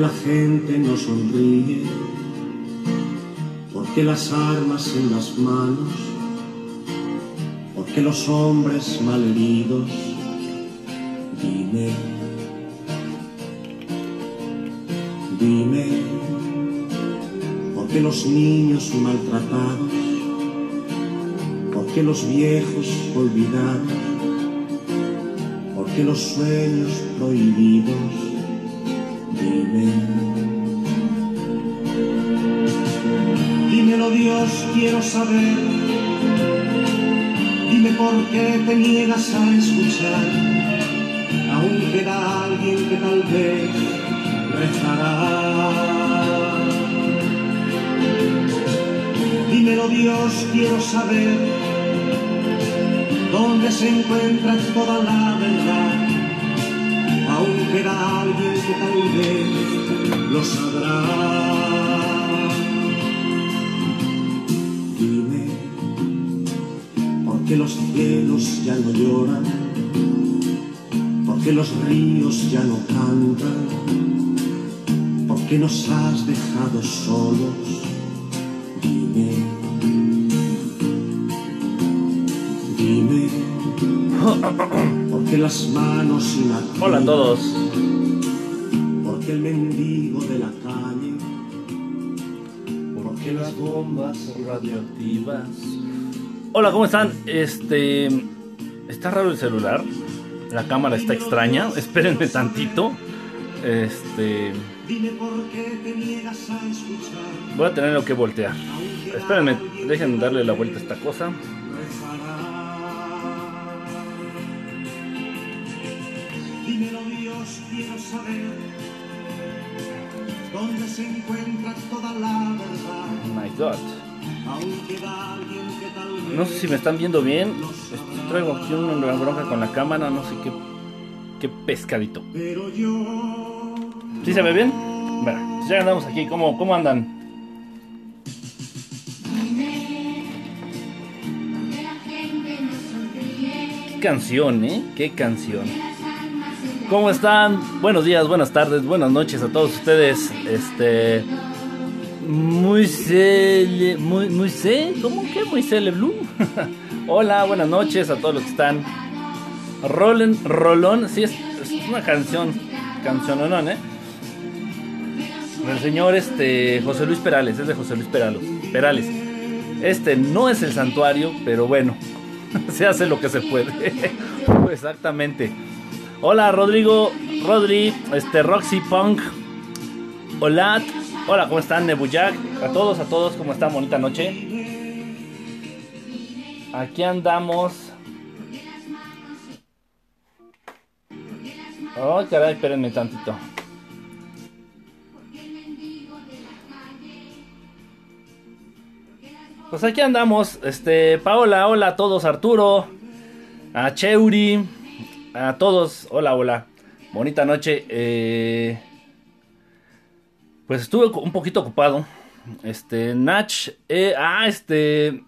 Dime, ¿por qué la gente no sonríe? ¿Por qué las armas en las manos? ¿Por qué los hombres malheridos? Dime, dime, ¿por qué los niños maltratados? ¿Por qué los viejos olvidados? ¿Por qué los sueños prohibidos? Dímelo Dios, quiero saber. Dime por qué te niegas a escuchar. Aún queda alguien que tal vez rezará. Dímelo Dios, quiero saber dónde se encuentra toda la verdad. Queda alguien que tal vez lo sabrá. Dime, ¿por qué los cielos ya no lloran? ¿Por qué los ríos ya no cantan? ¿Por qué nos has dejado solos? Dime, dime, ¿por qué las manos sin actividad? Hola a todos. Radioactivas? Hola, ¿cómo están? Este. Está raro el celular. La cámara está extraña. Espérenme tantito. Este. Dime por qué te niegas a escuchar. Voy a tener que voltear. Espérenme, déjenme darle la vuelta a esta cosa. Quiero saber dónde se encuentra toda la verdad. Oh my god. No sé si me están viendo bien. Traigo aquí una bronca con la cámara. No sé qué. Qué pescadito. ¿Sí se ve bien? Bueno, pues ya andamos aquí. ¿Cómo, cómo andan? Qué canción, ¿eh? Qué canción. ¿Cómo están? Buenos días, buenas tardes, buenas noches a todos ustedes. Este. Muy ce. ¿Cómo que? Muy cele Blue. Hola, buenas noches a todos los que están. Rolen, Rolón, sí, es, una canción. Canción, ¿eh? El señor este José Luis Perales, es de José Luis Perales. Perales. Este no es el santuario, pero bueno, se hace lo que se puede. Exactamente. Hola Rodrigo, Rodri, este Roxy Punk. Hola, hola, ¿cómo están? Nebuyak, a todos, a todos, ¿cómo están? Bonita noche. Aquí andamos. Oh, caray, espérenme tantito. Pues aquí andamos, este, Paola, hola a todos, Arturo, a Cheuri, a todos, hola, hola, bonita noche. eh, pues estuve un poquito ocupado, este, Nach, eh, ah, este,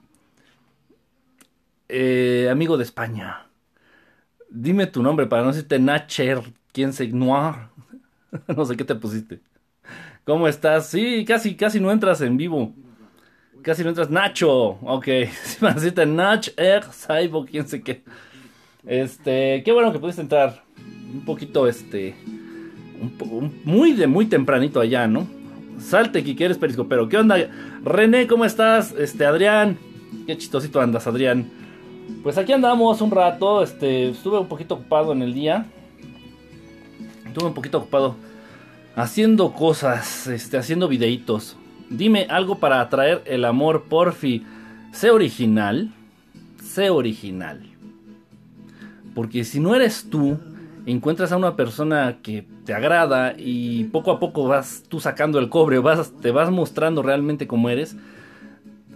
eh, amigo de España, dime tu nombre para no decirte Nacher, quién se, Noir, no sé qué te pusiste. ¿Cómo estás? Sí, casi, casi no entras en vivo. Casi no entras. Nacho. Ok. Si me decirte Nach, Er, Saibo, quién sé qué. Este. Qué bueno que pudiste entrar. Un poquito, este. Muy de muy tempranito allá, ¿no? Salte, que quieres periscopero. ¿Qué onda? René, ¿cómo estás? Este, Adrián. Qué chistosito andas, Adrián. Pues aquí andamos un rato. Este. Estuve un poquito ocupado en el día. Estuve un poquito ocupado. Haciendo cosas. Este. Haciendo videitos. Dime algo para atraer el amor, porfi. Sé original. Sé original. Porque si no eres tú, encuentras a una persona que te agrada y poco a poco vas tú sacando el cobre, vas, te vas mostrando realmente cómo eres.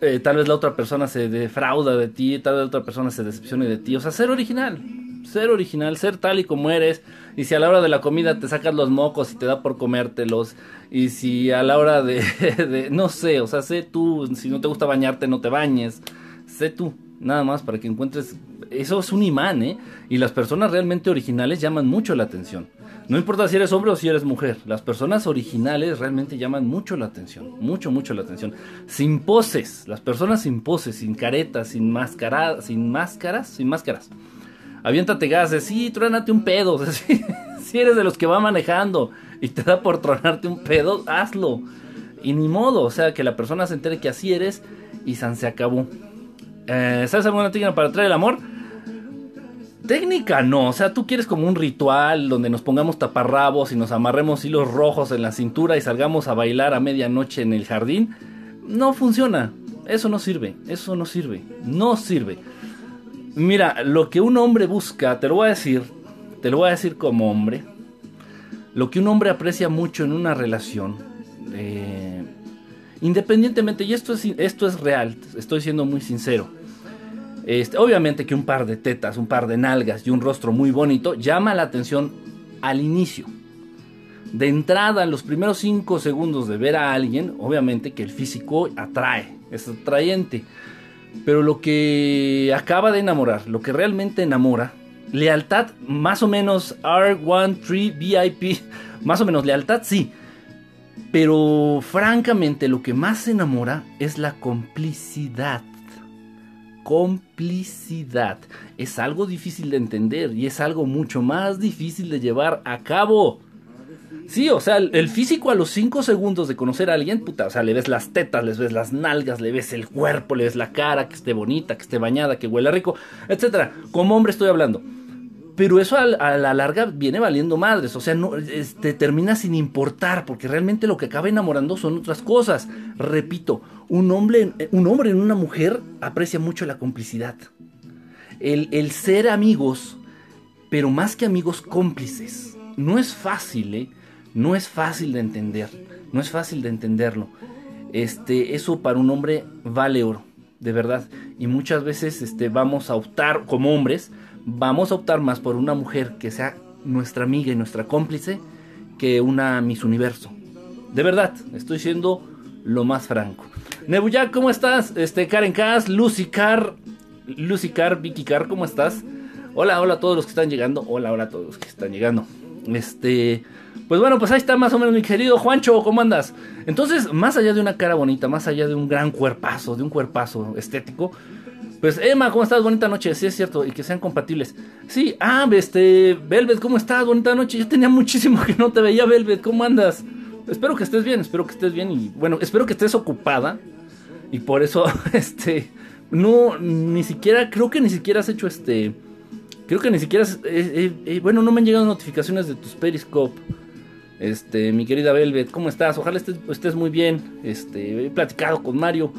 eh, tal vez la otra persona se defrauda de ti, tal vez la otra persona se decepcione de ti. O sea, ser original. Ser original, ser tal y como eres. Y si a la hora de la comida te sacas los mocos y te da por comértelos. Y si a la hora de, de- no sé, o sea, sé tú. Si no te gusta bañarte, no te bañes. Sé tú. Nada más para que encuentres... Eso es un imán, ¿eh? Y las personas realmente originales llaman mucho la atención. No importa si eres hombre o si eres mujer, las personas originales realmente llaman mucho la atención, mucho, mucho la atención. Sin poses, las personas sin poses, sin caretas, sin máscaras, sin máscaras, sin máscaras. Aviéntate gases, sí, truénate un pedo. si eres de los que va manejando y te da por tronarte un pedo, hazlo. Y ni modo, o sea, que la persona se entere que así eres y San se acabó. Eh, ¿Sabes alguna técnica para traer el amor? Técnica no, o sea, tú quieres como un ritual donde nos pongamos taparrabos y nos amarremos hilos rojos en la cintura y salgamos a bailar a medianoche en el jardín. No funciona, eso no sirve, eso no sirve, no sirve. Mira, lo que un hombre busca, te lo voy a decir, te lo voy a decir como hombre, lo que un hombre aprecia mucho en una relación, eh, independientemente, y esto es, esto es real, estoy siendo muy sincero, este, obviamente que un par de tetas, un par de nalgas y un rostro muy bonito llama la atención al inicio. De entrada, en los primeros 5 segundos de ver a alguien, obviamente que el físico atrae, es atrayente. Pero lo que acaba de enamorar, lo que realmente enamora, lealtad más o menos R13 VIP, más o menos lealtad sí. Pero francamente lo que más enamora es la complicidad complicidad. Es algo difícil de entender y es algo mucho más difícil de llevar a cabo. Sí, o sea, el físico a los 5 segundos de conocer a alguien, puta, o sea, le ves las tetas, le ves las nalgas, le ves el cuerpo, le ves la cara, que esté bonita, que esté bañada, que huela rico, etcétera. Como hombre estoy hablando. Pero eso a, la larga viene valiendo madres, o sea, no, este, termina sin importar, porque realmente lo que acaba enamorando son otras cosas. Repito, un hombre, un hombre en una mujer aprecia mucho la complicidad. El, ser amigos, pero más que amigos cómplices. No es fácil, ¿eh? No es fácil de entender, no es fácil de entenderlo. Este, eso para un hombre vale oro, de verdad. Y muchas veces este, vamos a optar como hombres vamos a optar más por una mujer que sea nuestra amiga y nuestra cómplice que una Miss Universo. De verdad, estoy siendo lo más franco. Nebuya, ¿cómo estás? Este, Karen Kass, Lucy Car, Lucy Car, Vicky Car, ¿cómo estás? Hola, hola a todos los que están llegando. Hola, hola a todos los que están llegando. Este, pues bueno, pues ahí está más o menos mi querido Juancho, ¿cómo andas? Entonces, más allá de una cara bonita, más allá de un gran cuerpazo, de un cuerpazo estético, pues, Emma, ¿cómo estás? Bonita noche. Sí, es cierto. Y que sean compatibles. Sí, ah, este, Velvet, ¿cómo estás? Bonita noche. Yo tenía muchísimo que no te veía, Velvet. ¿Cómo andas? Espero que estés bien, espero que estés bien. Y bueno, espero que estés ocupada. Y por eso, este, no, ni siquiera, creo que ni siquiera has hecho este. Creo que ni siquiera, eh, eh, eh, bueno, no me han llegado notificaciones de tus Periscope. Este, mi querida Velvet, ¿cómo estás? Ojalá estés muy bien. Este, he platicado con Mario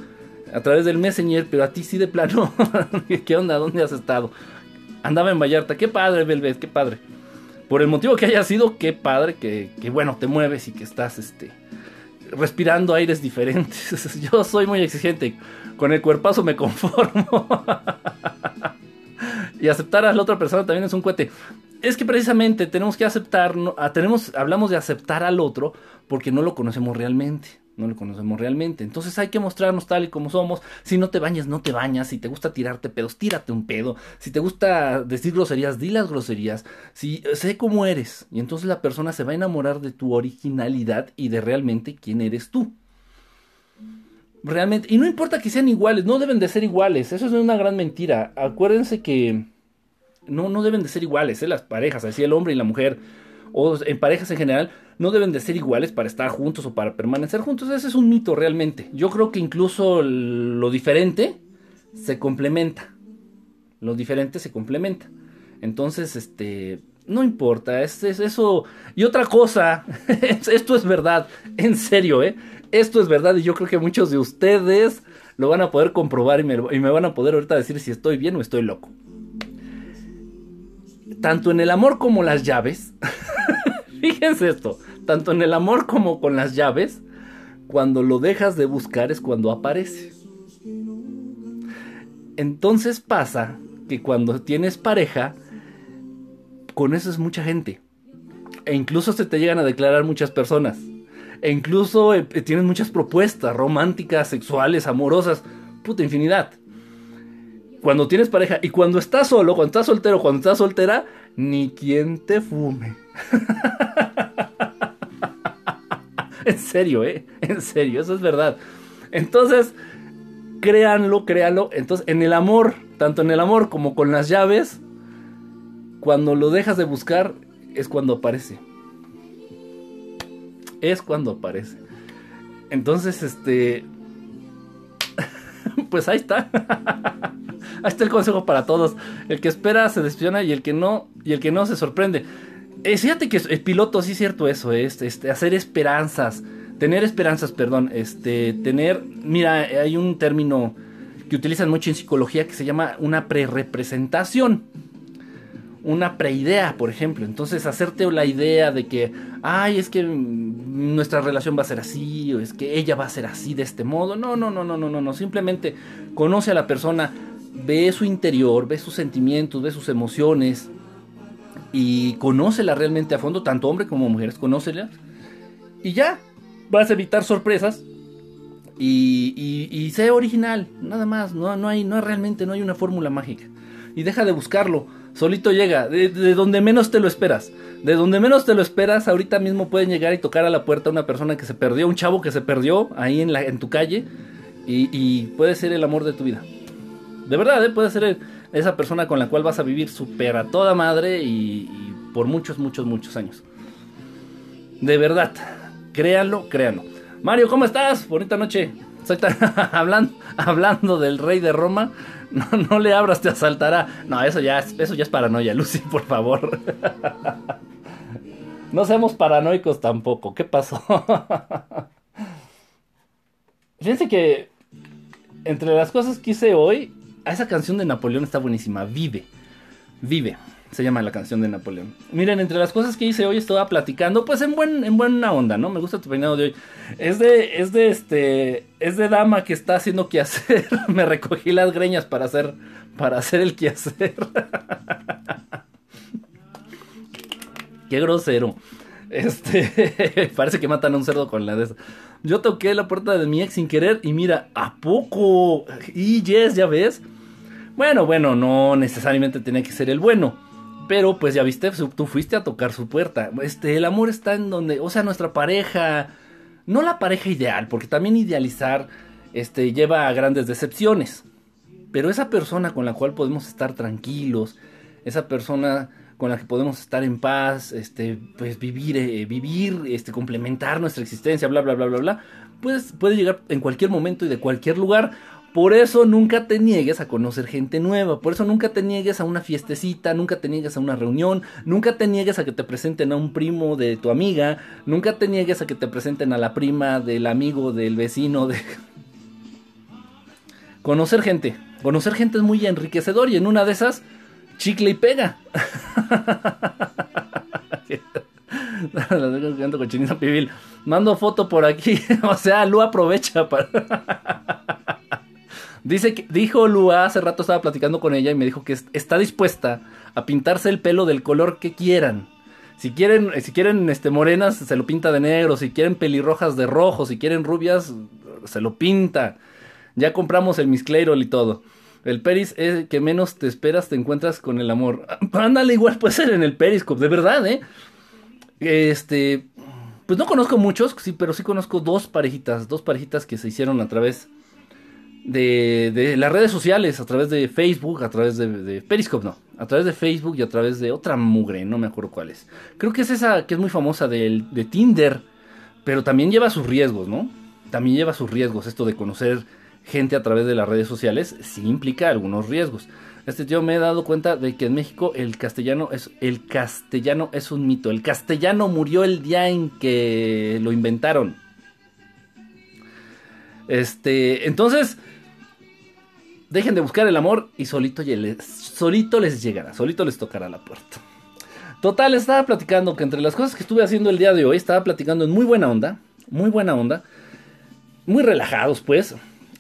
a través del Messenger, pero a ti sí de plano. ¿Qué onda? ¿Dónde has estado? Andaba en Vallarta. Qué padre, Belved, qué padre. Por el motivo que haya sido, qué padre que, que bueno, te mueves y que estás este, respirando aires diferentes. Yo soy muy exigente. Con el cuerpazo me conformo. y aceptar a la otra persona también es un cohete. Es que precisamente tenemos que aceptar, tenemos, hablamos de aceptar al otro porque no lo conocemos realmente no lo conocemos realmente. Entonces hay que mostrarnos tal y como somos. Si no te bañas, no te bañas. Si te gusta tirarte pedos, tírate un pedo. Si te gusta decir groserías, di las groserías. Si sé cómo eres. Y entonces la persona se va a enamorar de tu originalidad y de realmente quién eres tú. Realmente, y no importa que sean iguales, no deben de ser iguales. Eso es una gran mentira. Acuérdense que no, no deben de ser iguales, ¿eh? las parejas, así el hombre y la mujer o en parejas en general, no deben de ser iguales para estar juntos o para permanecer juntos. Ese es un mito realmente. Yo creo que incluso lo diferente se complementa. Lo diferente se complementa. Entonces, este, no importa, es, eso. Y otra cosa, esto es verdad, en serio, ¿eh? Esto es verdad y yo creo que muchos de ustedes lo van a poder comprobar y me, y me van a poder ahorita decir si estoy bien o estoy loco. Tanto en el amor como las llaves, Fíjense esto, tanto en el amor como con las llaves, cuando lo dejas de buscar es cuando aparece. Entonces pasa que cuando tienes pareja, conoces mucha gente. E incluso se te llegan a declarar muchas personas. E incluso eh, tienes muchas propuestas románticas, sexuales, amorosas. Puta infinidad. cuando tienes pareja y cuando estás solo, cuando estás soltero, cuando estás soltera, ni quien te fume. en serio, ¿eh? En serio, eso es verdad. Entonces, créanlo, créanlo. Entonces, en el amor, tanto en el amor como con las llaves, cuando lo dejas de buscar, es cuando aparece. Es cuando aparece. Entonces, este. pues ahí está. ahí está el consejo para todos. El que espera se despiona y el que no, y el que no se sorprende. Eh, fíjate que el piloto, sí es cierto eso, es este, hacer esperanzas. Tener esperanzas, perdón. Este, tener. Mira, hay un término que utilizan mucho en psicología que se llama una pre-representación una preidea, por ejemplo. Entonces, hacerte la idea de que, ay, es que nuestra relación va a ser así, o es que ella va a ser así de este modo. No, no, no, no, no, no, no. Simplemente conoce a la persona, ve su interior, ve sus sentimientos, ve sus emociones y conócela realmente a fondo, tanto hombre como mujeres, conócelas. Y ya, vas a evitar sorpresas. Y, y, y original, nada más. No, no hay, no realmente, no hay una fórmula mágica. Y deja de buscarlo solito llega, de, donde menos te lo esperas. De donde menos te lo esperas, ahorita mismo pueden llegar y tocar a la puerta una persona que se perdió, un chavo que se perdió ahí en, la, en tu calle y, puede ser el amor de tu vida. De verdad, ¿eh? puede ser esa persona con la cual vas a vivir súper a toda madre y, por muchos, muchos, muchos años. De verdad, créanlo, créanlo. Mario, ¿cómo estás? Bonita noche. Estoy hablando, hablando del rey de Roma. No, no le abras, te asaltará. No, eso ya, eso ya es paranoia, Lucy, por favor. No seamos paranoicos tampoco. ¿Qué pasó? Fíjense que entre las cosas que hice hoy, esa canción de Napoleón está buenísima. Vive. Vive se llama la canción de Napoleón. Miren, entre las cosas que hice hoy estaba platicando, pues en buen, en buena onda, ¿no? Me gusta tu peinado de hoy. Es de, es de este, es de dama que está haciendo quehacer. Me recogí las greñas para hacer, para hacer el quehacer. Qué grosero. Este, parece que matan a un cerdo con la de esa. Yo toqué la puerta de mi ex sin querer y mira, ¿a poco? Y yes, ya ves. Bueno, bueno, no necesariamente tenía que ser el bueno. Pero pues ya viste, tú fuiste a tocar su puerta. Este, el amor está en donde, o sea, nuestra pareja, no la pareja ideal, porque también idealizar este lleva a grandes decepciones. Pero esa persona con la cual podemos estar tranquilos, esa persona con la que podemos estar en paz, este, pues vivir, eh, vivir, este, complementar nuestra existencia, bla, bla, bla, bla, bla, pues puede llegar en cualquier momento y de cualquier lugar por eso nunca te niegues a conocer gente nueva, por eso nunca te niegues a una fiestecita, nunca te niegues a una reunión, nunca te niegues a que te presenten a un primo de tu amiga, nunca te niegues a que te presenten a la prima del amigo del vecino de... conocer gente, conocer gente es muy enriquecedor y en una de esas, chicle y pega. Mando foto por aquí. o sea, Lu aprovecha para. Dice que, dijo Lua, hace rato estaba platicando con ella y me dijo que está dispuesta a pintarse el pelo del color que quieran. Si quieren, si quieren este, morenas, se lo pinta de negro. Si quieren pelirrojas, de rojo. Si quieren rubias, se lo pinta. Ya compramos el miscleirol y todo. El peris es que menos te esperas, te encuentras con el amor. Ándale, igual puede ser en el periscope, de verdad, ¿eh? Este, pues no conozco muchos, sí, pero sí conozco dos parejitas, dos parejitas que se hicieron a través de, las redes sociales, a través de Facebook, a través de, Periscope, no, a través de Facebook y a través de otra mugre, no me acuerdo cuál es. Creo que es esa que es muy famosa de, de Tinder, pero también lleva sus riesgos, ¿no? También lleva sus riesgos esto de conocer gente a través de las redes sociales, sí implica algunos riesgos. Este tío me he dado cuenta de que en México el castellano es el castellano es un mito. El castellano murió el día en que lo inventaron. Este, entonces, Dejen de buscar el amor y solito, les, llegará, solito les tocará la puerta. Total, estaba platicando que entre las cosas que estuve haciendo el día de hoy, estaba platicando en muy buena onda, muy buena onda, muy relajados pues,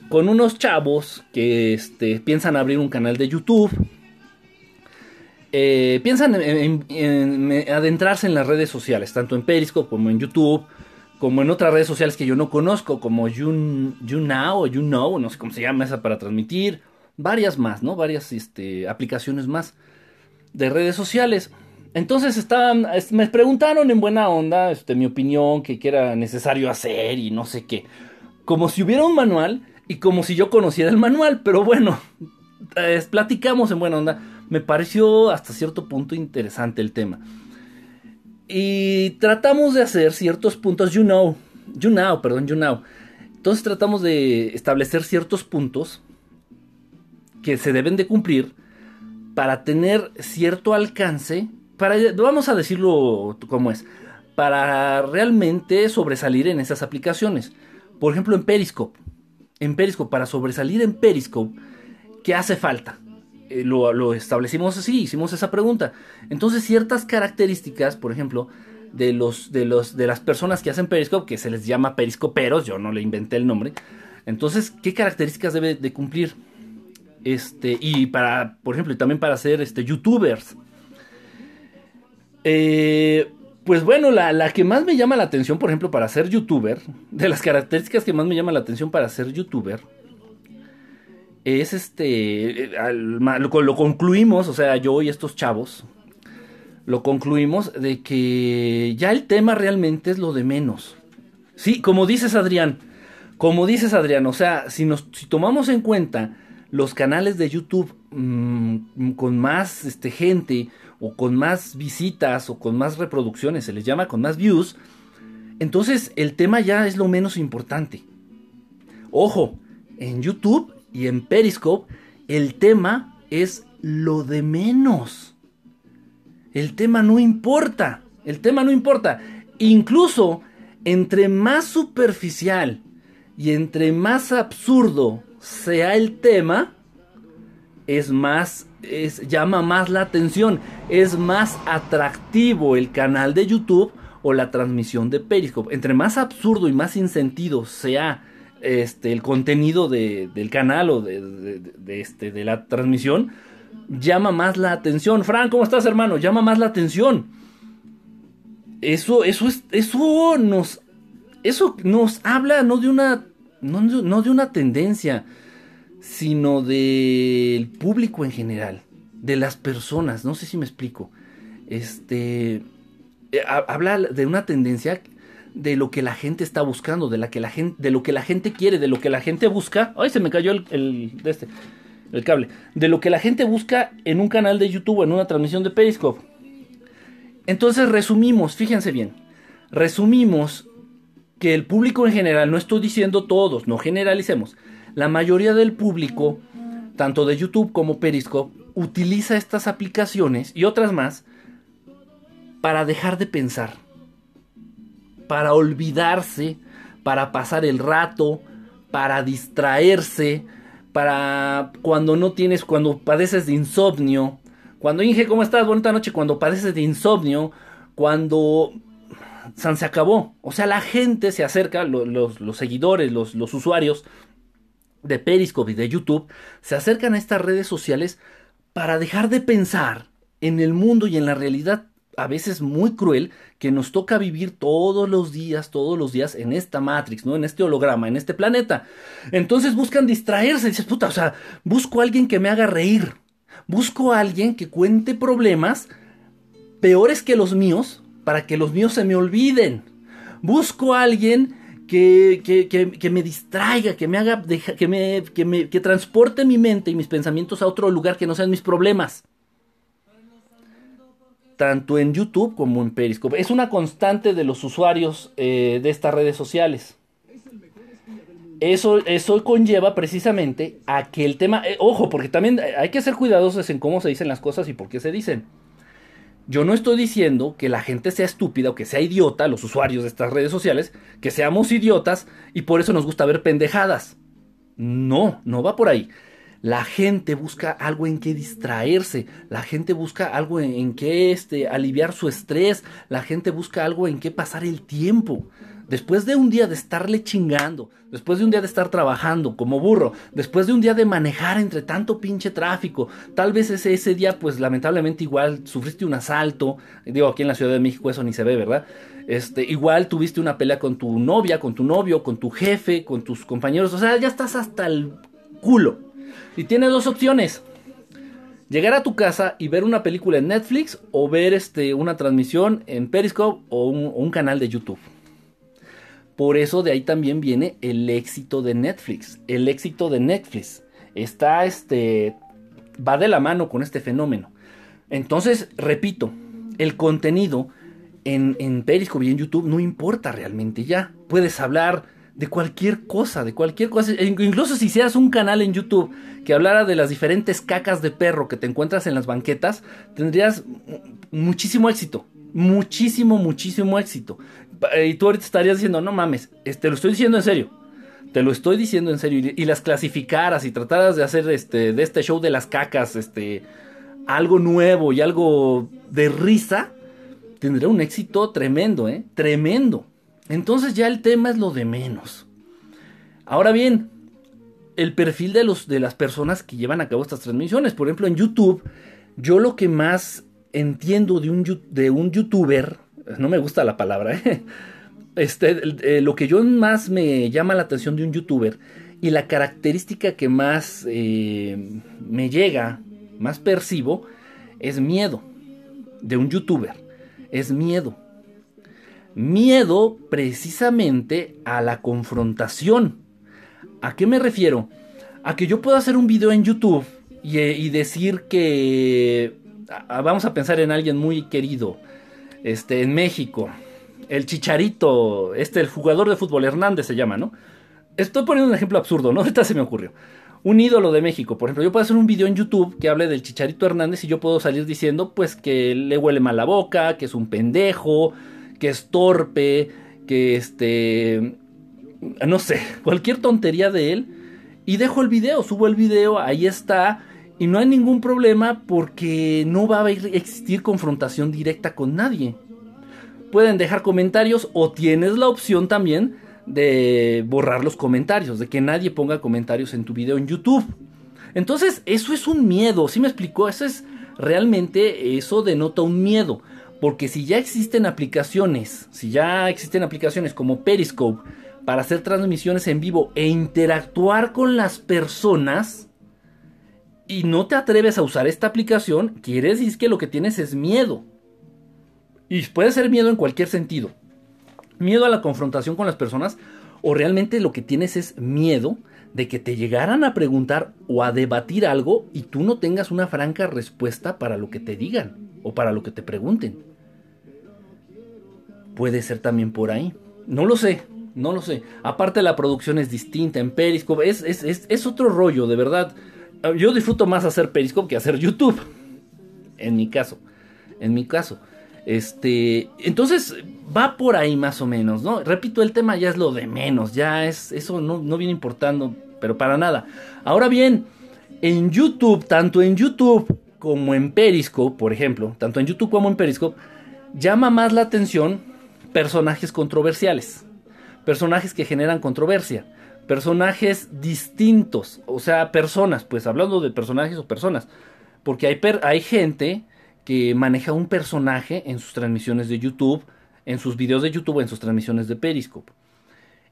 con unos chavos que este, piensan abrir un canal de YouTube, eh, piensan en, adentrarse en las redes sociales, tanto en Periscope como en YouTube, como en otras redes sociales que yo no conozco, como YouNow o YouKnow, no sé cómo se llama esa para transmitir, varias más, ¿no? Varias este, aplicaciones más de redes sociales. Entonces estaban, me preguntaron en buena onda, este, mi opinión, que, qué era necesario hacer y no sé qué. Como si hubiera un manual y como si yo conociera el manual, pero bueno, platicamos en buena onda. Me pareció hasta cierto punto interesante el tema. Y tratamos de hacer ciertos puntos, you know, you know, perdón, you know. Entonces tratamos de establecer ciertos puntos que se deben de cumplir para tener cierto alcance, para, vamos a decirlo como es, para realmente sobresalir en esas aplicaciones. Por ejemplo, en Periscope. En Periscope, para sobresalir en Periscope, ¿qué hace falta? Eh, lo, establecimos así, hicimos esa pregunta. Entonces, ciertas características, por ejemplo, de los, de los, de las personas que hacen Periscope, que se les llama periscoperos, yo no le inventé el nombre. Entonces, ¿qué características debe de cumplir? Este, y para, por ejemplo, y también para ser este, youtubers. Eh, pues bueno, la, la, que más me llama la atención, por ejemplo, para ser youtuber, de las características que más me llama la atención para ser youtuber, es este, lo, concluimos, o sea, yo y estos chavos, lo concluimos de que ya el tema realmente es lo de menos. Sí, como dices Adrián, como dices Adrián, o sea, si, nos, si tomamos en cuenta los canales de YouTube mm, con más este, gente o con más visitas o con más reproducciones, se les llama con más views, entonces el tema ya es lo menos importante. Ojo, en YouTube y en Periscope, el tema es lo de menos. El tema no importa. El tema no importa. Incluso entre más superficial y entre más absurdo sea el tema, es más, llama más la atención, es más atractivo el canal de YouTube o la transmisión de Periscope. Entre más absurdo y más sin sentido sea este, el contenido del canal o de, este, de la transmisión, llama más la atención. Fran, ¿cómo estás, hermano? Llama más la atención. Eso, eso, es, eso nos, eso nos habla no de una, no, de una tendencia, sino del público en general, de las personas. No sé si me explico. Este, eh, habla de una tendencia de lo que la gente está buscando, de, la que la gente, de lo que la gente quiere, de lo que la gente busca. Ay, se me cayó el, de este, el cable. De lo que la gente busca en un canal de YouTube, en una transmisión de Periscope. Entonces resumimos, fíjense bien, resumimos que el público en general, no estoy diciendo todos, no generalicemos, la mayoría del público, tanto de YouTube como Periscope, utiliza estas aplicaciones y otras más para dejar de pensar para olvidarse, para pasar el rato, para distraerse, para cuando no tienes, cuando padeces de insomnio, cuando Inge, ¿cómo estás? Bonita noche, cuando padeces de insomnio, cuando San se acabó. O sea, la gente se acerca, los, seguidores, los, los usuarios de Periscope y de YouTube, se acercan a estas redes sociales para dejar de pensar en el mundo y en la realidad a veces muy cruel que nos toca vivir todos los días, todos los días en esta Matrix, ¿no? En este holograma, en este planeta. Entonces buscan distraerse, dices, puta, o sea, busco a alguien que me haga reír. Busco a alguien que cuente problemas peores que los míos para que los míos se me olviden. Busco a alguien que, que, me distraiga, que me haga, que me, que me, que transporte mi mente y mis pensamientos a otro lugar que no sean mis problemas tanto en YouTube como en Periscope. Es una constante de los usuarios eh, de estas redes sociales. Eso, eso conlleva precisamente a que el tema, eh, ojo, porque también hay que ser cuidadosos en cómo se dicen las cosas y por qué se dicen. Yo no estoy diciendo que la gente sea estúpida o que sea idiota, los usuarios de estas redes sociales, que seamos idiotas y por eso nos gusta ver pendejadas. No, no va por ahí. La gente busca algo en que distraerse, la gente busca algo en, que este, aliviar su estrés, la gente busca algo en que pasar el tiempo. Después de un día de estarle chingando, después de un día de estar trabajando como burro, después de un día de manejar entre tanto pinche tráfico, tal vez ese, ese día, pues lamentablemente igual sufriste un asalto, digo aquí en la Ciudad de México eso ni se ve, ¿verdad? Este, igual tuviste una pelea con tu novia, con tu novio, con tu jefe, con tus compañeros, o sea, ya estás hasta el culo Y tiene dos opciones. Llegar a tu casa y ver una película en Netflix o ver este, una transmisión en Periscope o un, canal de YouTube. Por eso de ahí también viene el éxito de Netflix. El éxito de Netflix está este va de la mano con este fenómeno. Entonces, repito, el contenido en, en Periscope y en YouTube no importa realmente ya. Puedes hablar de cualquier cosa, de cualquier cosa. E incluso si hicieras un canal en YouTube que hablara de las diferentes cacas de perro que te encuentras en las banquetas, tendrías muchísimo éxito. Muchísimo, muchísimo éxito. Y tú ahorita estarías diciendo, no mames, te lo estoy diciendo en serio. Te lo estoy diciendo en serio. Y, las clasificaras y trataras de hacer este, de este show de las cacas, este, algo nuevo y algo de risa, tendría un éxito tremendo, ¿eh? Tremendo. Entonces ya el tema es lo de menos. Ahora bien, el perfil de, los, de las personas que llevan a cabo estas transmisiones. Por ejemplo, en YouTube, yo lo que más entiendo de un, de un youtuber, no me gusta la palabra, ¿eh? este, eh, lo que yo más me llama la atención de un youtuber y la característica que más eh, me llega, más percibo, es miedo de un youtuber. Es miedo miedo precisamente a la confrontación. ¿A qué me refiero? A que yo puedo hacer un video en YouTube y, eh, decir que... vamos a pensar en alguien muy querido. Este, en México. El Chicharito, este, el jugador de fútbol, Hernández se llama, ¿no? Estoy poniendo un ejemplo absurdo, ¿no? Ahorita se me ocurrió. Un ídolo de México, por ejemplo, yo puedo hacer un video en YouTube que hable del Chicharito Hernández y yo puedo salir diciendo, pues, que le huele mal la boca, que es un pendejo, que es torpe, que este, no sé, cualquier tontería de él. Y dejo el video, subo el video, ahí está. Y no hay ningún problema porque no va a existir confrontación directa con nadie. Pueden dejar comentarios o tienes la opción también de borrar los comentarios, de que nadie ponga comentarios en tu video en YouTube. Entonces, eso es un miedo, ¿sí me explicó? Eso es realmente, eso denota un miedo. Porque si ya existen aplicaciones, si ya existen aplicaciones como Periscope para hacer transmisiones en vivo e interactuar con las personas y no te atreves a usar esta aplicación, quiere decir que lo que tienes es miedo. Y puede ser miedo en cualquier sentido. Miedo a la confrontación con las personas o realmente lo que tienes es miedo de que te llegaran a preguntar o a debatir algo y tú no tengas una franca respuesta para lo que te digan o para lo que te pregunten. Puede ser también por ahí. No lo sé, no lo sé. Aparte la producción es distinta en Periscope. Es, es, otro rollo, de verdad. Yo disfruto más hacer Periscope que hacer YouTube. En mi caso. En mi caso. Este. Entonces. Va por ahí más o menos, ¿no? Repito, el tema ya es lo de menos. Ya es. Eso no, no viene importando. Pero para nada. Ahora bien. En YouTube. Tanto en YouTube como en Periscope, por ejemplo, tanto en YouTube como en Periscope, llama más la atención personajes controversiales, personajes que generan controversia, personajes distintos, o sea, personas, pues hablando de personajes o personas, porque hay, hay gente que maneja un personaje en sus transmisiones de YouTube, en sus videos de YouTube, en sus transmisiones de Periscope.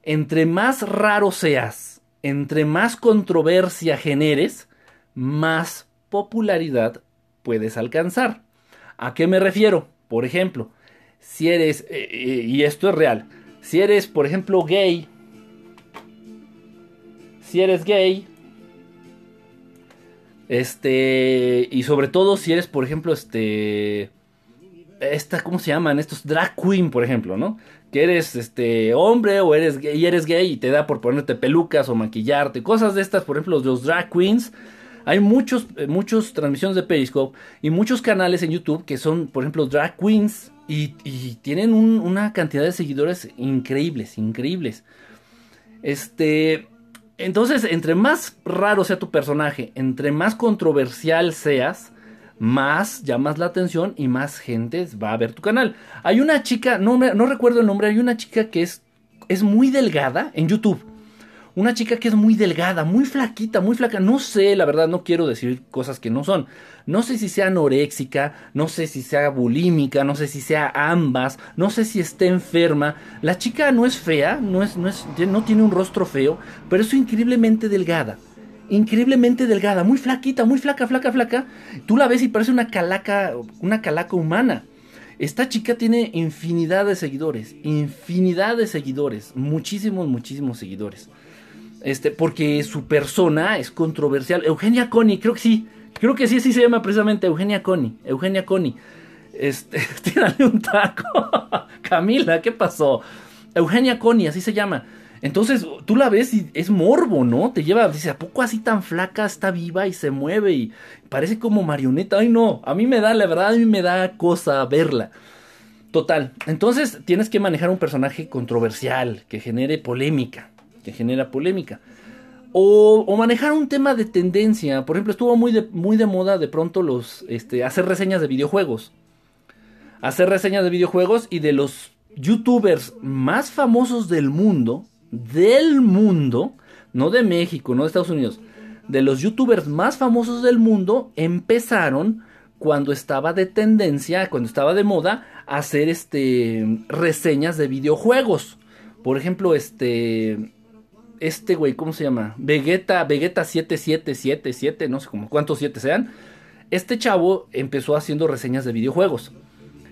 Entre más raro seas, entre más controversia generes, más popularidad puedes alcanzar. ¿A qué me refiero? Por ejemplo, si eres, eh, eh, y esto es real, si eres, por ejemplo, gay, si eres gay, este, y sobre todo si eres, por ejemplo, este, esta, ¿cómo se llaman? Estos drag queen, por ejemplo, ¿no? Que eres, este, hombre o eres gay, y eres gay y te da por ponerte pelucas o maquillarte, cosas de estas, por ejemplo, los drag queens, hay muchos, eh, muchos transmisiones de Periscope y muchos canales en YouTube que son, por ejemplo, drag queens y, tienen una cantidad de seguidores increíbles, increíbles. Este, entonces, entre más raro sea tu personaje, entre más controversial seas, más llamas la atención y más gente va a ver tu canal. Hay una chica, no, no recuerdo el nombre, hay una chica que es, es muy delgada en YouTube una chica que es muy delgada, muy flaquita, muy flaca. No sé, la verdad, no quiero decir cosas que no son. No sé si sea anoréxica, no sé si sea bulímica, no sé si sea ambas, no sé si esté enferma. La chica no es fea, no, es, no, es, no tiene un rostro feo, pero es increíblemente delgada. increíblemente delgada, muy flaquita, muy flaca, flaca, flaca. Tú la ves y parece una calaca, una calaca humana. Esta chica tiene infinidad de seguidores, infinidad de seguidores, muchísimos, muchísimos seguidores. Este, porque su persona es controversial. Eugenia Coni, creo que sí, creo que sí, sí se llama precisamente Eugenia Coni, Eugenia Coni. Este, tírale un taco. Camila, ¿qué pasó? Eugenia Coni, así se llama. Entonces tú la ves y es morbo, ¿no? Te lleva, dice, ¿a poco así tan flaca está viva y se mueve y parece como marioneta? Ay, no, a mí me da, la verdad, a mí me da cosa verla. Total, entonces tienes que manejar un personaje controversial, que genere polémica, que genera polémica. O, manejar un tema de tendencia. Por ejemplo, estuvo muy de, muy de moda de pronto los, este, hacer reseñas de videojuegos. Hacer reseñas de videojuegos y de los youtubers más famosos del mundo, del mundo, no de México, no de Estados Unidos, de los youtubers más famosos del mundo empezaron cuando estaba de tendencia, cuando estaba de moda, hacer este reseñas de videojuegos. Por ejemplo, este este güey, ¿cómo se llama? Vegeta, Vegeta 7777, no sé cómo cuántos 7 sean. Este chavo empezó haciendo reseñas de videojuegos.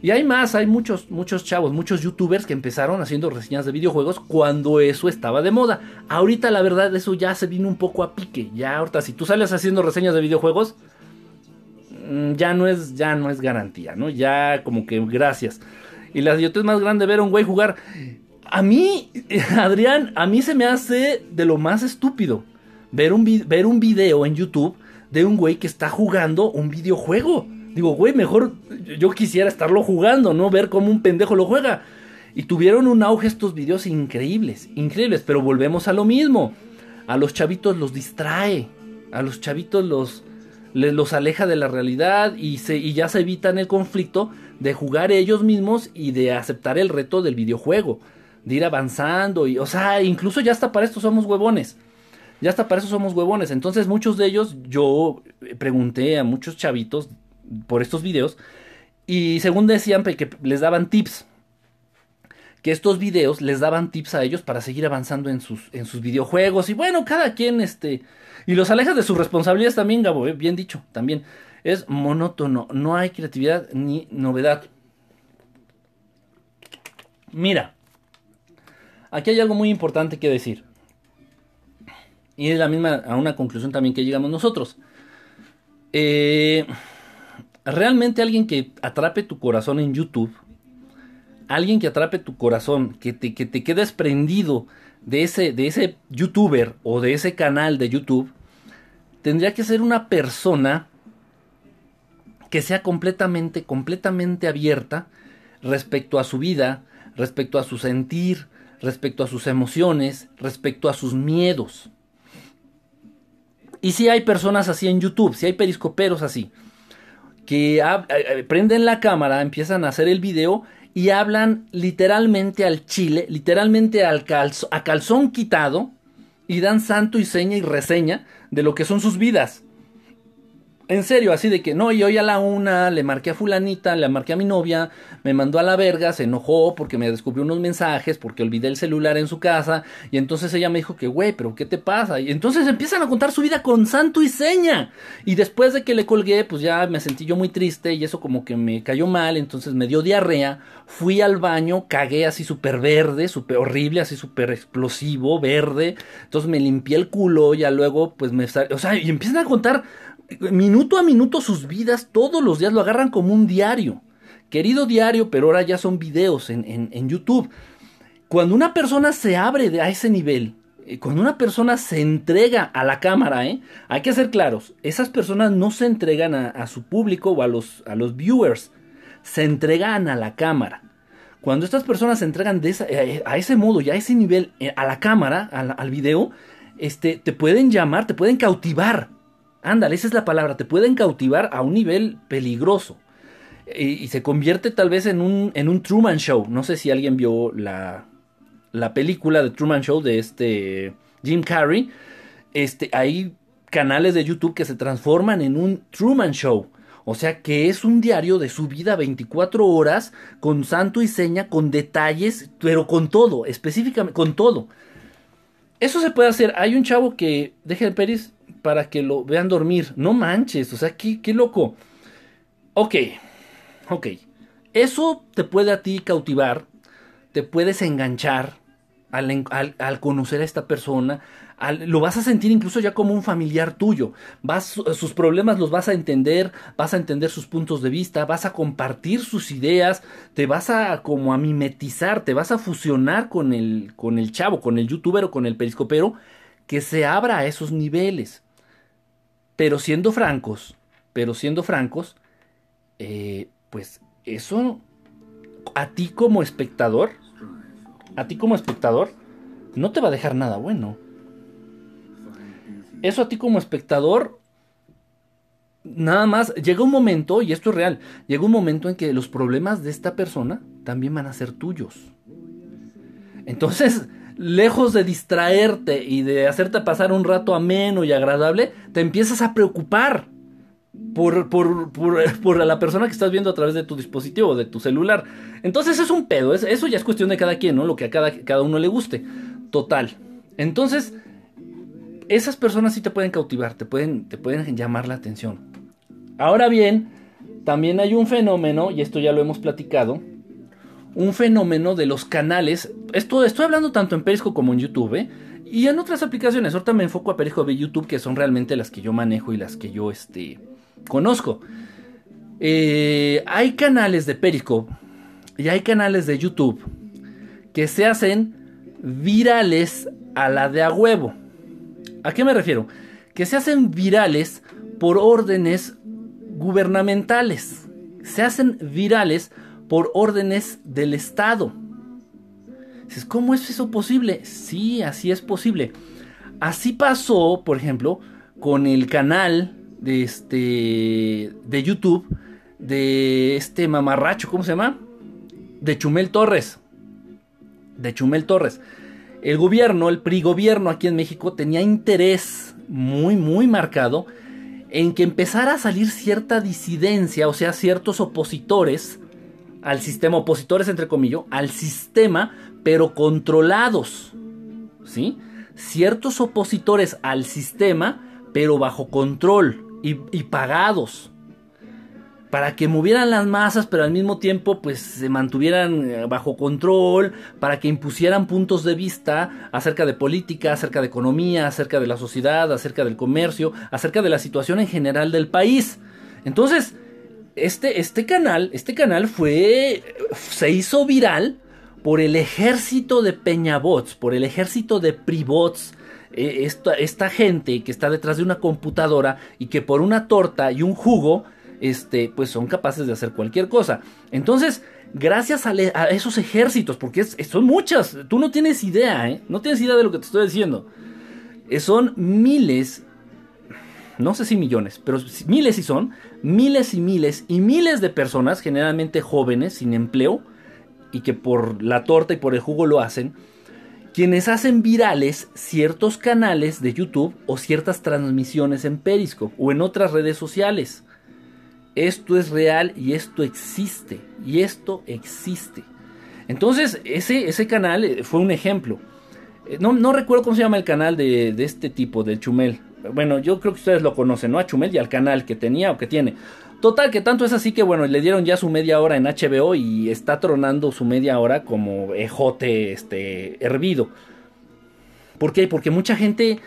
Y hay más, hay muchos, muchos chavos, muchos youtubers que empezaron haciendo reseñas de videojuegos cuando eso estaba de moda. Ahorita la verdad eso ya se vino un poco a pique. Ya ahorita si tú sales haciendo reseñas de videojuegos, mm, ya no es, ya no es garantía, ¿no? Ya como que gracias. Y la idiotez más grande ver a un güey jugar. A mí, Adrián, a mí se me hace de lo más estúpido ver un, ver un video en YouTube de un güey que está jugando un videojuego. Digo, güey, mejor yo quisiera estarlo jugando, ¿no? Ver cómo un pendejo lo juega. Y tuvieron un auge estos videos increíbles, increíbles, pero volvemos a lo mismo. A los chavitos los distrae, a los chavitos los, los aleja de la realidad y, se, y ya se evitan el conflicto de jugar ellos mismos y de aceptar el reto del videojuego, de ir avanzando y, o sea, incluso ya hasta para esto somos huevones. Ya hasta para eso somos huevones. Entonces muchos de ellos, yo pregunté a muchos chavitos por estos videos. Y según decían que les daban tips. Que estos videos les daban tips a ellos para seguir avanzando en sus, en sus videojuegos. Y bueno, cada quien este. Y los aleja de sus responsabilidades también, Gabo, eh, bien dicho, también. Es monótono, no hay creatividad ni novedad. Mira, aquí hay algo muy importante que decir. Y es la misma, a una conclusión también que llegamos nosotros. Eh, realmente alguien que atrape tu corazón en YouTube, alguien que atrape tu corazón, que te, que te quedes prendido de ese, de ese youtuber o de ese canal de YouTube, tendría que ser una persona que sea completamente, completamente abierta respecto a su vida, respecto a su sentir, respecto a sus emociones, respecto a sus miedos. Y si hay personas así en YouTube, si hay periscoperos así, que eh, eh, prenden la cámara, empiezan a hacer el video y hablan literalmente al chile, literalmente al a calzón quitado y dan santo y seña y reseña de lo que son sus vidas. En serio, así de que no, y hoy a la una le marqué a fulanita, le marqué a mi novia, me mandó a la verga, se enojó porque me descubrió unos mensajes, porque olvidé el celular en su casa, y entonces ella me dijo que, güey, pero ¿qué te pasa? Y entonces empiezan a contar su vida con santo y seña. Y después de que le colgué, pues ya me sentí yo muy triste y eso como que me cayó mal, entonces me dio diarrea, fui al baño, cagué así súper verde, súper horrible, así súper explosivo, verde, entonces me limpié el culo, ya luego pues me... O sea, y empiezan a contar minuto a minuto sus vidas, todos los días lo agarran como un diario. Querido diario, pero ahora ya son videos en, YouTube. Cuando una persona se abre a ese nivel, eh, cuando una persona se entrega a la cámara, ¿eh? hay que ser claros, esas personas no se entregan a, su público o a los, a los viewers, se entregan a la cámara. Cuando estas personas se entregan de eh, a ese modo y a ese nivel a la cámara, al, al video, este, te pueden llamar, te pueden cautivar. Ándale, esa es la palabra, te pueden cautivar a un nivel peligroso. Y, se convierte tal vez en un, en un Truman Show. No sé si alguien vio la, la película de Truman Show de este Jim Carrey. Este, hay canales de YouTube que se transforman en un Truman Show. O sea que es un diario de su vida 24 horas, con santo y seña, con detalles, pero con todo, específicamente, con todo. Eso se puede hacer. Hay un chavo que, deje el peris, para que lo vean dormir. No manches, o sea, qué, qué loco. Ok, ok. Eso te puede a ti cautivar, te puedes enganchar al, conocer a esta persona, lo vas a sentir incluso ya como un familiar tuyo. Vas, sus problemas los vas a entender, vas a entender sus puntos de vista, vas a compartir sus ideas, te vas a como a mimetizar, te vas a fusionar con el, con el chavo, con el youtuber o con el periscopero que se abra a esos niveles. Pero siendo francos, pero siendo francos, eh, pues eso a ti como espectador, a ti como espectador, no te va a dejar nada bueno. Eso a ti como espectador, nada más, llega un momento, y esto es real, llega un momento en que los problemas de esta persona también van a ser tuyos. Entonces, lejos de distraerte y de hacerte pasar un rato ameno y agradable, te empiezas a preocupar por, por, por, la persona que estás viendo a través de tu dispositivo, de tu celular. Entonces es un pedo, eso ya es cuestión de cada quien, ¿no? Lo que a cada, cada uno le guste. Total. Entonces, esas personas sí te pueden cautivar, te pueden, te pueden llamar la atención. Ahora bien, también hay un fenómeno, y esto ya lo hemos platicado, un fenómeno de los canales. Esto estoy hablando tanto en Periscope como en YouTube, ¿eh? Y en otras aplicaciones. Ahorita me enfoco a Periscope y YouTube, que son realmente las que yo manejo y las que yo este, conozco. Eh, hay canales de Periscope y hay canales de YouTube que se hacen virales a la de a huevo. ¿A qué me refiero? Que se hacen virales por órdenes gubernamentales. Se hacen virales por órdenes del Estado. ¿Cómo es eso posible? Sí, así es posible. Así pasó, por ejemplo, con el canal de este de YouTube de este mamarracho, ¿cómo se llama? De Chumel Torres. De Chumel Torres. El gobierno, el PRI gobierno aquí en México tenía interés muy muy marcado en que empezara a salir cierta disidencia, o sea, ciertos opositores al sistema, opositores entre comillas, al sistema, pero controlados. ¿Sí? Ciertos opositores al sistema, pero bajo control y, pagados. Para que movieran las masas, pero al mismo tiempo pues se mantuvieran eh, bajo control, para que impusieran puntos de vista acerca de política, acerca de economía, acerca de la sociedad, acerca del comercio, acerca de la situación en general del país. Entonces, este, este canal, este canal fue, se hizo viral por el ejército de peñabots, por el ejército de pribots, eh, esta, esta, gente que está detrás de una computadora y que por una torta y un jugo, este, pues son capaces de hacer cualquier cosa. Entonces, gracias a, esos ejércitos, porque son muchas, tú no tienes idea, ¿eh? no tienes idea de lo que te estoy diciendo. Eh, son miles no sé si millones, pero miles y son, miles y miles y miles de personas, generalmente jóvenes, sin empleo, y que por la torta y por el jugo lo hacen, quienes hacen virales ciertos canales de YouTube o ciertas transmisiones en Periscope o en otras redes sociales. Esto es real y esto existe. Y esto existe. Entonces, ese, ese canal eh, fue un ejemplo. Eh, no, no, recuerdo cómo se llama el canal de, de este tipo, del Chumel. Bueno, yo creo que ustedes lo conocen, ¿no? A Chumel y al canal que tenía o que tiene. Total, que tanto es así que, bueno, le dieron ya su media hora en HBO y está tronando su media hora como ejote, este, hervido. ¿Por qué? Porque mucha gente,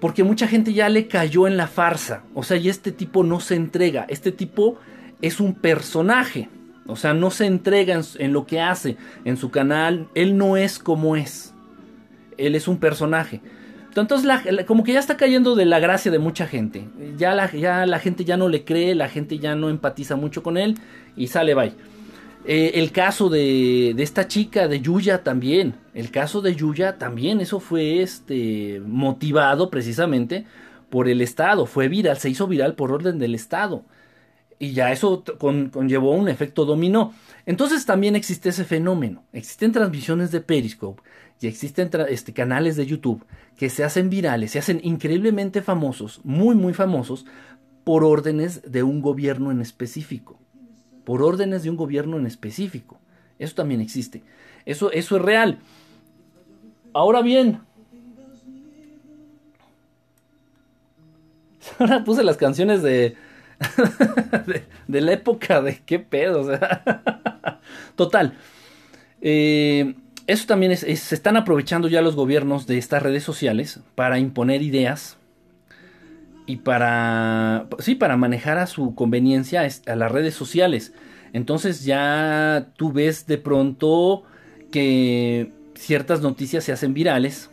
porque mucha gente ya le cayó en la farsa. O sea, y este tipo no se entrega. Este tipo es un personaje. O sea, no se entrega en, en lo que hace en su canal. Él no es como es. Él es un personaje. Entonces, como que ya está cayendo de la gracia de mucha gente. Ya la, gente ya no le cree, la gente ya no empatiza mucho con él y sale bye. Eh, el caso de, de, esta chica, de Yuya también. El caso de Yuya también, eso fue este, motivado precisamente por el Estado. Fue viral, se hizo viral por orden del Estado. Y ya eso conllevó un efecto dominó. Entonces también existe ese fenómeno. Existen transmisiones de Periscope y existen este, canales de YouTube que se hacen virales, se hacen increíblemente famosos, muy, muy famosos, por órdenes de un gobierno en específico. Por órdenes de un gobierno en específico. Eso también existe. Eso, eso es real. Ahora bien, Ahora puse las canciones de, de, la época de qué pedo. O sea. Total. Eh, eso también es, se están aprovechando ya los gobiernos de estas redes sociales para imponer ideas y para, sí, para manejar a su conveniencia a las redes sociales. Entonces ya tú ves de pronto que ciertas noticias se hacen virales.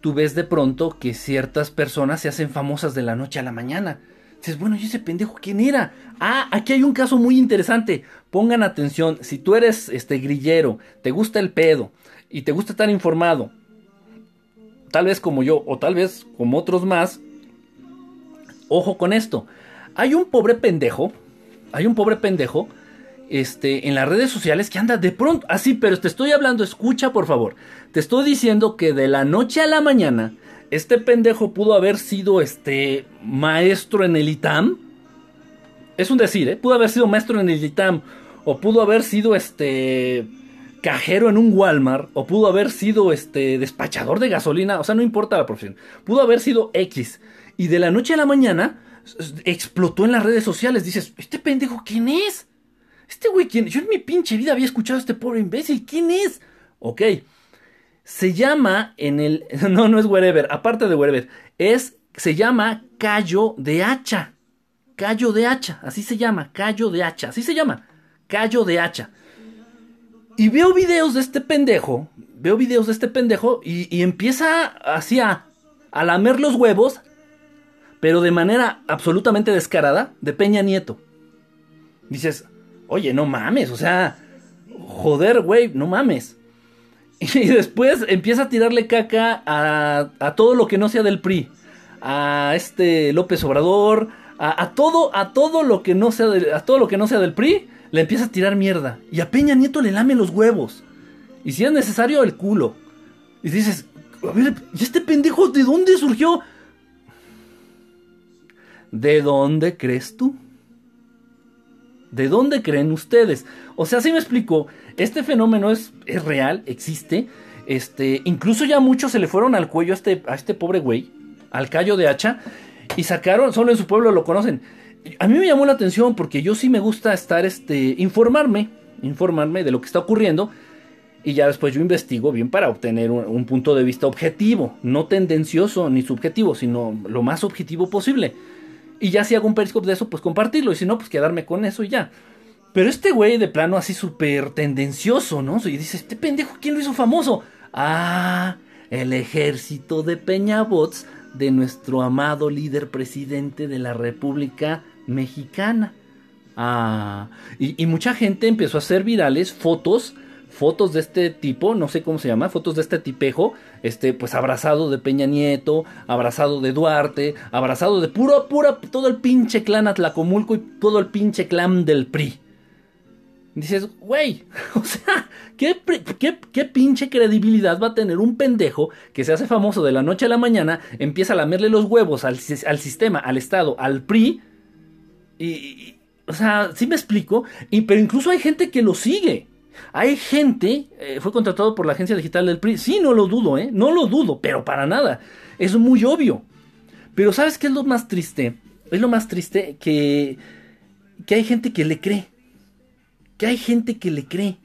Tú ves de pronto que ciertas personas se hacen famosas de la noche a la mañana. Dices, bueno, ¿y ese pendejo quién era? Ah, aquí hay un caso muy interesante. Pongan atención, si tú eres este grillero, te gusta el pedo y te gusta estar informado, tal vez como yo o tal vez como otros más, ojo con esto. Hay un pobre pendejo, hay un pobre pendejo este, en las redes sociales que anda de pronto, así, pero te estoy hablando, escucha por favor. Te estoy diciendo que de la noche a la mañana este pendejo pudo haber sido este maestro en el ITAM. Es un decir, ¿eh? Pudo haber sido maestro en el ITAM. O pudo haber sido este cajero en un Walmart. O pudo haber sido este despachador de gasolina. O sea, no importa la profesión. Pudo haber sido X. Y de la noche a la mañana explotó en las redes sociales. Dices, ¿este pendejo quién es? Este güey, ¿quién? Yo en mi pinche vida había escuchado a este pobre imbécil. ¿Quién es? Ok. Se llama en el. No, no es wherever, aparte de wherever. Es. Se llama callo de hacha. Callo de hacha, así se llama, callo de hacha, así se llama, callo de hacha. Y veo videos de este pendejo, veo videos de este pendejo y, empieza así a, a lamer los huevos, pero de manera absolutamente descarada, de Peña Nieto. Dices, oye, no mames, o sea, joder, güey, no mames. Y después empieza a tirarle caca a, todo lo que no sea del PRI. A este López Obrador. A, todo, a todo lo que no sea a todo lo que no sea del PRI. Le empieza a tirar mierda. Y a Peña Nieto le lame los huevos. Y si es necesario, el culo. Y dices, a ¿y este pendejo de dónde surgió? ¿De dónde crees tú? ¿De dónde creen ustedes? O sea, si me explico, este fenómeno es, es real, existe. Este, incluso ya muchos se le fueron al cuello a este, a este pobre güey, al callo de hacha, y sacaron, solo en su pueblo lo conocen. A mí me llamó la atención porque yo sí me gusta estar, este, informarme, informarme de lo que está ocurriendo. Y ya después yo investigo bien para obtener un, un punto de vista objetivo, no tendencioso ni subjetivo, sino lo más objetivo posible. Y ya si hago un periscope de eso, pues compartirlo. Y si no, pues quedarme con eso y ya. Pero este güey de plano así súper tendencioso, ¿no? Y dice, este pendejo, ¿quién lo hizo famoso? Ah, el ejército de Peñabots de nuestro amado líder presidente de la República Mexicana. Ah, y, y mucha gente empezó a hacer virales fotos fotos de este tipo, no sé cómo se llama, fotos de este tipejo, este, pues abrazado de Peña Nieto, abrazado de Duarte, abrazado de puro, puro, todo el pinche clan Atlacomulco y todo el pinche clan del PRI. Dices, güey, o sea, ¿qué, ¿qué, pinche credibilidad va a tener un pendejo que se hace famoso de la noche a la mañana, empieza a lamerle los huevos al, al sistema, al Estado, al PRI? Y, o sea, sí me explico, y, pero incluso hay gente que lo sigue. Hay gente, eh, fue contratado por la agencia digital del PRI. Sí, no lo dudo, ¿eh? No lo dudo, pero para nada. Es muy obvio. Pero ¿sabes qué es lo más triste? Es lo más triste que, que hay gente que le cree. Que hay gente que le cree.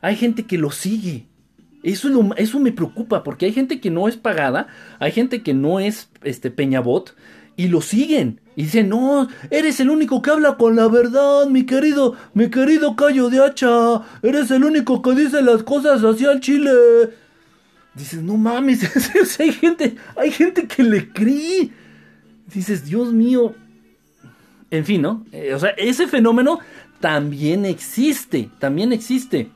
Hay gente que lo sigue. Eso, eso me preocupa porque hay gente que no es pagada, hay gente que no es este Peñabot y lo siguen. Y dicen, no, eres el único que habla con la verdad, mi querido, mi querido Cayo de Hacha. Eres el único que dice las cosas hacia el chile. Dices, no mames, hay gente, hay gente que le cree. Dices, Dios mío. En fin, ¿no? Eh, o sea, ese fenómeno también existe, también existe.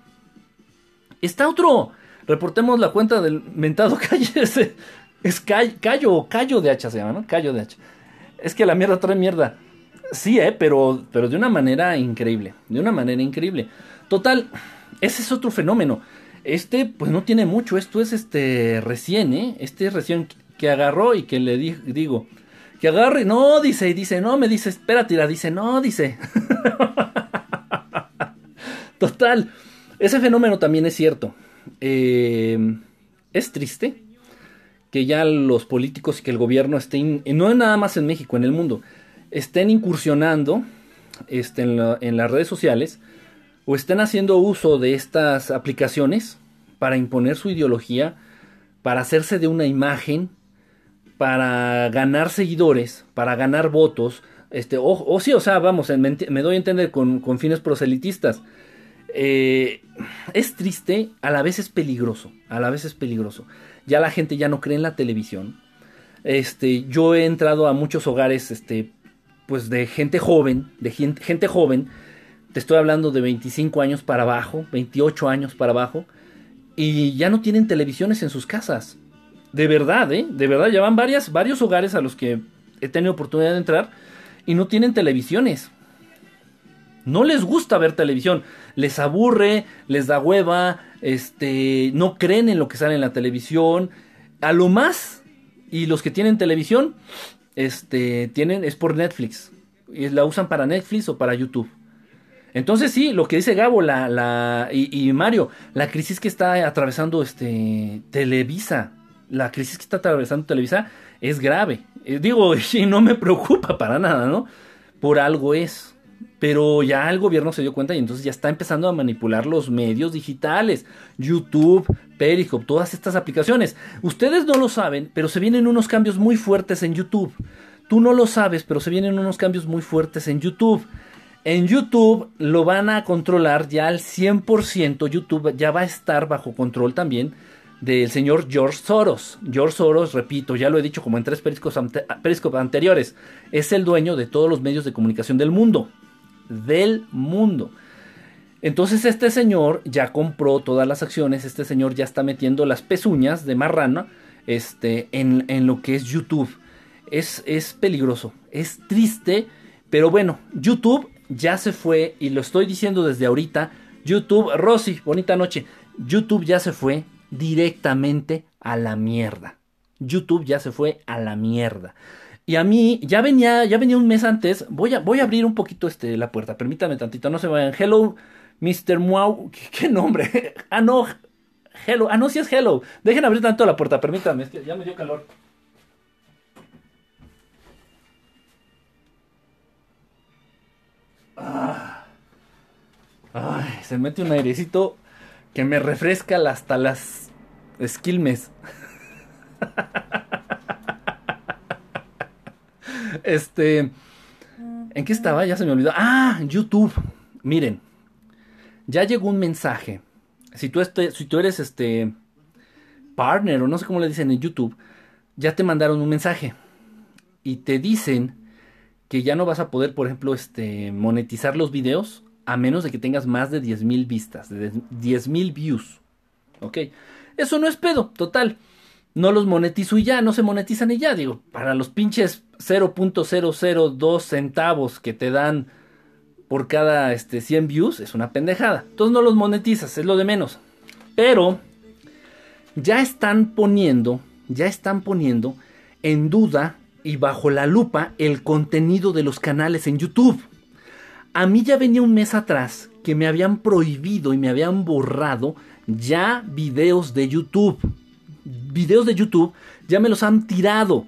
Está otro. Reportemos la cuenta del mentado calle. Es callo, callo de hacha se llama, ¿no? Callo de hacha. Es que la mierda trae mierda. Sí, eh, pero, pero de una manera increíble. De una manera increíble. Total, ese es otro fenómeno. Este, pues no tiene mucho. Esto es este recién, ¿eh? Este es recién que agarró y que le digo. Que agarre, no, dice, y dice, no, me dice, espérate, la dice, no, dice. Total, ese fenómeno también es cierto. Eh, es triste que ya los políticos y que el gobierno estén, no nada más en México, en el mundo, estén incursionando este, en, las redes sociales o estén haciendo uso de estas aplicaciones para imponer su ideología, para hacerse de una imagen, para ganar seguidores, para ganar votos, este, o, sí, o sea, vamos, me, doy a entender con, fines proselitistas. Eh, es triste, a la vez es peligroso, a la vez es peligroso. Ya la gente ya no cree en la televisión. Este, yo he entrado a muchos hogares, este, pues de gente joven, de gente, gente joven, te estoy hablando de 25 años para abajo, 28 años para abajo, y ya no tienen televisiones en sus casas. De verdad, ¿eh? De verdad, ya van varios hogares a los que he tenido oportunidad de entrar y no tienen televisiones. No les gusta ver televisión, les aburre, les da hueva, este, no creen en lo que sale en la televisión. A lo más, y los que tienen televisión, este, tienen, es por Netflix. Y la usan para Netflix o para YouTube. Entonces sí, lo que dice Gabo la, la, y, Mario, la crisis que está atravesando este, Televisa, la crisis que está atravesando Televisa es grave. Eh, digo, no me preocupa para nada, ¿no? Por algo es. Pero ya el gobierno se dio cuenta y entonces ya está empezando a manipular los medios digitales, YouTube, Periscope, todas estas aplicaciones. Ustedes no lo saben, pero se vienen unos cambios muy fuertes en YouTube. Tú no lo sabes, pero se vienen unos cambios muy fuertes en YouTube. En YouTube lo van a controlar ya al 100%. YouTube ya va a estar bajo control también del señor George Soros. George Soros, repito, ya lo he dicho como en tres periscopes anteriores, es el dueño de todos los medios de comunicación del mundo. Del mundo. Entonces este señor ya compró todas las acciones, este señor ya está metiendo las pezuñas de marrana este, en, en lo que es YouTube. Es, es peligroso, es triste, pero bueno, YouTube ya se fue, y lo estoy diciendo desde ahorita, YouTube, Rosy, bonita noche, YouTube ya se fue directamente a la mierda. YouTube ya se fue a la mierda. Y a mí ya venía, ya venía un mes antes. Voy a, voy a abrir un poquito este, la puerta. Permítame tantito, no se vayan. Hello, Mr. Wow. ¿Qué, nombre? ah, no. Hello. Ah, no, sí es Hello. Dejen abrir tanto la puerta, permítame. ya me dio calor. Ah. Se mete un airecito que me refresca hasta las esquilmes. este, ¿en qué estaba? Ya se me olvidó. Ah, YouTube. Miren, ya llegó un mensaje. Si tú, este, si tú eres este partner o no sé cómo le dicen en YouTube, ya te mandaron un mensaje y te dicen que ya no vas a poder, por ejemplo, este, monetizar los videos a menos de que tengas más de 10.000 vistas, de 10.000 views. ¿Ok? Eso no es pedo, total. No los monetizo y ya, no se monetizan y ya. Digo, para los pinches 0.002 centavos que te dan por cada este, 100 views, es una pendejada. Entonces no los monetizas, es lo de menos. Pero ya están poniendo, ya están poniendo en duda y bajo la lupa el contenido de los canales en YouTube. A mí ya venía un mes atrás que me habían prohibido y me habían borrado ya videos de YouTube. Videos de YouTube ya me los han tirado.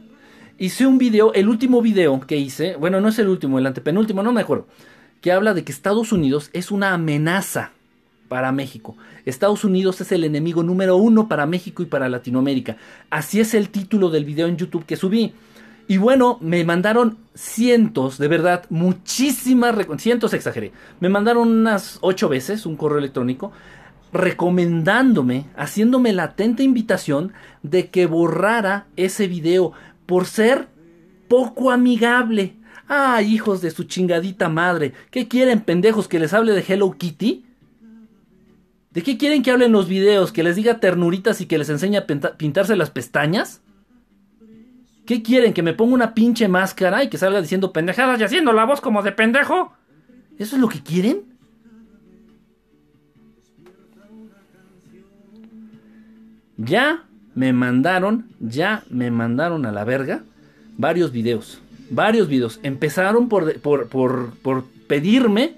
Hice un video, el último video que hice, bueno, no es el último, el antepenúltimo, no me acuerdo, que habla de que Estados Unidos es una amenaza para México. Estados Unidos es el enemigo número uno para México y para Latinoamérica. Así es el título del video en YouTube que subí. Y bueno, me mandaron cientos, de verdad, muchísimas, cientos exageré. Me mandaron unas ocho veces un correo electrónico recomendándome, haciéndome la atenta invitación de que borrara ese video por ser poco amigable. Ah, hijos de su chingadita madre, ¿qué quieren pendejos que les hable de Hello Kitty? ¿De qué quieren que hablen los videos? ¿Que les diga ternuritas y que les enseñe a pintarse las pestañas? ¿Qué quieren? ¿Que me ponga una pinche máscara y que salga diciendo pendejadas y haciendo la voz como de pendejo? ¿Eso es lo que quieren? Ya me mandaron, ya me mandaron a la verga varios videos. Varios videos. Empezaron por, por, por, por pedirme,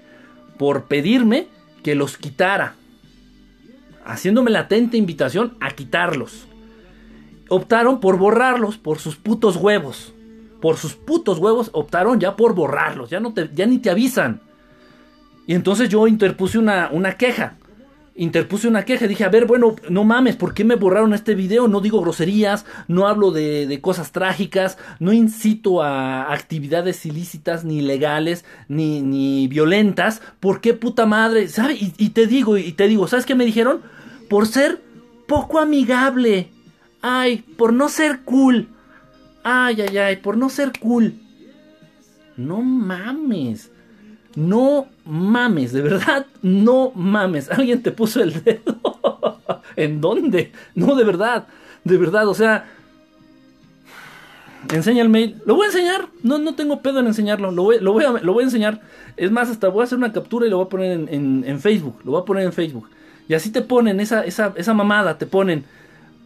por pedirme que los quitara. Haciéndome la atenta invitación a quitarlos. optaron por borrarlos por sus putos huevos. Por sus putos huevos optaron ya por borrarlos, ya, no te, ya ni te avisan. Y entonces yo interpuse una, una queja interpuse una queja. Dije, a ver, bueno, no mames, ¿por qué me borraron este video? No digo groserías, no hablo de, cosas trágicas, no incito a actividades ilícitas, ni legales, ni, ni violentas. ¿Por qué puta madre? ¿Sabes? Y, y, te digo, y te digo, ¿sabes qué me dijeron? Por ser poco amigable. Ay, por no ser cool. Ay, ay, ay, por no ser cool. No mames. No mames, de verdad, no mames. Alguien te puso el dedo. ¿En dónde? No, de verdad, de verdad, o sea. Enseña el mail. Lo voy a enseñar. No, no tengo pedo en enseñarlo. Lo voy, lo voy, a, lo voy a enseñar. Es más, hasta voy a hacer una captura y lo voy a poner en, Facebook. Lo voy a poner en Facebook. Y así te ponen esa, esa, esa mamada. Te ponen.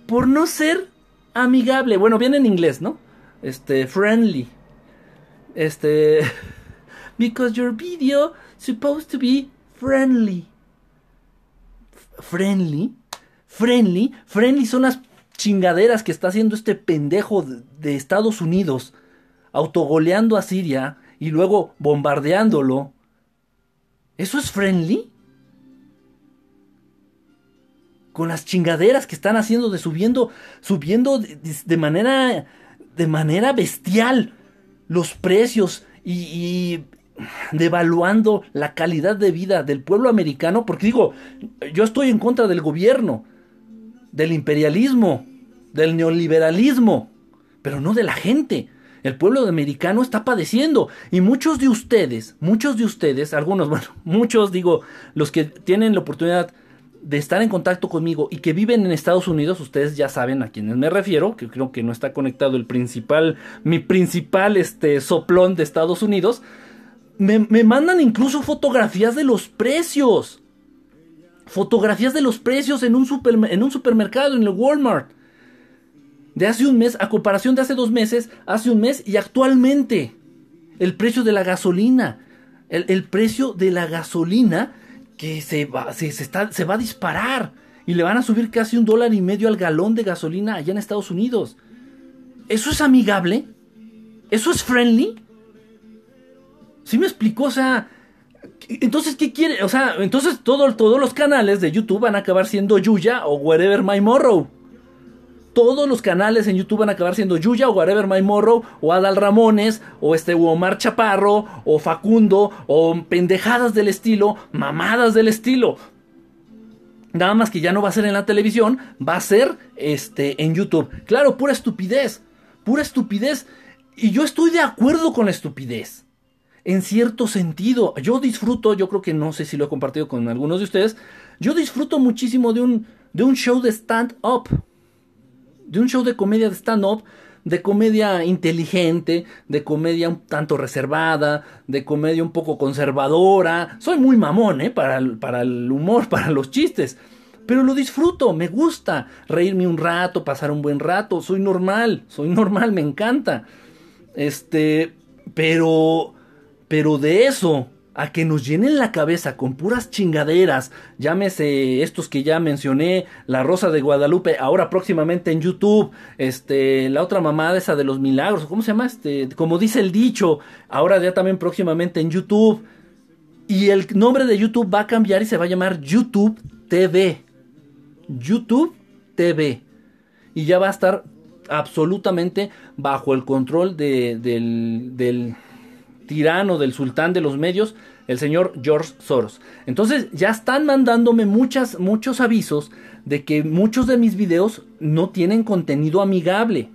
Por no ser amigable. Bueno, viene en inglés, ¿no? Este, friendly. Este. because your video supposed to be friendly. friendly, friendly, friendly son las chingaderas que está haciendo este pendejo de, Estados Unidos, autogoleando a Siria y luego bombardeándolo. ¿Eso es friendly? Con las chingaderas que están haciendo de subiendo, subiendo de, manera, de manera bestial los precios y devaluando la calidad de vida del pueblo americano, porque digo, yo estoy en contra del gobierno, del imperialismo, del neoliberalismo, pero no de la gente. El pueblo americano está padeciendo y muchos de ustedes, muchos de ustedes, algunos, bueno, muchos digo, los que tienen la oportunidad de estar en contacto conmigo y que viven en Estados Unidos, ustedes ya saben a quienes me refiero, que creo que no está conectado el principal, mi principal este soplón de Estados Unidos, me, mandan incluso fotografías de los precios. Fotografías de los precios en un, en un supermercado, en el Walmart. De hace un mes, a comparación de hace dos meses, hace un mes y actualmente. El precio de la gasolina. El, precio de la gasolina que se va, se, está, se va a disparar. Y le van a subir casi un dólar y medio al galón de gasolina allá en Estados Unidos. ¿Eso es amigable? ¿Eso es friendly? ¿Sí me explicó? O sea, entonces, ¿qué quiere? O sea, entonces todo, todos los canales de YouTube van a acabar siendo Yuya o Wherever My Morrow. Todos los canales en YouTube van a acabar siendo Yuya o Wherever My Morrow o Adal Ramones o este Omar Chaparro o Facundo o pendejadas del estilo, mamadas del estilo. Nada más que ya no va a ser en la televisión, va a ser este en YouTube. Claro, pura estupidez, pura estupidez y yo estoy de acuerdo con la estupidez en cierto sentido. Yo disfruto, yo creo que no sé si lo he compartido con algunos de ustedes, yo disfruto muchísimo de un, de un show de stand-up, de un show de comedia de stand-up, de comedia inteligente, de comedia un tanto reservada, de comedia un poco conservadora. Soy muy mamón, ¿eh? Para para el humor, para los chistes. Pero lo disfruto, me gusta reírme un rato, pasar un buen rato. Soy normal, soy normal, me encanta. Este, pero pero de eso a que nos llenen la cabeza con puras chingaderas, llámese estos que ya mencioné, La Rosa de Guadalupe, ahora próximamente en YouTube, este, la otra mamada esa de los milagros, ¿cómo se llama? Este, como dice el dicho, ahora ya también próximamente en YouTube. Y el nombre de YouTube va a cambiar y se va a llamar YouTube TV. YouTube TV. Y ya va a estar absolutamente bajo el control de, del, del tirano, del sultán de los medios, el señor George Soros. Entonces ya están mandándome muchas, muchos avisos de que muchos de mis videos no tienen contenido amigable.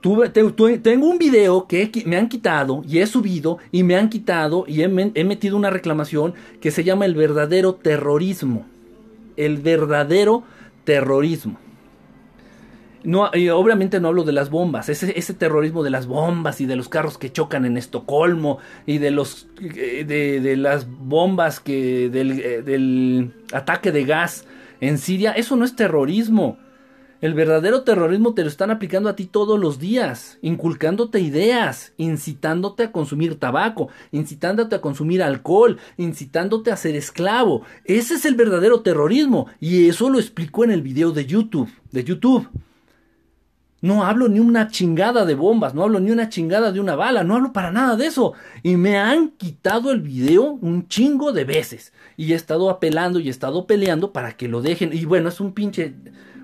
Tengo un video que me han quitado y he subido y me han quitado y he metido una reclamación que se llama el verdadero terrorismo. El verdadero terrorismo. No, y obviamente no hablo de las bombas, ese, terrorismo de las bombas y de los carros que chocan en Estocolmo y de los eh, de, las bombas que del, eh, del ataque de gas en Siria, eso no es terrorismo. El verdadero terrorismo te lo están aplicando a ti todos los días, inculcándote ideas, incitándote a consumir tabaco, incitándote a consumir alcohol, incitándote a ser esclavo. Ese es el verdadero terrorismo y eso lo explicó en el video de YouTube, de YouTube. No hablo ni una chingada de bombas, no hablo ni una chingada de una bala, no hablo para nada de eso. Y me han quitado el video un chingo de veces. Y he estado apelando y he estado peleando para que lo dejen. Y bueno, es un pinche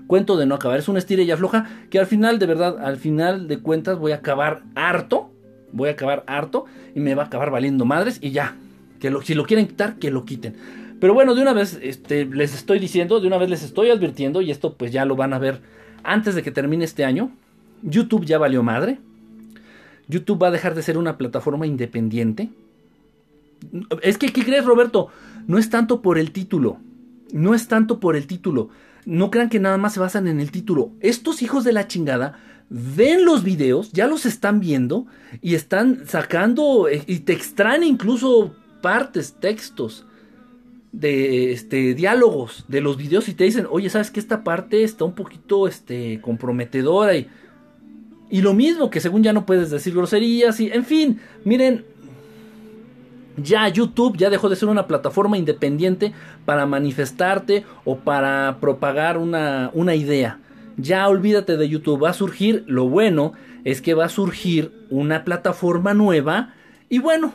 cuento de no acabar. Es una estira y afloja que al final, de verdad, al final de cuentas voy a acabar harto. Voy a acabar harto y me va a acabar valiendo madres y ya. Que si lo quieren quitar, que lo quiten. Pero bueno, de una vez este, les estoy diciendo, de una vez les estoy advirtiendo y esto pues ya lo van a ver antes de que termine este año, YouTube ya valió madre. YouTube va a dejar de ser una plataforma independiente. Es que, ¿qué crees, Roberto? No es tanto por el título. No es tanto por el título. No crean que nada más se basan en el título. Estos hijos de la chingada ven los videos, ya los están viendo y están sacando eh, y te extraen incluso partes, textos de este, diálogos de los videos y te dicen, oye, ¿sabes que esta parte está un poquito este, comprometedora? Y, y lo mismo, que según ya no puedes decir groserías y, en fin, miren, ya YouTube ya dejó de ser una plataforma independiente para manifestarte o para propagar una, una idea. Ya olvídate de YouTube, va a surgir, lo bueno es que va a surgir una plataforma nueva y bueno,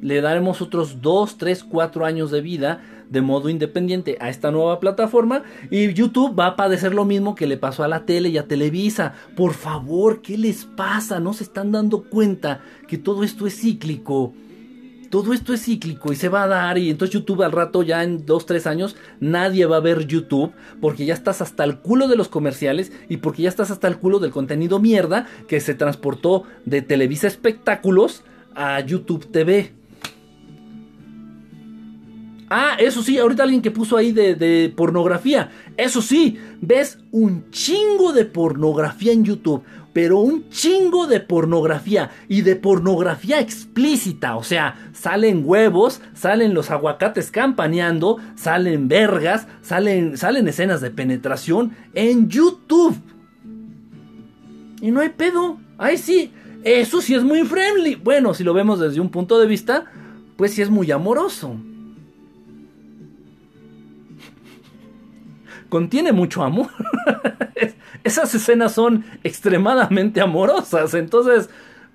le daremos otros 2, 3, 4 años de vida de modo independiente a esta nueva plataforma y YouTube va a padecer lo mismo que le pasó a la tele y a Televisa. Por favor, ¿qué les pasa? ¿No se están dando cuenta que todo esto es cíclico? Todo esto es cíclico y se va a dar y entonces YouTube al rato ya en 2, 3 años nadie va a ver YouTube porque ya estás hasta el culo de los comerciales y porque ya estás hasta el culo del contenido mierda que se transportó de Televisa Espectáculos a YouTube TV. Ah, eso sí, ahorita alguien que puso ahí de, pornografía. Eso sí, ves un chingo de pornografía en YouTube. Pero un chingo de pornografía. Y de pornografía explícita. O sea, salen huevos, salen los aguacates campaneando, salen vergas, salen, salen escenas de penetración en YouTube. Y no hay pedo. Ahí sí, eso sí es muy friendly. Bueno, si lo vemos desde un punto de vista, pues sí es muy amoroso. Contiene mucho amor. Esas escenas son extremadamente amorosas. Entonces,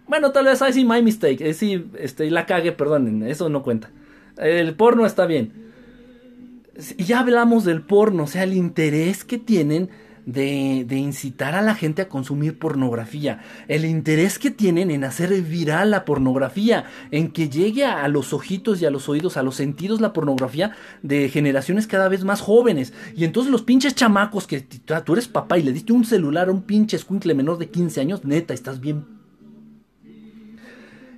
bueno, tal vez ahí sí my mistake. Eh, sí, este, la cague, perdón, eso no cuenta. El porno está bien. Ya hablamos del porno, o sea, el interés que tienen de, incitar a la gente a consumir pornografía, el interés que tienen en hacer viral la pornografía, en que llegue a, los ojitos y a los oídos, a los sentidos la pornografía de generaciones cada vez más jóvenes. Y entonces los pinches chamacos que tú eres papá y le diste un celular a un pinche escuincle menor de 15 años, neta, estás bien.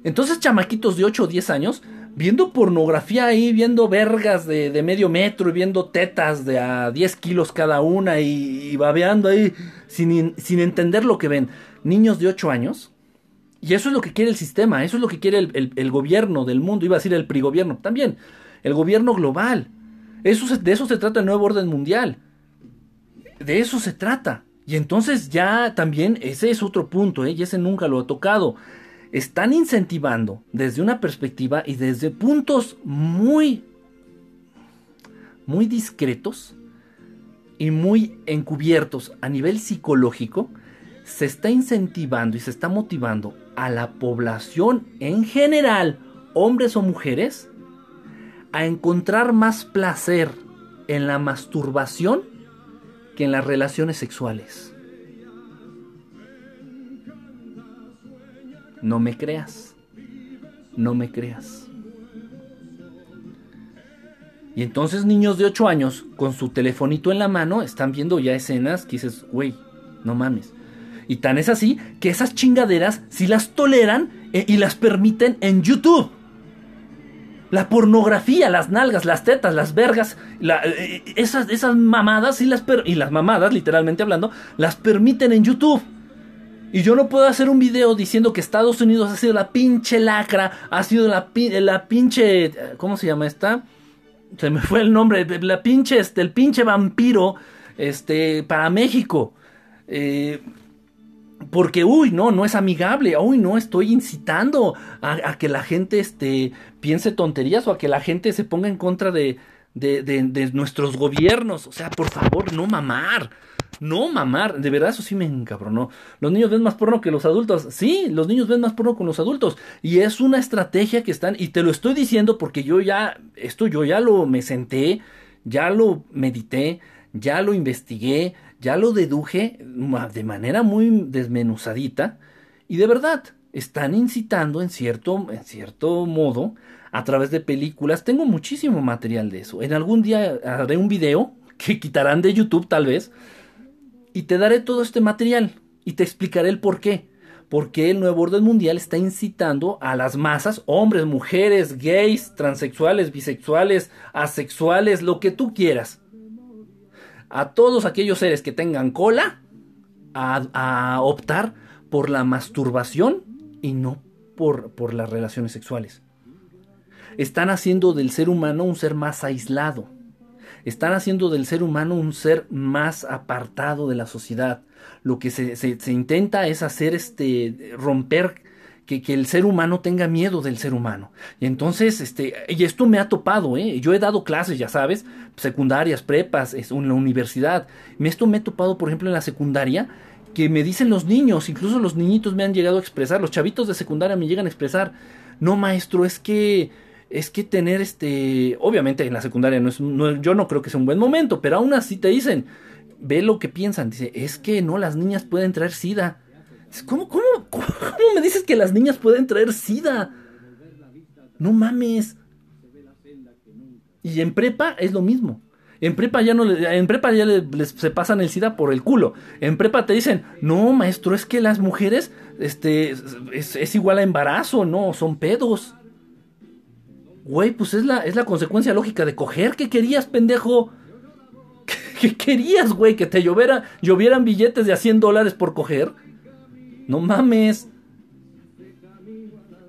Entonces chamaquitos de 8 o 10 años viendo pornografía ahí, viendo vergas de, medio metro y viendo tetas de a 10 kilos cada una y, babeando ahí sin, sin, entender lo que ven. Niños de 8 años. Y eso es lo que quiere el sistema, eso es lo que quiere el, gobierno del mundo, iba a decir el prigobierno también, el gobierno global. Eso, de eso se trata el nuevo orden mundial. De eso se trata. Y entonces ya también ese es otro punto, ¿eh? y ese nunca lo ha tocado están incentivando desde una perspectiva y desde puntos muy, muy discretos y muy encubiertos a nivel psicológico, se está incentivando y se está motivando a la población en general, hombres o mujeres, a encontrar más placer en la masturbación que en las relaciones sexuales. No me creas. No me creas. Y entonces niños de 8 años con su telefonito en la mano están viendo ya escenas que dices, güey, no mames. Y tan es así que esas chingaderas si las toleran eh, y las permiten en YouTube. La pornografía, las nalgas, las tetas, las vergas, eh, esas, esas mamadas y las, y las mamadas, literalmente hablando, las permiten en YouTube. Y yo no puedo hacer un video diciendo que Estados Unidos ha sido la pinche lacra, ha sido la, la pinche... ¿Cómo se llama esta? Se me fue el nombre, la pinche, este, el pinche vampiro, este, para México. Eh, porque, uy, no, no es amigable, uy, no, estoy incitando a, que la gente, este, piense tonterías o a que la gente se ponga en contra de, de, de, de nuestros gobiernos. O sea, por favor, no mamar. No mamar, de verdad eso sí me encabronó. Los niños ven más porno que los adultos. Sí, los niños ven más porno con los adultos. Y es una estrategia que están, y te lo estoy diciendo porque yo ya, esto yo ya lo me senté, ya lo medité, ya lo investigué, ya lo deduje de manera muy desmenuzadita. Y de verdad, están incitando en cierto, en cierto modo a través de películas. Tengo muchísimo material de eso. En algún día haré un video que quitarán de YouTube tal vez y te daré todo este material y te explicaré el por qué. Porque el nuevo orden mundial está incitando a las masas, hombres, mujeres, gays, transexuales, bisexuales, asexuales, lo que tú quieras. A todos aquellos seres que tengan cola a, a optar por la masturbación y no por, por las relaciones sexuales. Están haciendo del ser humano un ser más aislado están haciendo del ser humano un ser más apartado de la sociedad. Lo que se, intenta es hacer este romper que, el ser humano tenga miedo del ser humano. Y entonces, este, y esto me ha topado, ¿eh? Yo he dado clases, ya sabes, secundarias, prepas, en la universidad. Esto me he topado, por ejemplo, en la secundaria, que me dicen los niños, incluso los niñitos me han llegado a expresar, los chavitos de secundaria me llegan a expresar, no maestro, es que es que tener este, obviamente en la secundaria no es, yo no creo que sea un buen momento, pero aún así te dicen, ve lo que piensan, dice, es que no, las niñas pueden traer sida. ¿Cómo, cómo, cómo, me dices que las niñas pueden traer sida? No mames. Y en prepa es lo mismo. En prepa ya no en prepa ya les, se pasan el SIDA por el culo. En prepa te dicen, no, maestro, es que las mujeres, este, es, es igual a embarazo, no, son pedos. Güey, pues es la, es la consecuencia lógica de coger. ¿Qué querías, pendejo? ¿Qué, querías, güey? ¿Que te lloviera, llovieran billetes de a 100 dólares por coger? No mames.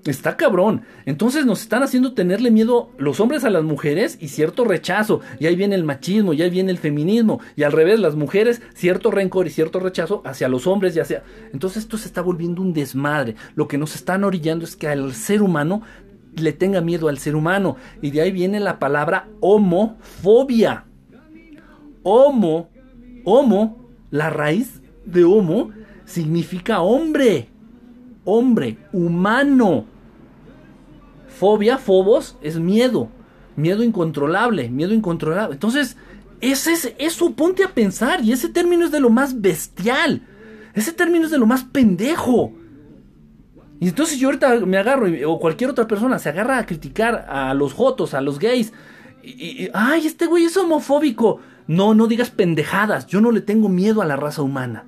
Está cabrón. Entonces nos están haciendo tenerle miedo los hombres a las mujeres y cierto rechazo. Y ahí viene el machismo, y ahí viene el feminismo. Y al revés, las mujeres, cierto rencor y cierto rechazo hacia los hombres y hacia... Entonces esto se está volviendo un desmadre. Lo que nos están orillando es que al ser humano le tenga miedo al ser humano. Y de ahí viene la palabra homofobia. Homo, homo, la raíz de homo significa hombre. Hombre, humano. Fobia, fobos, es miedo. Miedo incontrolable, miedo incontrolable. Entonces, ese es eso, ponte a pensar. Y ese término es de lo más bestial. Ese término es de lo más pendejo. Y entonces yo ahorita me agarro, o cualquier otra persona se agarra a criticar a los jotos, a los gays. Y, ay, este güey es homofóbico. No, no digas pendejadas. Yo no le tengo miedo a la raza humana.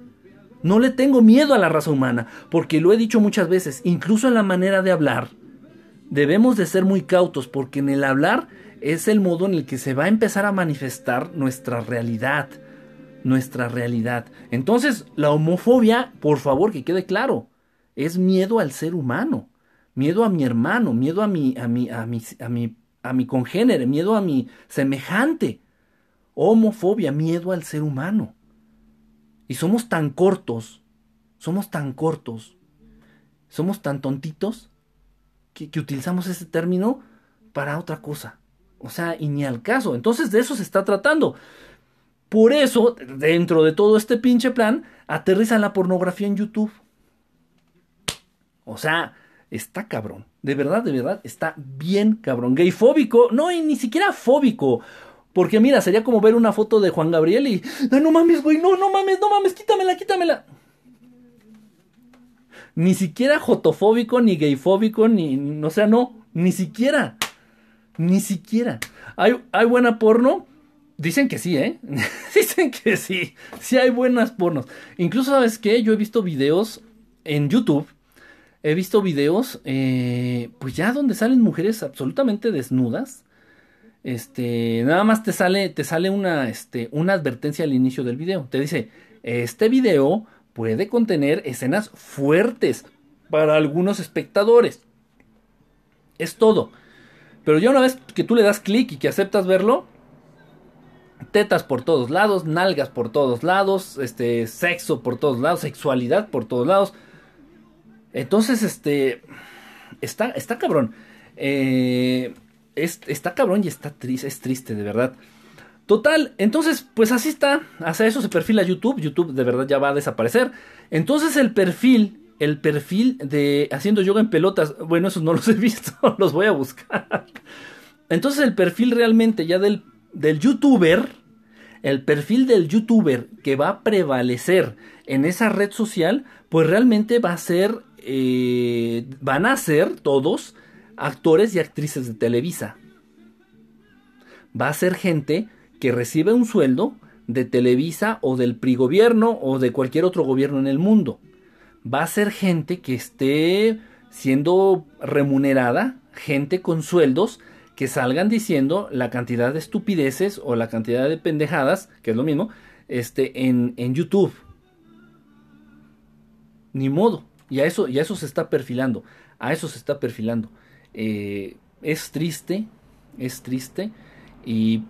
No le tengo miedo a la raza humana, porque lo he dicho muchas veces, incluso en la manera de hablar. Debemos de ser muy cautos, porque en el hablar es el modo en el que se va a empezar a manifestar nuestra realidad. Nuestra realidad. Entonces, la homofobia, por favor, que quede claro es miedo al ser humano, miedo a mi hermano, miedo a mi, a mi, a mi, a mi, a mi congénere, miedo a mi semejante. Homofobia, miedo al ser humano. Y somos tan cortos, somos tan cortos, somos tan tontitos que, que utilizamos ese término para otra cosa. O sea, y ni al caso. Entonces de eso se está tratando. Por eso, dentro de todo este pinche plan, aterriza la pornografía en YouTube. O sea, está cabrón. De verdad, de verdad, está bien cabrón. Gayfóbico, no, y ni siquiera fóbico. Porque mira, sería como ver una foto de Juan Gabriel y. no mames, güey, no, no mames, no mames, quítamela, quítamela. Ni siquiera jotofóbico, ni gayfóbico, ni. O sea, no, ni siquiera. Ni siquiera. ¿Hay, hay buena porno? Dicen que sí, ¿eh? Dicen que sí. Sí hay buenas pornos. Incluso, ¿sabes qué? Yo he visto videos en YouTube He visto videos, eh, pues ya donde salen mujeres absolutamente desnudas. Este, nada más te sale, te sale una, este, una advertencia al inicio del video. Te dice, este video puede contener escenas fuertes para algunos espectadores. Es todo. Pero ya una vez que tú le das clic y que aceptas verlo, tetas por todos lados, nalgas por todos lados, este, sexo por todos lados, sexualidad por todos lados entonces, este. Está, está cabrón. Eh, está cabrón y está triste, es triste, de verdad. Total, entonces, pues así está. Hacia eso se perfila YouTube. YouTube de verdad ya va a desaparecer. Entonces el perfil, el perfil de haciendo yoga en pelotas, bueno, esos no los he visto, los voy a buscar. Entonces el perfil realmente ya del, del youtuber, el perfil del youtuber que va a prevalecer en esa red social, pues realmente va a ser, eh, van a ser todos actores y actrices de Televisa. Va a ser gente que recibe un sueldo de Televisa o del PRI gobierno o de cualquier otro gobierno en el mundo. Va a ser gente que esté siendo remunerada, gente con sueldos que salgan diciendo la cantidad de estupideces o la cantidad de pendejadas, que es lo mismo, este, en, en YouTube. Ni modo. Y a, eso, y a eso se está perfilando. A eso se está perfilando. Eh, es triste. Es triste. Y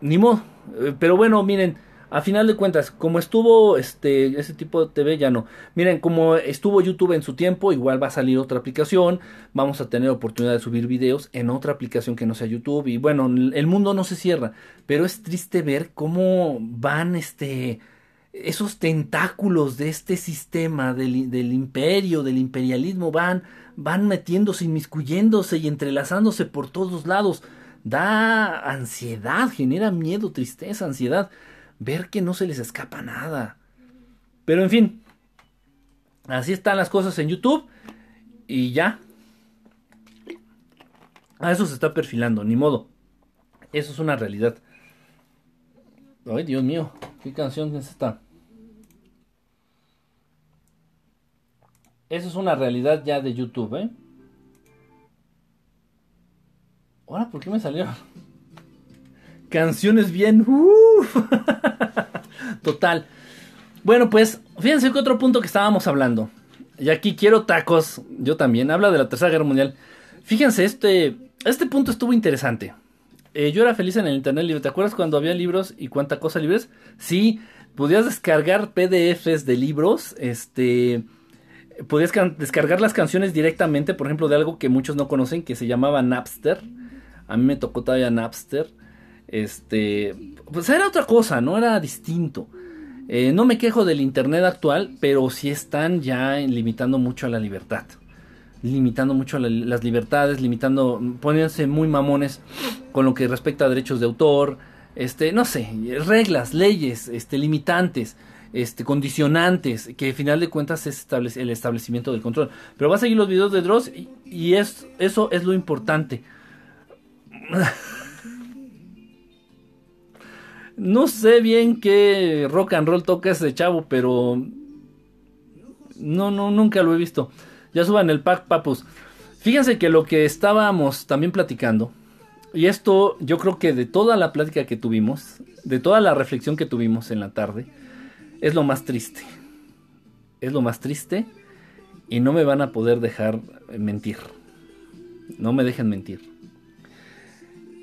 ni modo. Eh, pero bueno, miren, a final de cuentas, como estuvo este ese tipo de TV ya no. Miren, como estuvo YouTube en su tiempo, igual va a salir otra aplicación, vamos a tener oportunidad de subir videos en otra aplicación que no sea YouTube y bueno, el mundo no se cierra, pero es triste ver cómo van este esos tentáculos de este sistema del, imperio, del imperialismo van van metiéndose, inmiscuyéndose y entrelazándose por todos lados da ansiedad, genera miedo, tristeza, ansiedad, ver que no se les escapa nada. Pero en fin, así están las cosas en YouTube y ya. A eso se está perfilando, ni modo. Eso es una realidad. Ay, Dios mío, ¿qué canción es esta? Eso es una realidad ya de YouTube, ¿eh? Ahora, ¿por qué me salieron? Canciones bien. Total. Bueno, pues fíjense que otro punto que estábamos hablando. Y aquí quiero tacos. Yo también. Habla de la Tercera Guerra Mundial. Fíjense, este, este punto estuvo interesante. Eh, yo era feliz en el Internet libre. ¿Te acuerdas cuando había libros y cuánta cosa libres? Sí, podías descargar PDFs de libros. Este. Podías descargar las canciones directamente, por ejemplo, de algo que muchos no conocen, que se llamaba Napster. A mí me tocó todavía Napster. Este, pues era otra cosa, no era distinto. Eh, no me quejo del internet actual, pero sí están ya limitando mucho a la libertad. Limitando mucho las libertades, limitando, poniéndose muy mamones con lo que respecta a derechos de autor, este, no sé, reglas, leyes, este, limitantes, este, condicionantes, que al final de cuentas es el establecimiento del control. Pero va a seguir los videos de Dross y, y es, eso es lo importante no sé bien qué rock and roll toca ese chavo, pero no, no, nunca lo he visto. Ya suban el pack, papus. Fíjense que lo que estábamos también platicando, y esto yo creo que de toda la plática que tuvimos, de toda la reflexión que tuvimos en la tarde, es lo más triste. Es lo más triste y no me van a poder dejar mentir. No me dejen mentir.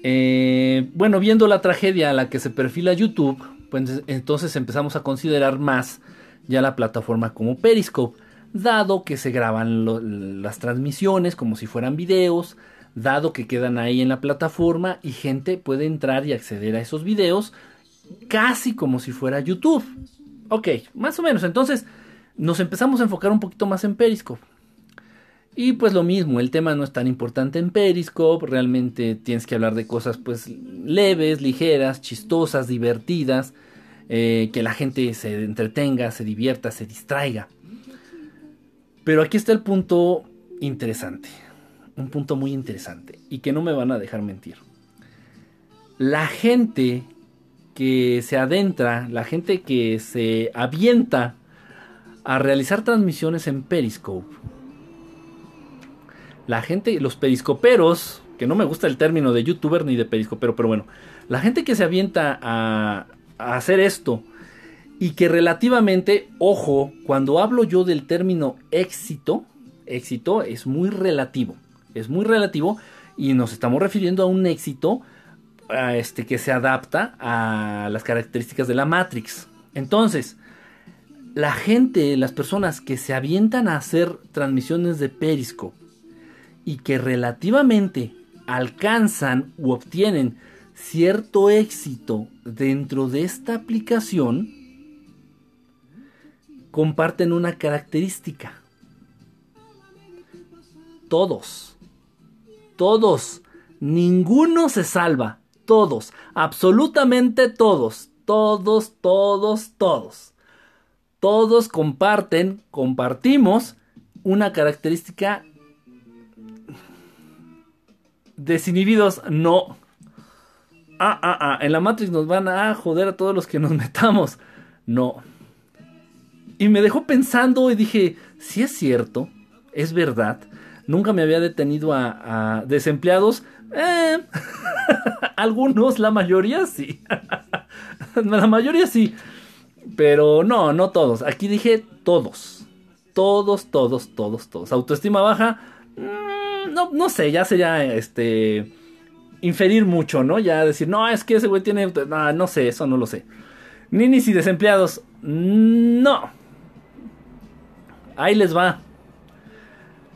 Eh, bueno, viendo la tragedia a la que se perfila YouTube, pues entonces empezamos a considerar más ya la plataforma como Periscope, dado que se graban las transmisiones como si fueran videos, dado que quedan ahí en la plataforma y gente puede entrar y acceder a esos videos casi como si fuera YouTube. Ok, más o menos. Entonces nos empezamos a enfocar un poquito más en Periscope. Y pues lo mismo, el tema no es tan importante en Periscope, realmente tienes que hablar de cosas pues leves, ligeras, chistosas, divertidas, eh, que la gente se entretenga, se divierta, se distraiga. Pero aquí está el punto interesante, un punto muy interesante y que no me van a dejar mentir. La gente que se adentra, la gente que se avienta a realizar transmisiones en Periscope, la gente, los periscoperos, que no me gusta el término de youtuber ni de periscopero, pero bueno, la gente que se avienta a, hacer esto y que relativamente, ojo, cuando hablo yo del término éxito, éxito es muy relativo, es muy relativo y nos estamos refiriendo a un éxito este, que se adapta a las características de la Matrix. Entonces, la gente, las personas que se avientan a hacer transmisiones de Periscope y que relativamente alcanzan u obtienen cierto éxito dentro de esta aplicación, comparten una característica. Todos, todos, ninguno se salva, todos, absolutamente todos, todos, todos, todos. Todos comparten, compartimos una característica desinhibidos, no. Ah, ah, ah, en la Matrix nos van a joder a todos los que nos metamos. No. Y me dejó pensando y dije, si es cierto, es verdad. Nunca me había detenido a, desempleados. Eh, algunos, la mayoría sí. la mayoría sí. Pero no, no todos. Aquí dije todos. Todos, todos, todos, todos. Autoestima baja. Mm, no, no sé, ya sería este. Inferir mucho, ¿no? Ya decir, no, es que ese güey tiene. No, no sé, eso no lo sé. Ninis y desempleados. No. Ahí les va.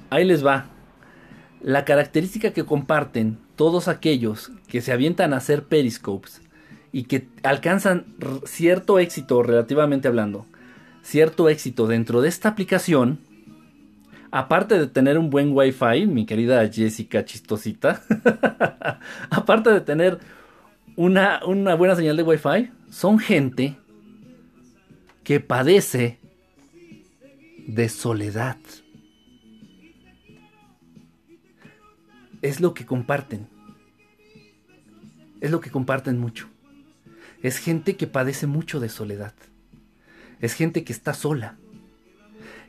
Ahí les va. La característica que comparten todos aquellos que se avientan a hacer periscopes y que alcanzan cierto éxito relativamente hablando, cierto éxito dentro de esta aplicación, aparte de tener un buen wifi, mi querida Jessica chistosita, aparte de tener una, una buena señal de wifi, son gente que padece de soledad. Es lo que comparten. Es lo que comparten mucho. Es gente que padece mucho de soledad. Es gente que está sola.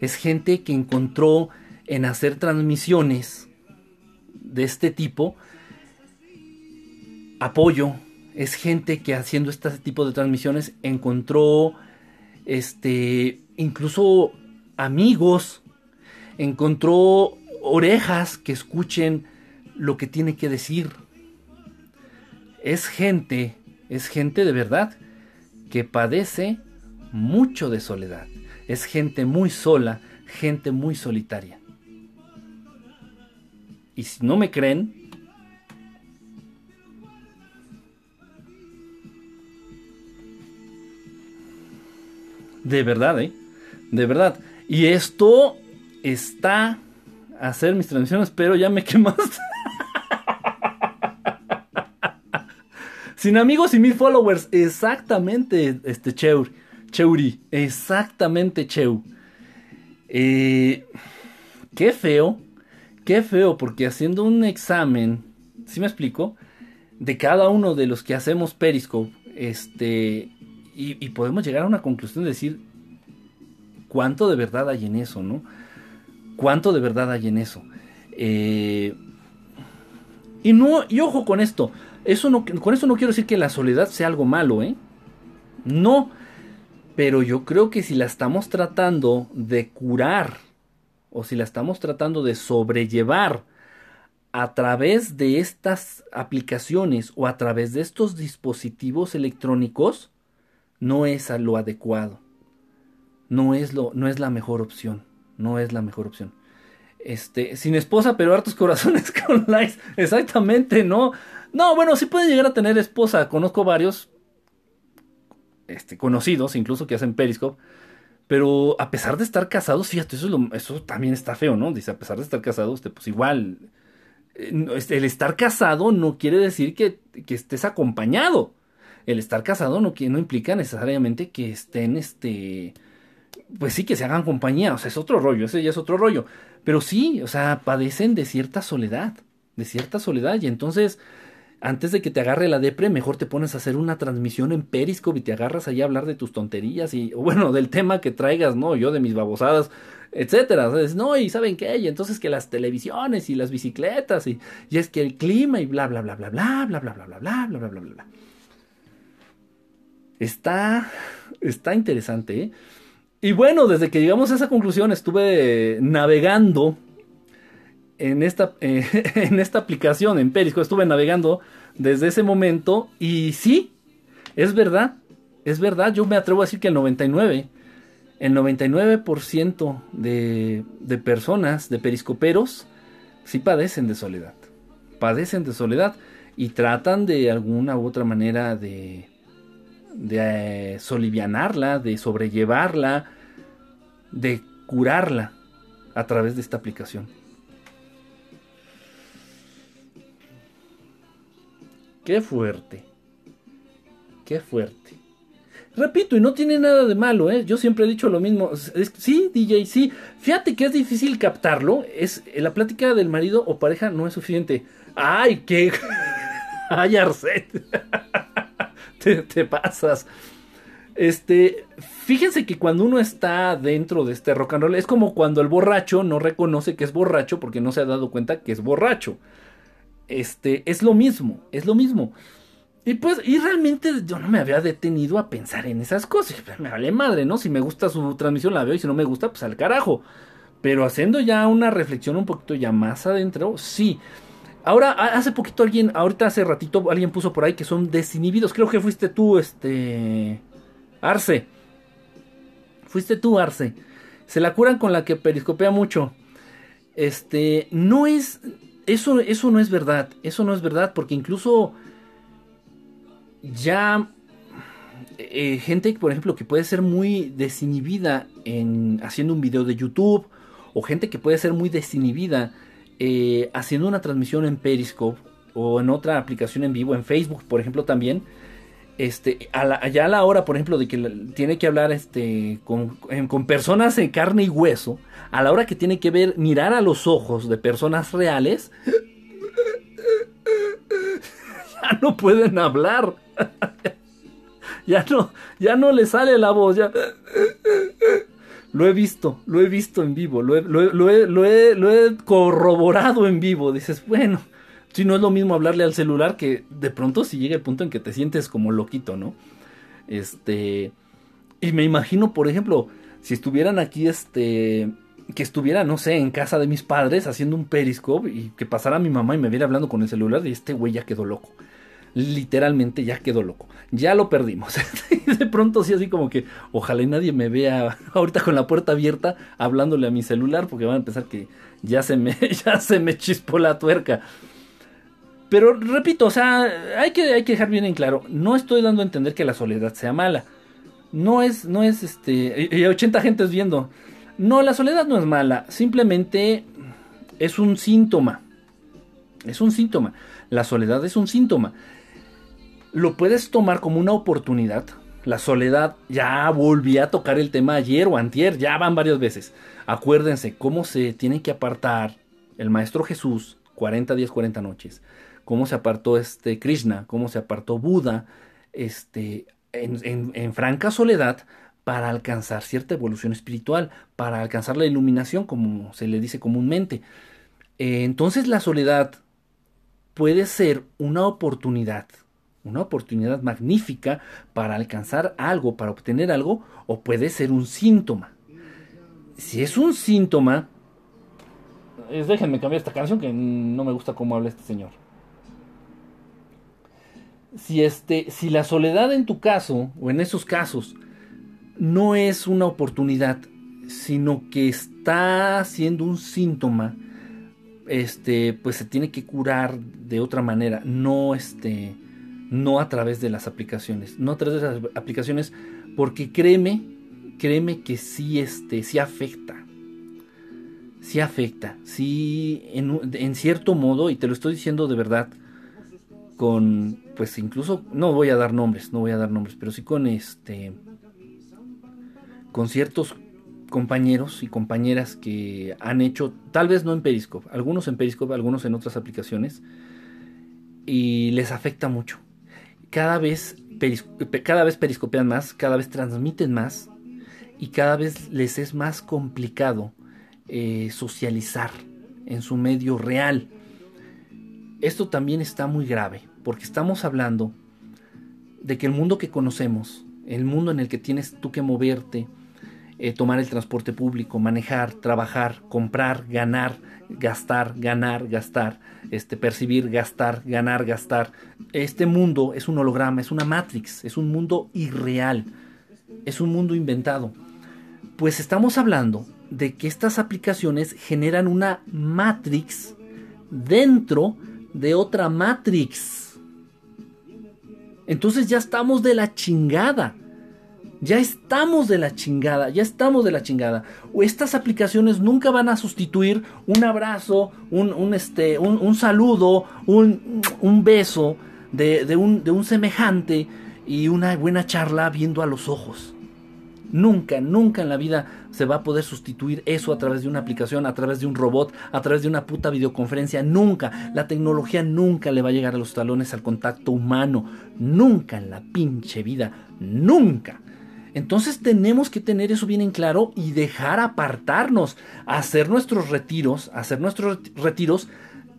Es gente que encontró en hacer transmisiones de este tipo apoyo. Es gente que haciendo este tipo de transmisiones encontró este incluso amigos, encontró orejas que escuchen lo que tiene que decir. Es gente, es gente de verdad que padece mucho de soledad. Es gente muy sola, gente muy solitaria. Y si no me creen, de verdad, ¿eh? De verdad. Y esto está a hacer mis transmisiones, pero ya me quemaste. Sin amigos y mil followers. Exactamente, este Cheur. Cheuri. Exactamente, Cheu. Eh, qué feo. Qué feo, porque haciendo un examen, ¿sí me explico? De cada uno de los que hacemos Periscope, este, y podemos llegar a una conclusión de decir, cuánto de verdad hay en eso, ¿no? Cuánto de verdad hay en eso. Eh, y no, y ojo con esto, no, con eso no quiero decir que la soledad sea algo malo, ¿eh? No, pero yo creo que si la estamos tratando de curar o si la estamos tratando de sobrellevar a través de estas aplicaciones o a través de estos dispositivos electrónicos, no es a lo adecuado no es, lo, no es la mejor opción. No es la mejor opción. Este, sin esposa, pero hartos corazones con likes. Exactamente, no. No, bueno, sí pueden llegar a tener esposa. Conozco varios este, conocidos, incluso que hacen Periscope. Pero a pesar de estar casados, fíjate, eso, eso también está feo, ¿no? Dice, a pesar de estar casados, este, pues igual. Eh, este, el estar casado no quiere decir que, que estés acompañado. El estar casado no, no implica necesariamente que estén este, pues sí que se hagan compañía, o sea, es otro rollo, ese ya es otro rollo. Pero sí, o sea, padecen de cierta soledad, de cierta soledad. Y entonces, antes de que te agarre la depre, mejor te pones a hacer una transmisión en Periscope y te agarras ahí a hablar de tus tonterías y, bueno, del tema que traigas, ¿no? Yo de mis babosadas, etcétera. no, y ¿saben qué? Y entonces que las televisiones y las bicicletas y, y es que el clima y bla, bla, bla, bla, bla, bla, bla, bla, bla, bla, bla, bla, bla, bla. Está, está interesante, ¿eh? Y bueno, desde que llegamos a esa conclusión estuve navegando en esta, eh, en esta aplicación, en Periscope, estuve navegando desde ese momento y sí, es verdad, es verdad, yo me atrevo a decir que el 99, el 99% de, de personas, de periscoperos, sí padecen de soledad, padecen de soledad y tratan de alguna u otra manera de, de solivianarla, de sobrellevarla, de curarla a través de esta aplicación. Qué fuerte. Qué fuerte. Repito, y no tiene nada de malo, ¿eh? Yo siempre he dicho lo mismo. sí, DJ, sí. Fíjate que es difícil captarlo. Es, la plática del marido o pareja no es suficiente. ¡Ay, qué! ¡Ay, Arset! te, pasas. Este, fíjense que cuando uno está dentro de este rock and roll, es como cuando el borracho no reconoce que es borracho porque no se ha dado cuenta que es borracho. Este, es lo mismo, es lo mismo. Y pues, y realmente yo no me había detenido a pensar en esas cosas. Me vale madre, ¿no? Si me gusta su transmisión la veo y si no me gusta, pues al carajo. Pero haciendo ya una reflexión un poquito ya más adentro, sí. Ahora, hace poquito alguien, ahorita hace ratito alguien puso por ahí que son desinhibidos. Creo que fuiste tú, este... Arce. Fuiste tú, Arce. Se la curan con la que periscopea mucho. Este, no es... Eso, eso no es verdad. Eso no es verdad porque incluso ya eh, gente, por ejemplo, que puede ser muy desinhibida en haciendo un video de YouTube o gente que puede ser muy desinhibida eh, haciendo una transmisión en Periscope o en otra aplicación en vivo, en Facebook, por ejemplo, también. Este, a ya a la hora, por ejemplo, de que tiene que hablar este, con, con personas en carne y hueso, a la hora que tiene que ver, mirar a los ojos de personas reales, ya no pueden hablar. ya no, ya no le sale la voz, ya. Lo he visto, lo he visto en vivo, lo he, lo, he, corroborado en vivo. Dices, bueno, si no es lo mismo hablarle al celular que de pronto si llega el punto en que te sientes como loquito, ¿no? Este. Y me imagino, por ejemplo, si estuvieran aquí, este. Que estuviera, no sé, en casa de mis padres haciendo un periscope y que pasara mi mamá y me viera hablando con el celular y este güey ya quedó loco literalmente ya quedó loco. Ya lo perdimos. de pronto sí así como que ojalá nadie me vea ahorita con la puerta abierta hablándole a mi celular porque van a pensar que ya se me, ya se me chispó la tuerca. Pero repito, o sea, hay que, hay que dejar bien en claro, no estoy dando a entender que la soledad sea mala. No es, no es este, y 80 gentes viendo. No, la soledad no es mala, simplemente es un síntoma. Es un síntoma. La soledad es un síntoma lo puedes tomar como una oportunidad. La soledad, ya volví a tocar el tema ayer o antier, ya van varias veces. Acuérdense cómo se tiene que apartar el Maestro Jesús, 40 días, 40 noches. Cómo se apartó este Krishna, cómo se apartó Buda, este, en, franca soledad para alcanzar cierta evolución espiritual, para alcanzar la iluminación, como se le dice comúnmente. Eh, entonces la soledad puede ser una oportunidad una oportunidad magnífica para alcanzar algo, para obtener algo, o puede ser un síntoma. Si es un síntoma, déjenme cambiar esta canción que no me gusta cómo habla este señor. Si, este, si la soledad en tu caso, o en esos casos, no es una oportunidad, sino que está siendo un síntoma, este, pues se tiene que curar de otra manera, no este, no a través de las aplicaciones, no a través de las aplicaciones, porque créeme, créeme que sí, este, sí afecta, sí afecta, sí, en, en cierto modo, y te lo estoy diciendo de verdad, con, pues incluso, no voy a dar nombres, no voy a dar nombres, pero sí con este, con ciertos compañeros y compañeras que han hecho, tal vez no en Periscope, algunos en Periscope, algunos en otras aplicaciones, y les afecta mucho cada vez, cada vez periscopean más, cada vez transmiten más y cada vez les es más complicado eh, socializar en su medio real. Esto también está muy grave porque estamos hablando de que el mundo que conocemos, el mundo en el que tienes tú que moverte, eh, tomar el transporte público, manejar, trabajar, comprar, ganar, gastar, ganar, gastar, este, percibir, gastar, ganar, gastar. Este mundo es un holograma, es una matrix, es un mundo irreal, es un mundo inventado. Pues estamos hablando de que estas aplicaciones generan una matrix dentro de otra matrix. Entonces ya estamos de la chingada. Ya estamos de la chingada, ya estamos de la chingada. Estas aplicaciones nunca van a sustituir un abrazo, un, este, un, saludo, un, un beso de, un, de un semejante y una buena charla viendo a los ojos. Nunca, nunca en la vida se va a poder sustituir eso a través de una aplicación, a través de un robot, a través de una puta videoconferencia. Nunca. La tecnología nunca le va a llegar a los talones al contacto humano. Nunca en la pinche vida. Nunca. Entonces tenemos que tener eso bien en claro y dejar apartarnos, hacer nuestros retiros, hacer nuestros retiros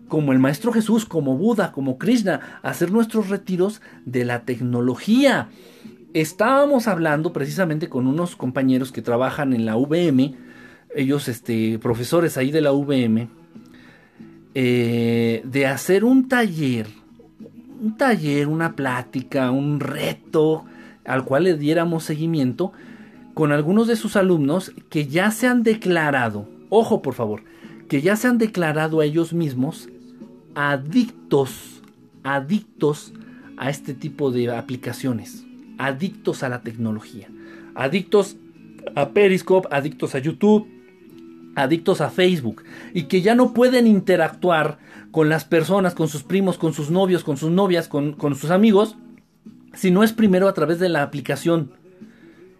como el Maestro Jesús, como Buda, como Krishna, hacer nuestros retiros de la tecnología. Estábamos hablando precisamente con unos compañeros que trabajan en la VM, ellos este, profesores ahí de la VM, eh, de hacer un taller, un taller, una plática, un reto al cual le diéramos seguimiento con algunos de sus alumnos que ya se han declarado, ojo por favor, que ya se han declarado a ellos mismos adictos, adictos a este tipo de aplicaciones adictos a la tecnología, adictos a Periscope, adictos a YouTube, adictos a Facebook y que ya no pueden interactuar con las personas, con sus primos, con sus novios, con sus novias, con, sus amigos, si no es primero a través de la aplicación.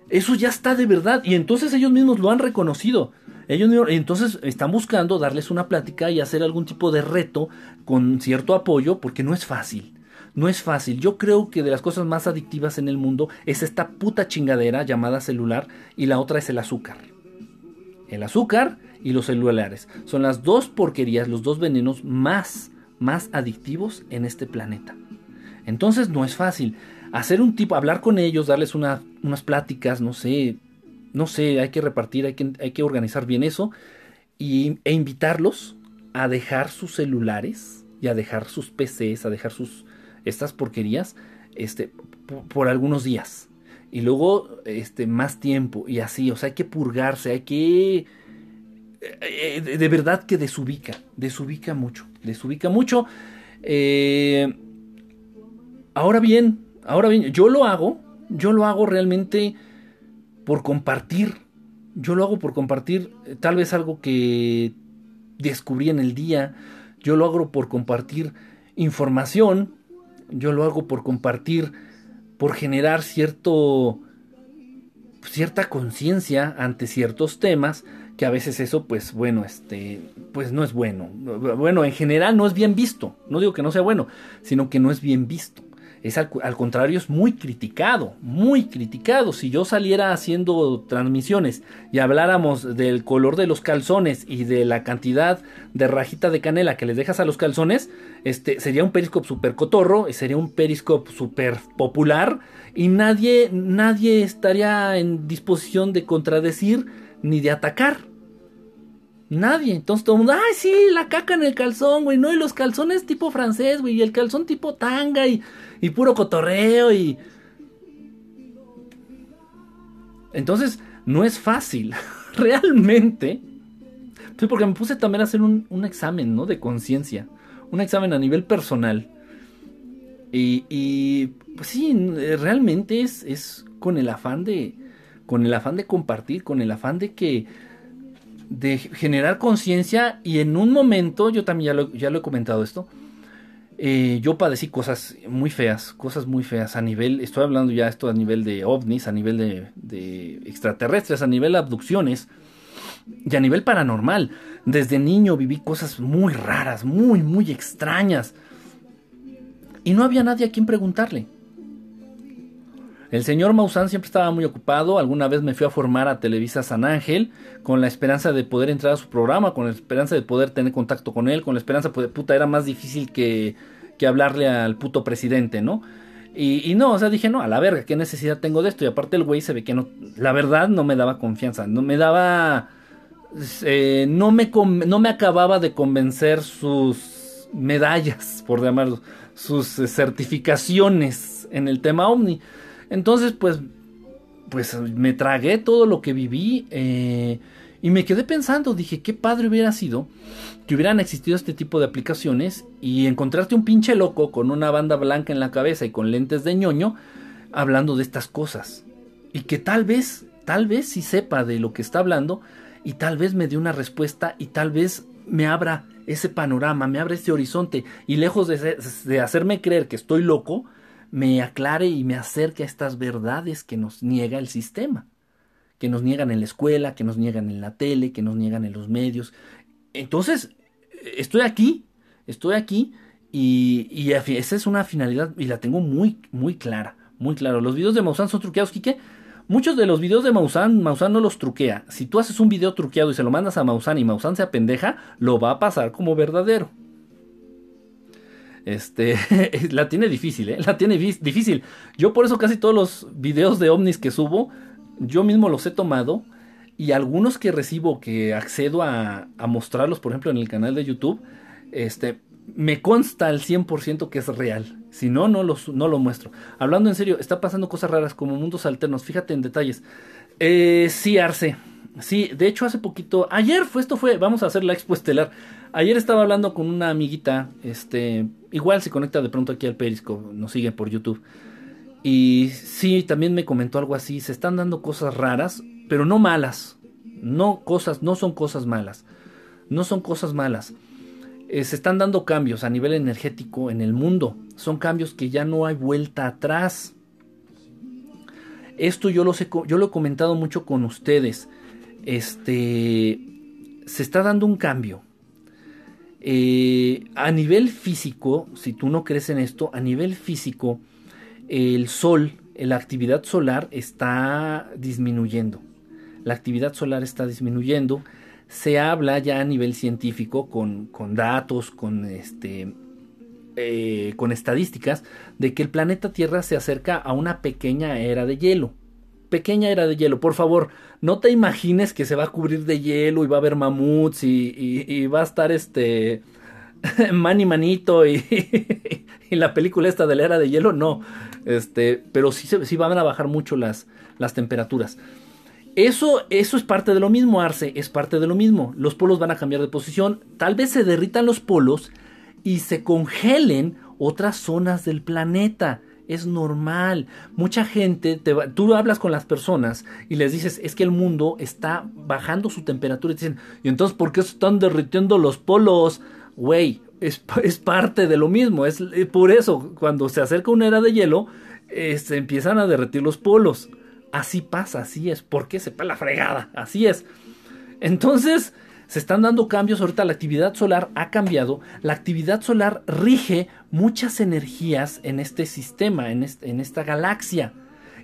Eso ya está de verdad y entonces ellos mismos lo han reconocido. Ellos entonces están buscando darles una plática y hacer algún tipo de reto con cierto apoyo porque no es fácil. No es fácil. Yo creo que de las cosas más adictivas en el mundo es esta puta chingadera llamada celular y la otra es el azúcar. El azúcar y los celulares son las dos porquerías, los dos venenos más, más adictivos en este planeta. Entonces no es fácil. Hacer un tipo, hablar con ellos, darles unas pláticas, no sé, no sé, hay que repartir, hay que, hay que organizar bien eso y, e invitarlos a dejar sus celulares y a dejar sus PCs, a dejar sus, estas porquerías este, por, algunos días. Y luego este, más tiempo y así. O sea, hay que purgarse, hay que... Eh, de verdad que desubica, desubica mucho, desubica mucho. Eh, ahora bien, ahora bien, yo lo hago, yo lo hago realmente por compartir. Yo lo hago por compartir eh, tal vez algo que descubrí en el día. Yo lo hago por compartir información yo lo hago por compartir, por generar cierto cierta conciencia ante ciertos temas que a veces eso pues bueno este pues no es bueno bueno en general no es bien visto no digo que no sea bueno sino que no es bien visto es al, contrario, es muy criticado, muy criticado. Si yo saliera haciendo transmisiones y habláramos del color de los calzones y de la cantidad de rajita de canela que les dejas a los calzones, este sería un periscope super cotorro, sería un periscope super popular y nadie, nadie estaría en disposición de contradecir ni de atacar. Nadie. Entonces todo el mundo, ay, sí, la caca en el calzón, güey, no, y los calzones tipo francés, güey, y el calzón tipo tanga, y y puro cotorreo y... Entonces, no es fácil, realmente. Sí, porque me puse también a hacer un, examen, ¿no? De conciencia. Un examen a nivel personal. Y, y, pues sí, realmente es, es con el afán de. Con el afán de compartir, con el afán de que. de generar conciencia. Y en un momento, yo también ya ya lo he comentado esto eh, yo padecí cosas muy feas, cosas muy feas a nivel, estoy hablando ya esto a nivel de ovnis, a nivel de, extraterrestres, a nivel de abducciones y a nivel paranormal. Desde niño viví cosas muy raras, muy, muy extrañas. Y no había nadie a quien preguntarle. El señor Maussan siempre estaba muy ocupado. Alguna vez me fui a formar a Televisa San Ángel con la esperanza de poder entrar a su programa, con la esperanza de poder tener contacto con él, con la esperanza, de puta, era más difícil que, que hablarle al puto presidente, ¿no? Y, no, o sea, dije, no, a la verga, ¿qué necesidad tengo de esto? Y aparte el güey se ve que no, la verdad no me daba confianza, no me daba, eh, no, me no me acababa de convencer sus medallas, por llamarlo, sus certificaciones en el tema OVNI. Entonces, pues, pues me tragué todo lo que viví. Eh, Y me quedé pensando, dije, qué padre hubiera sido que hubieran existido este tipo de aplicaciones y encontrarte un pinche loco con una banda blanca en la cabeza y con lentes de ñoño hablando de estas cosas. Y que tal vez, tal vez sí sepa de lo que está hablando y tal vez me dé una respuesta y tal vez me abra ese panorama, me abra ese horizonte y lejos de, de hacerme creer que estoy loco, me aclare y me acerque a estas verdades que nos niega el sistema, que nos niegan en la escuela, que nos niegan en la tele, que nos niegan en los medios. Entonces, estoy aquí, estoy aquí y, esa es una finalidad y la tengo muy, muy clara, muy claro. Los videos de Maussan son truqueados, Kike. Muchos de los videos de Maussan, Maussan no los truquea. Si tú haces un video truqueado y se lo mandas a Maussan y Maussan se apendeja, lo va a pasar como verdadero. Este, la tiene difícil, ¿eh? La tiene difícil. Yo por eso casi todos los videos de ovnis que subo, yo mismo los he tomado. Y algunos que recibo, que accedo a, mostrarlos, por ejemplo, en el canal de YouTube, este, me consta al 100% que es real. Si no, no, los, no lo muestro. Hablando en serio, está pasando cosas raras como mundos alternos. Fíjate en detalles. Eh, sí, Arce. Sí, de hecho hace poquito, ayer fue esto fue, vamos a hacer la expo estelar. Ayer estaba hablando con una amiguita, este, igual se conecta de pronto aquí al Periscope, nos sigue por YouTube. Y sí, también me comentó algo así, se están dando cosas raras, pero no malas. No cosas, no son cosas malas. No son cosas malas. Eh, se están dando cambios a nivel energético en el mundo. Son cambios que ya no hay vuelta atrás. Esto yo lo, sé, yo lo he comentado mucho con ustedes. Este se está dando un cambio. Eh, a nivel físico, si tú no crees en esto, a nivel físico, el sol, la actividad solar está disminuyendo. La actividad solar está disminuyendo se habla ya a nivel científico con, datos, con, este, eh, con estadísticas, de que el planeta Tierra se acerca a una pequeña era de hielo. Pequeña era de hielo, por favor, no te imagines que se va a cubrir de hielo y va a haber mamuts y, va a estar este Manny Manito y, la película esta de la era de hielo, no. Este, pero sí, sí van a bajar mucho las, las temperaturas. Eso, eso es parte de lo mismo, Arce, es parte de lo mismo. Los polos van a cambiar de posición, tal vez se derritan los polos y se congelen otras zonas del planeta. Es normal. Mucha gente, te tú hablas con las personas y les dices, es que el mundo está bajando su temperatura y dicen, ¿y entonces por qué se están derritiendo los polos? Güey, es, parte de lo mismo. Es por eso, cuando se acerca una era de hielo, eh, se empiezan a derretir los polos. Así pasa, así es. ¿Por qué sepa la fregada? Así es. Entonces, se están dando cambios. Ahorita la actividad solar ha cambiado. La actividad solar rige muchas energías en este sistema, en, en esta galaxia.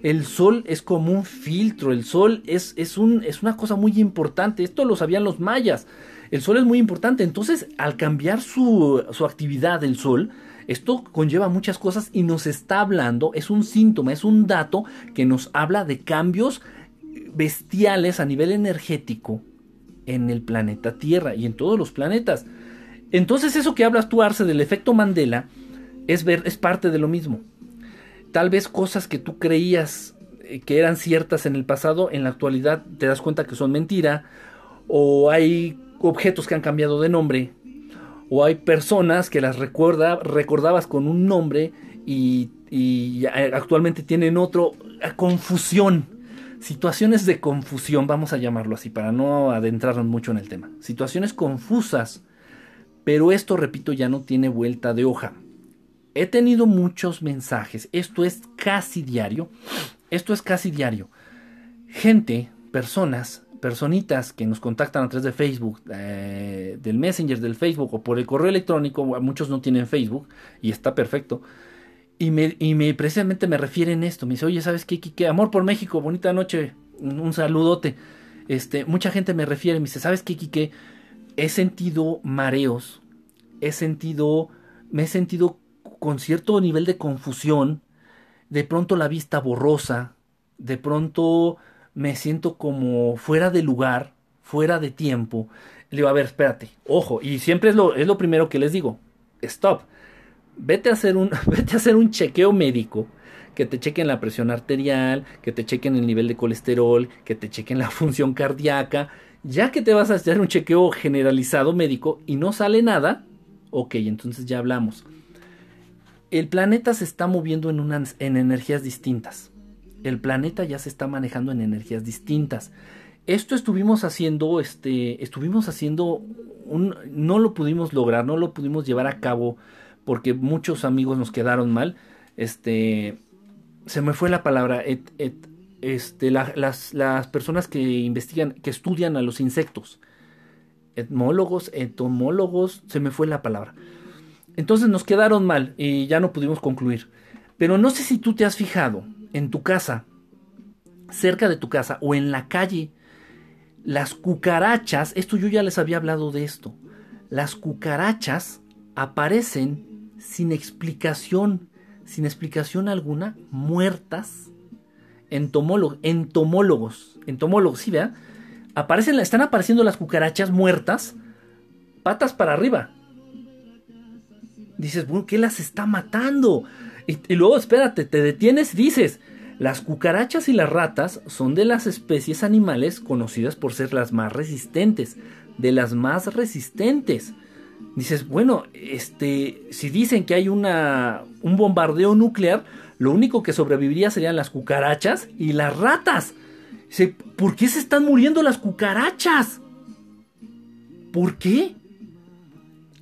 El Sol es como un filtro. El Sol es, es, un, es una cosa muy importante. Esto lo sabían los mayas. El Sol es muy importante. Entonces, al cambiar su, su actividad, el Sol, esto conlleva muchas cosas y nos está hablando, es un síntoma, es un dato que nos habla de cambios bestiales a nivel energético en el planeta Tierra y en todos los planetas. Entonces eso que hablas tú, Arce, del efecto Mandela, es, ver, es parte de lo mismo. Tal vez cosas que tú creías eh, que eran ciertas en el pasado, en la actualidad te das cuenta que son mentira, o hay objetos que han cambiado de nombre, o hay personas que las recuerda, recordabas con un nombre y, actualmente tienen otro. Confusión. Situaciones de confusión, vamos a llamarlo así, para no adentrarnos mucho en el tema. Situaciones confusas. Pero esto, repito, ya no tiene vuelta de hoja. He tenido muchos mensajes. Esto es casi diario. Esto es casi diario. Gente, personas personitas que nos contactan a través de Facebook, eh, del Messenger del Facebook o por el correo electrónico, muchos no tienen Facebook y está perfecto. Y me, y me precisamente me refieren esto, me dice, oye, ¿sabes qué, qué, Amor por México, bonita noche, un, saludote. Este, mucha gente me refiere, me dice, ¿sabes qué, Kike? He sentido mareos, he sentido, me he sentido con cierto nivel de confusión, de pronto la vista borrosa, de pronto me siento como fuera de lugar, fuera de tiempo. Le digo, a ver, espérate, ojo, y siempre es lo, es lo primero que les digo, stop, vete a hacer un, vete a hacer un chequeo médico, que te chequen la presión arterial, que te chequen el nivel de colesterol, que te chequen la función cardíaca, Ya que te vas a hacer un chequeo generalizado médico y no sale nada, ok, entonces ya hablamos. El planeta se está moviendo en, unas, en energías distintas. El planeta ya se está manejando en energías distintas. Esto estuvimos haciendo, este, estuvimos haciendo no lo pudimos lograr, no lo pudimos llevar a cabo porque muchos amigos nos quedaron mal. Este, se me fue la palabra, este, las, las, personas que investigan, que estudian a los insectos, etmólogos, entomólogos, se me fue la palabra. Entonces nos quedaron mal y ya no pudimos concluir. Pero no sé si tú te has fijado en tu casa, cerca de tu casa o en la calle, las cucarachas, esto yo ya les había hablado de esto, las cucarachas aparecen sin explicación, sin explicación alguna, muertas, entomólogos, entomólogos, entomólogos, ¿sí vea? Aparecen, están apareciendo las cucarachas muertas, patas para arriba. Dices, bueno, ¿qué las está matando? Y, luego, espérate, te detienes dices, las cucarachas y las ratas son de las especies animales conocidas por ser las más resistentes, de las más resistentes. Dices, bueno, este, si dicen que hay una, un bombardeo nuclear, lo único que sobreviviría serían las cucarachas y las ratas. Dice, ¿por qué se están muriendo las cucarachas? ¿Por qué?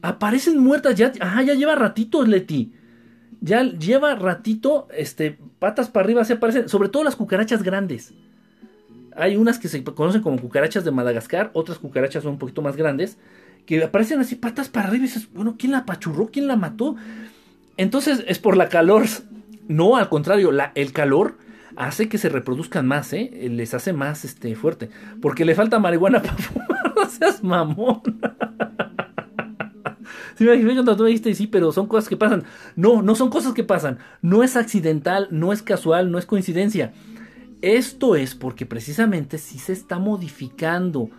Aparecen muertas ya. Ajá, ya lleva ratitos, Leti. Ya lleva ratito, este, patas para arriba se aparecen, sobre todo las cucarachas grandes. Hay unas que se conocen como cucarachas de Madagascar, otras cucarachas son un poquito más grandes, que aparecen así patas para arriba y dices, bueno, ¿quién la apachurró? ¿Quién la mató? Entonces es por la calor. No, al contrario, el calor hace que se reproduzcan más, ¿eh? Les hace más este, fuerte. Porque le falta marihuana para fumar, no seas mamón. Sí, me cuando tú dijiste, sí, pero son cosas que pasan. No, no son cosas que pasan. No es accidental, no es casual, no es coincidencia. Esto es porque precisamente si se está modificando,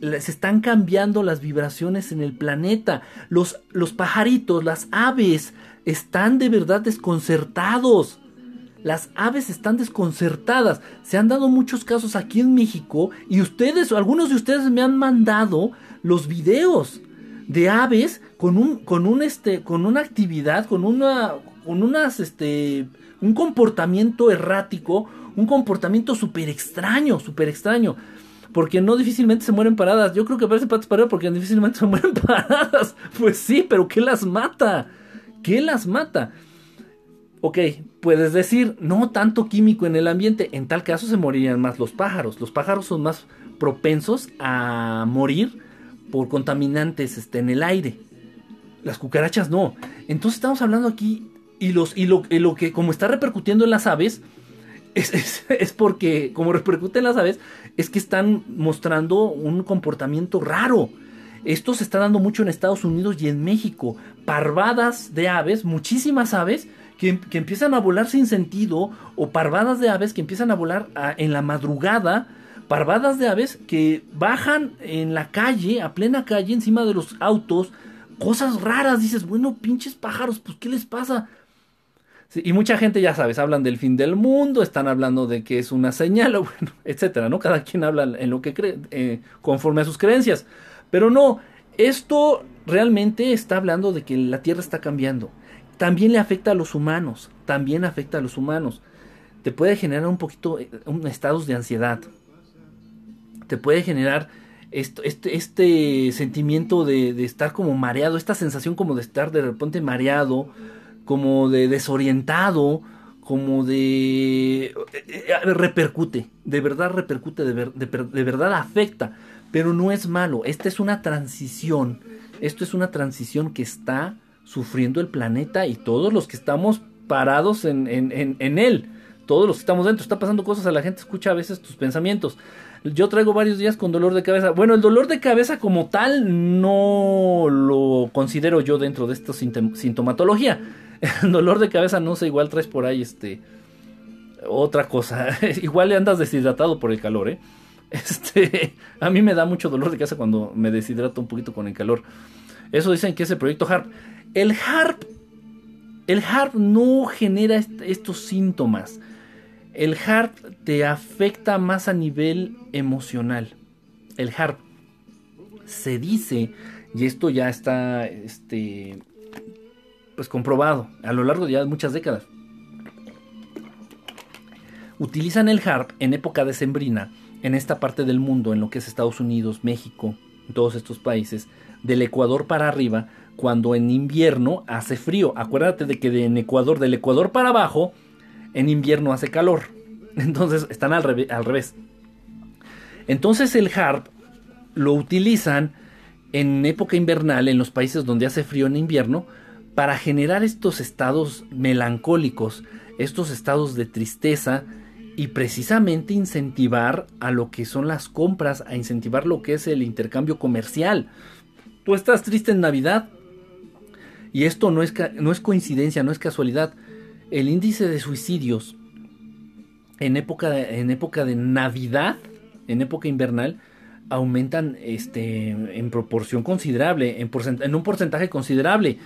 se están cambiando las vibraciones en el planeta. Los, los pajaritos, las aves, están de verdad desconcertados. Las aves están desconcertadas. Se han dado muchos casos aquí en México y ustedes, algunos de ustedes me han mandado los videos de aves con un, con un, este, con una actividad, con una, con unas, este, un comportamiento errático, un comportamiento súper extraño, súper extraño. Porque no difícilmente se mueren paradas. Yo creo que parece patas paradas porque difícilmente se mueren paradas. Pues sí, pero ¿qué las mata? ¿Qué las mata? Ok, puedes decir, no tanto químico en el ambiente. En tal caso se morirían más los pájaros. Los pájaros son más propensos a morir por contaminantes este, en el aire. Las cucarachas no. Entonces estamos hablando aquí y, los, y lo, lo que como está repercutiendo en las aves es, es, porque como repercute en las aves es que están mostrando un comportamiento raro. Esto se está dando mucho en Estados Unidos y en México. Parvadas de aves, muchísimas aves que, que empiezan a volar sin sentido o parvadas de aves que empiezan a volar en la madrugada parvadas de aves que bajan en la calle, a plena calle, encima de los autos, cosas raras. Dices, bueno, pinches pájaros, pues ¿qué les pasa? y mucha gente, ya sabes, hablan del fin del mundo, están hablando de que es una señal, bueno, etcétera, ¿no? Cada quien habla en lo que cree, eh, conforme a sus creencias. Pero no, esto realmente está hablando de que la Tierra está cambiando. También le afecta a los humanos, también afecta a los humanos. Te puede generar un poquito, eh, un estados de ansiedad, te puede generar este, este sentimiento de, estar como mareado, esta sensación como de estar de repente mareado, como de desorientado, como de... Eh, repercute, de verdad repercute, de, de verdad afecta, pero no es malo, esta es una transición, esto es una transición que está sufriendo el planeta y todos los que estamos parados en, en, en él, todos los que estamos dentro, está pasando cosas a la gente, escucha a veces tus pensamientos. Yo traigo varios días con dolor de cabeza. Bueno, el dolor de cabeza como tal no lo considero yo dentro de esta sintomatología. El dolor de cabeza no sé, igual traes por ahí este otra cosa. igual le andas deshidratado por el calor, ¿eh? Este, a mí me da mucho dolor de cabeza cuando me deshidrato un poquito con el calor. Eso dicen que es el proyecto HARP. El HARP el HARP no genera estos síntomas el HARP te afecta más a nivel emocional. el HARP. Se dice, y esto ya está este, pues comprobado a lo largo de ya muchas décadas, utilizan el HARP en época decembrina en esta parte del mundo, en lo que es Estados Unidos, México, todos estos países, del Ecuador para arriba, cuando en invierno hace frío. Acuérdate de que en Ecuador, del Ecuador para abajo, en invierno hace calor. Entonces están al, revés. Entonces el HARP lo utilizan en época invernal en los países donde hace frío en invierno para generar estos estados melancólicos, estos estados de tristeza y precisamente incentivar a lo que son las compras, a incentivar lo que es el intercambio comercial. Tú estás triste en Navidad, y esto no es, no es coincidencia, no es casualidad. El índice de suicidios en época de, en época de Navidad, en época invernal, aumentan este, en proporción considerable, en, en un porcentaje considerable.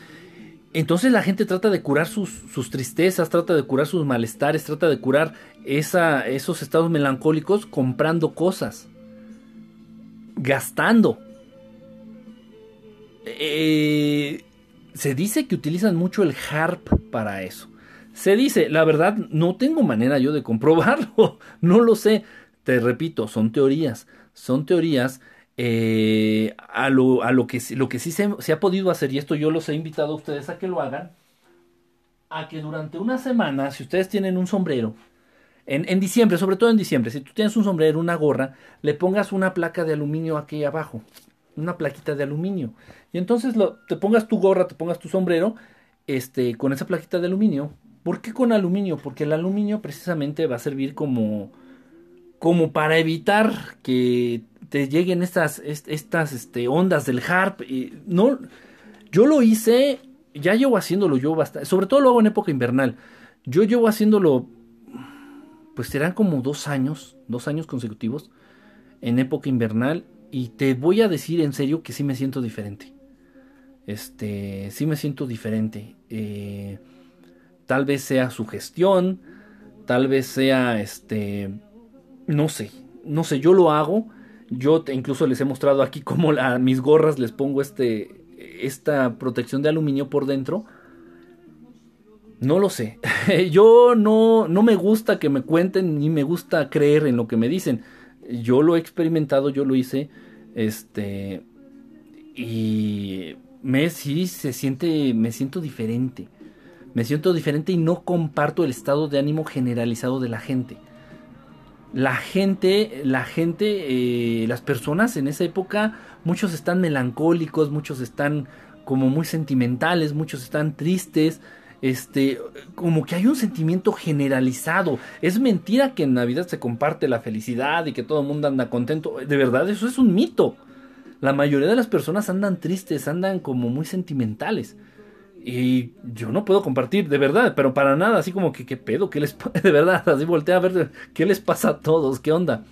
Entonces la gente trata de curar sus, sus, tristezas, trata de curar sus malestares, trata de curar esa, esos estados melancólicos comprando cosas, gastando. Eh, se dice que utilizan mucho el harp para eso. Se dice, la verdad, no tengo manera yo de comprobarlo, no lo sé. Te repito, son teorías, son teorías eh, a, lo, a lo, que, lo que sí se, ha podido hacer, y esto yo los he invitado a ustedes a que lo hagan, a que durante una semana, si ustedes tienen un sombrero, en, en, diciembre, sobre todo en diciembre, si tú tienes un sombrero, una gorra, le pongas una placa de aluminio aquí abajo, una plaquita de aluminio. Y entonces lo, te pongas tu gorra, te pongas tu sombrero, este, con esa plaquita de aluminio. ¿Por qué con aluminio? Porque el aluminio precisamente va a servir como, como para evitar que te lleguen estas, estas este, ondas del harp. No, yo lo hice, ya llevo haciéndolo yo bastante, sobre todo lo hago en época invernal. Yo llevo haciéndolo, pues serán como dos años, dos años consecutivos en época invernal. Y te voy a decir en serio que sí me siento diferente este, sí me siento diferente. Eh, tal vez sea su gestión, tal vez sea, este, no sé, no sé, yo lo hago. Yo incluso les he mostrado aquí cómo a mis gorras les pongo este, esta protección de aluminio por dentro. No lo sé. yo no, no me gusta que me cuenten ni me gusta creer en lo que me dicen. Yo lo he experimentado, yo lo hice. Este. Y sí se siente, me siento diferente. Me siento diferente y no comparto el estado de ánimo generalizado de la gente. La gente, la gente, eh, las personas en esa época, muchos están melancólicos, muchos están como muy sentimentales, muchos están tristes, este, como que hay un sentimiento generalizado. Es mentira que en Navidad se comparte la felicidad y que todo el mundo anda contento. De verdad, eso es un mito la mayoría de las personas andan tristes, andan como muy sentimentales. Y yo no puedo compartir, de verdad, pero para nada, así como que, ¿qué pedo? ¿Qué les De verdad, así voltea a ver qué les pasa a todos, qué onda.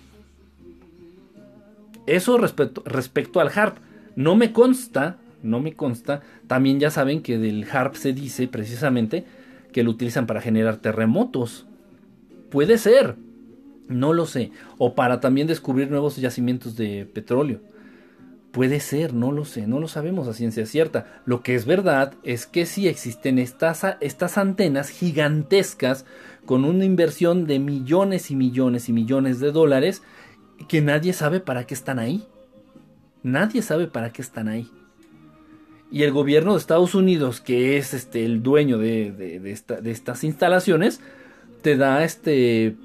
Eso respecto, respecto al harp. No me consta, no me consta. También ya saben que del harp se dice precisamente que lo utilizan para generar terremotos. Puede ser, no lo sé. O para también descubrir nuevos yacimientos de petróleo. Puede ser, no lo sé, no lo sabemos a ciencia cierta. Lo que es verdad es que sí existen estas, estas antenas gigantescas con una inversión de millones y millones y millones de dólares que nadie sabe para qué están ahí. Nadie sabe para qué están ahí. Y el gobierno de Estados Unidos, que es este, el dueño de, de estas instalaciones, te da este,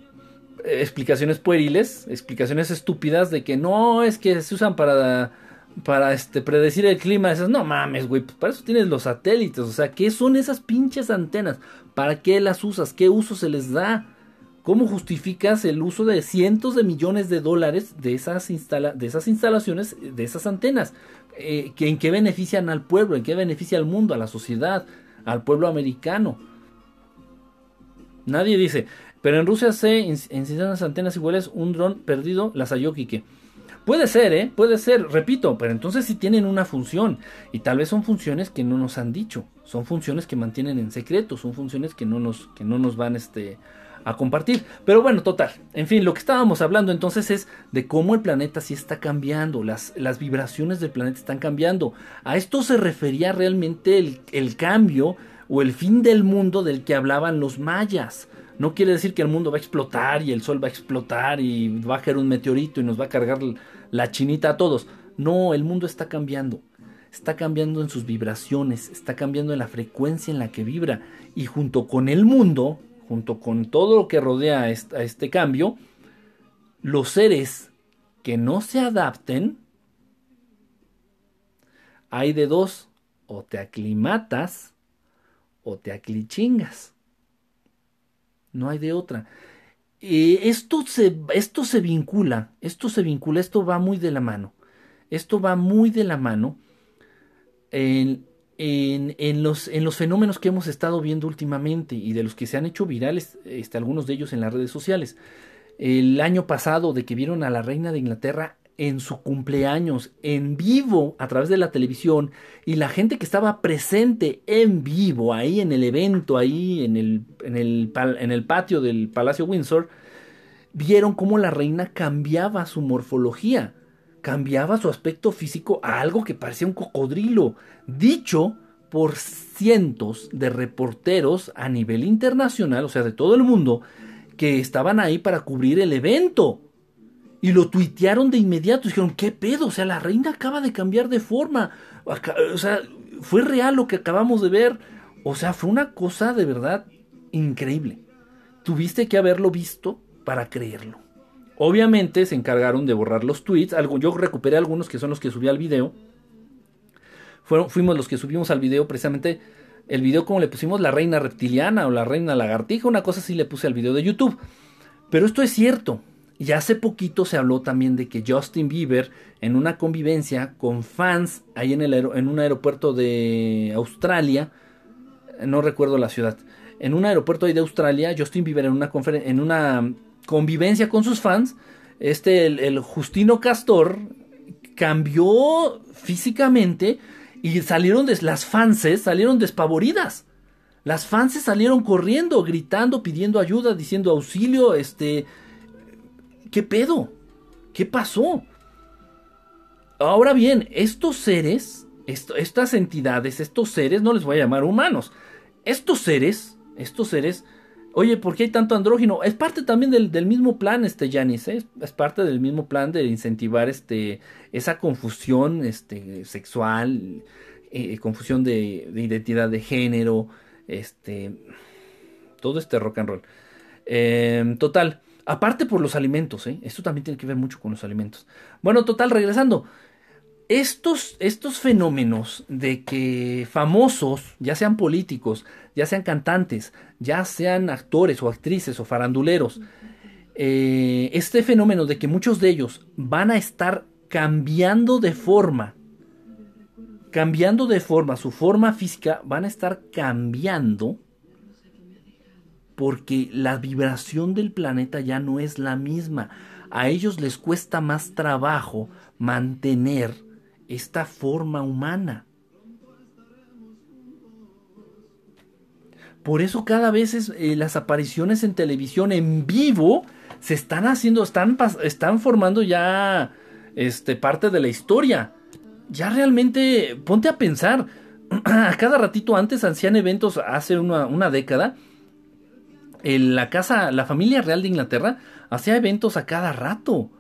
explicaciones pueriles, explicaciones estúpidas de que no, es que se usan para para este predecir el clima, dices, no mames, güey, pues para eso tienes los satélites, o sea, ¿qué son esas pinches antenas? ¿Para qué las usas? ¿Qué uso se les da? ¿Cómo justificas el uso de cientos de millones de dólares de esas, de esas instalaciones, de esas antenas? Eh, ¿En qué benefician al pueblo? ¿En qué beneficia al mundo, a la sociedad, al pueblo americano? Nadie dice, pero en Rusia se incitan las antenas iguales, un dron perdido, las halló Puede ser, ¿eh? Puede ser, repito, pero entonces sí tienen una función y tal vez son funciones que no nos han dicho, son funciones que mantienen en secreto, son funciones que no nos, que no nos van este, a compartir. Pero bueno, total. En fin, lo que estábamos hablando entonces es de cómo el planeta sí está cambiando, las, las vibraciones del planeta están cambiando. A esto se refería realmente el, el cambio o el fin del mundo del que hablaban los mayas. No quiere decir que el mundo va a explotar y el sol va a explotar y va a caer un meteorito y nos va a cargar la chinita a todos. No, el mundo está cambiando. Está cambiando en sus vibraciones, está cambiando en la frecuencia en la que vibra. Y junto con el mundo, junto con todo lo que rodea a este cambio, los seres que no se adapten, hay de dos, o te aclimatas o te aclichingas. No hay de otra. Esto, se, esto se vincula, esto se vincula, esto va muy de la mano. Esto va muy de la mano en, en, los, en los fenómenos que hemos estado viendo últimamente y de los que se han hecho virales, este, algunos de ellos en las redes sociales. El año pasado, de que vieron a la reina de Inglaterra en su cumpleaños en vivo a través de la televisión y la gente que estaba presente en vivo ahí en el evento, ahí en el, en el, en el patio del Palacio Windsor, vieron cómo la reina cambiaba su morfología cambiaba su aspecto físico a algo que parecía un cocodrilo, dicho por cientos de reporteros a nivel internacional, o sea, de todo el mundo, que estaban ahí para cubrir el evento. Y lo tuitearon de inmediato. Dijeron, ¿qué pedo? O sea, la reina acaba de cambiar de forma. O sea, fue real lo que acabamos de ver. O sea, fue una cosa de verdad increíble. Tuviste que haberlo visto para creerlo. Obviamente se encargaron de borrar los tweets. Yo recuperé algunos que son los que subí al video. Fuimos los que subimos al video precisamente el video como le pusimos la reina reptiliana o la reina lagartija. Una cosa así le puse al video de YouTube. Pero esto es cierto. Y hace poquito se habló también de que Justin Bieber en una convivencia con fans ahí en, el en un aeropuerto de Australia, no recuerdo la ciudad, en un aeropuerto ahí de Australia, Justin Bieber en una, en una convivencia con sus fans, este, el, Justino Castor cambió físicamente y salieron de, las fanses salieron despavoridas. Las fanses salieron corriendo, gritando, pidiendo ayuda, diciendo auxilio, este, ¿qué pedo? ¿Qué pasó? Ahora bien, estos seres, estas entidades, estos seres, no les voy a llamar humanos, estos seres, estos seres Oye, ¿por qué hay tanto andrógino? Es parte también del, mismo plan, este Yanis, ¿eh? es parte del mismo plan de incentivar este, esa confusión este, sexual, eh, confusión de, identidad de género, este, todo este rock and roll. Em, total, aparte por los alimentos, ¿eh? esto también tiene que ver mucho con los alimentos. Bueno, total, regresando estos, estos fenómenos de que famosos, ya sean políticos, ya sean cantantes, ya sean actores o actrices o faranduleros, eh, este fenómeno de que muchos de ellos van a estar cambiando de forma, cambiando de forma, su forma física, van a estar cambiando porque la vibración del planeta ya no es la misma. A ellos les cuesta más trabajo mantener esta forma humana. Por eso cada vez eh, las apariciones en televisión en vivo se están haciendo, están, están formando ya este, parte de la historia. Ya realmente, ponte a pensar, a cada ratito antes hacían eventos hace una década. En la casa, la familia real de Inglaterra hacía eventos a cada rato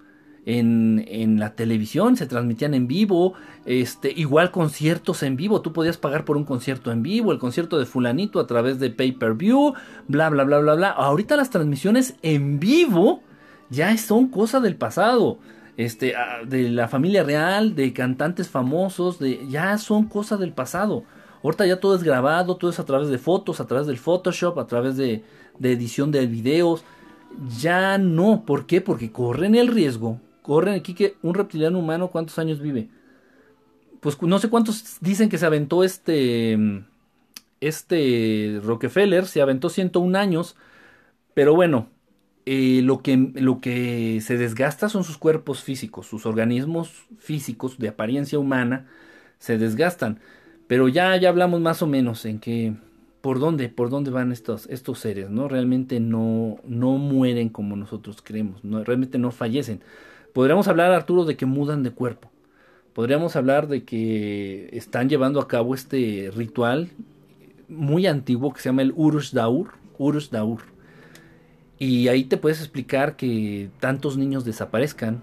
en, la televisión, se transmitían en vivo, este, igual conciertos en vivo, tú podías pagar por un concierto en vivo, el concierto de fulanito a través de pay-per-view, bla, bla, bla, bla, bla. Ahorita las transmisiones en vivo ya son cosa del pasado. Este, ah, de la familia real, de cantantes famosos, de, ya son cosa del pasado. Ahorita ya todo es grabado, todo es a través de fotos, a través del Photoshop, a través de, de edición de videos. Ya no, ¿por qué? Porque corren el riesgo corren aquí que un reptiliano humano, ¿cuántos años vive? Pues no sé cuántos dicen que se aventó este, este Rockefeller, se aventó 101 años, pero bueno, eh, lo, que, lo que se desgasta son sus cuerpos físicos, sus organismos físicos de apariencia humana se desgastan, pero ya, ya hablamos más o menos en qué, por dónde, por dónde van estos, estos seres, ¿no? Realmente no, no mueren como nosotros creemos, no, realmente no fallecen. Podríamos hablar, Arturo, de que mudan de cuerpo. Podríamos hablar de que están llevando a cabo este ritual muy antiguo que se llama el Urus Daur. Urus Daur. Y ahí te puedes explicar que tantos niños desaparezcan.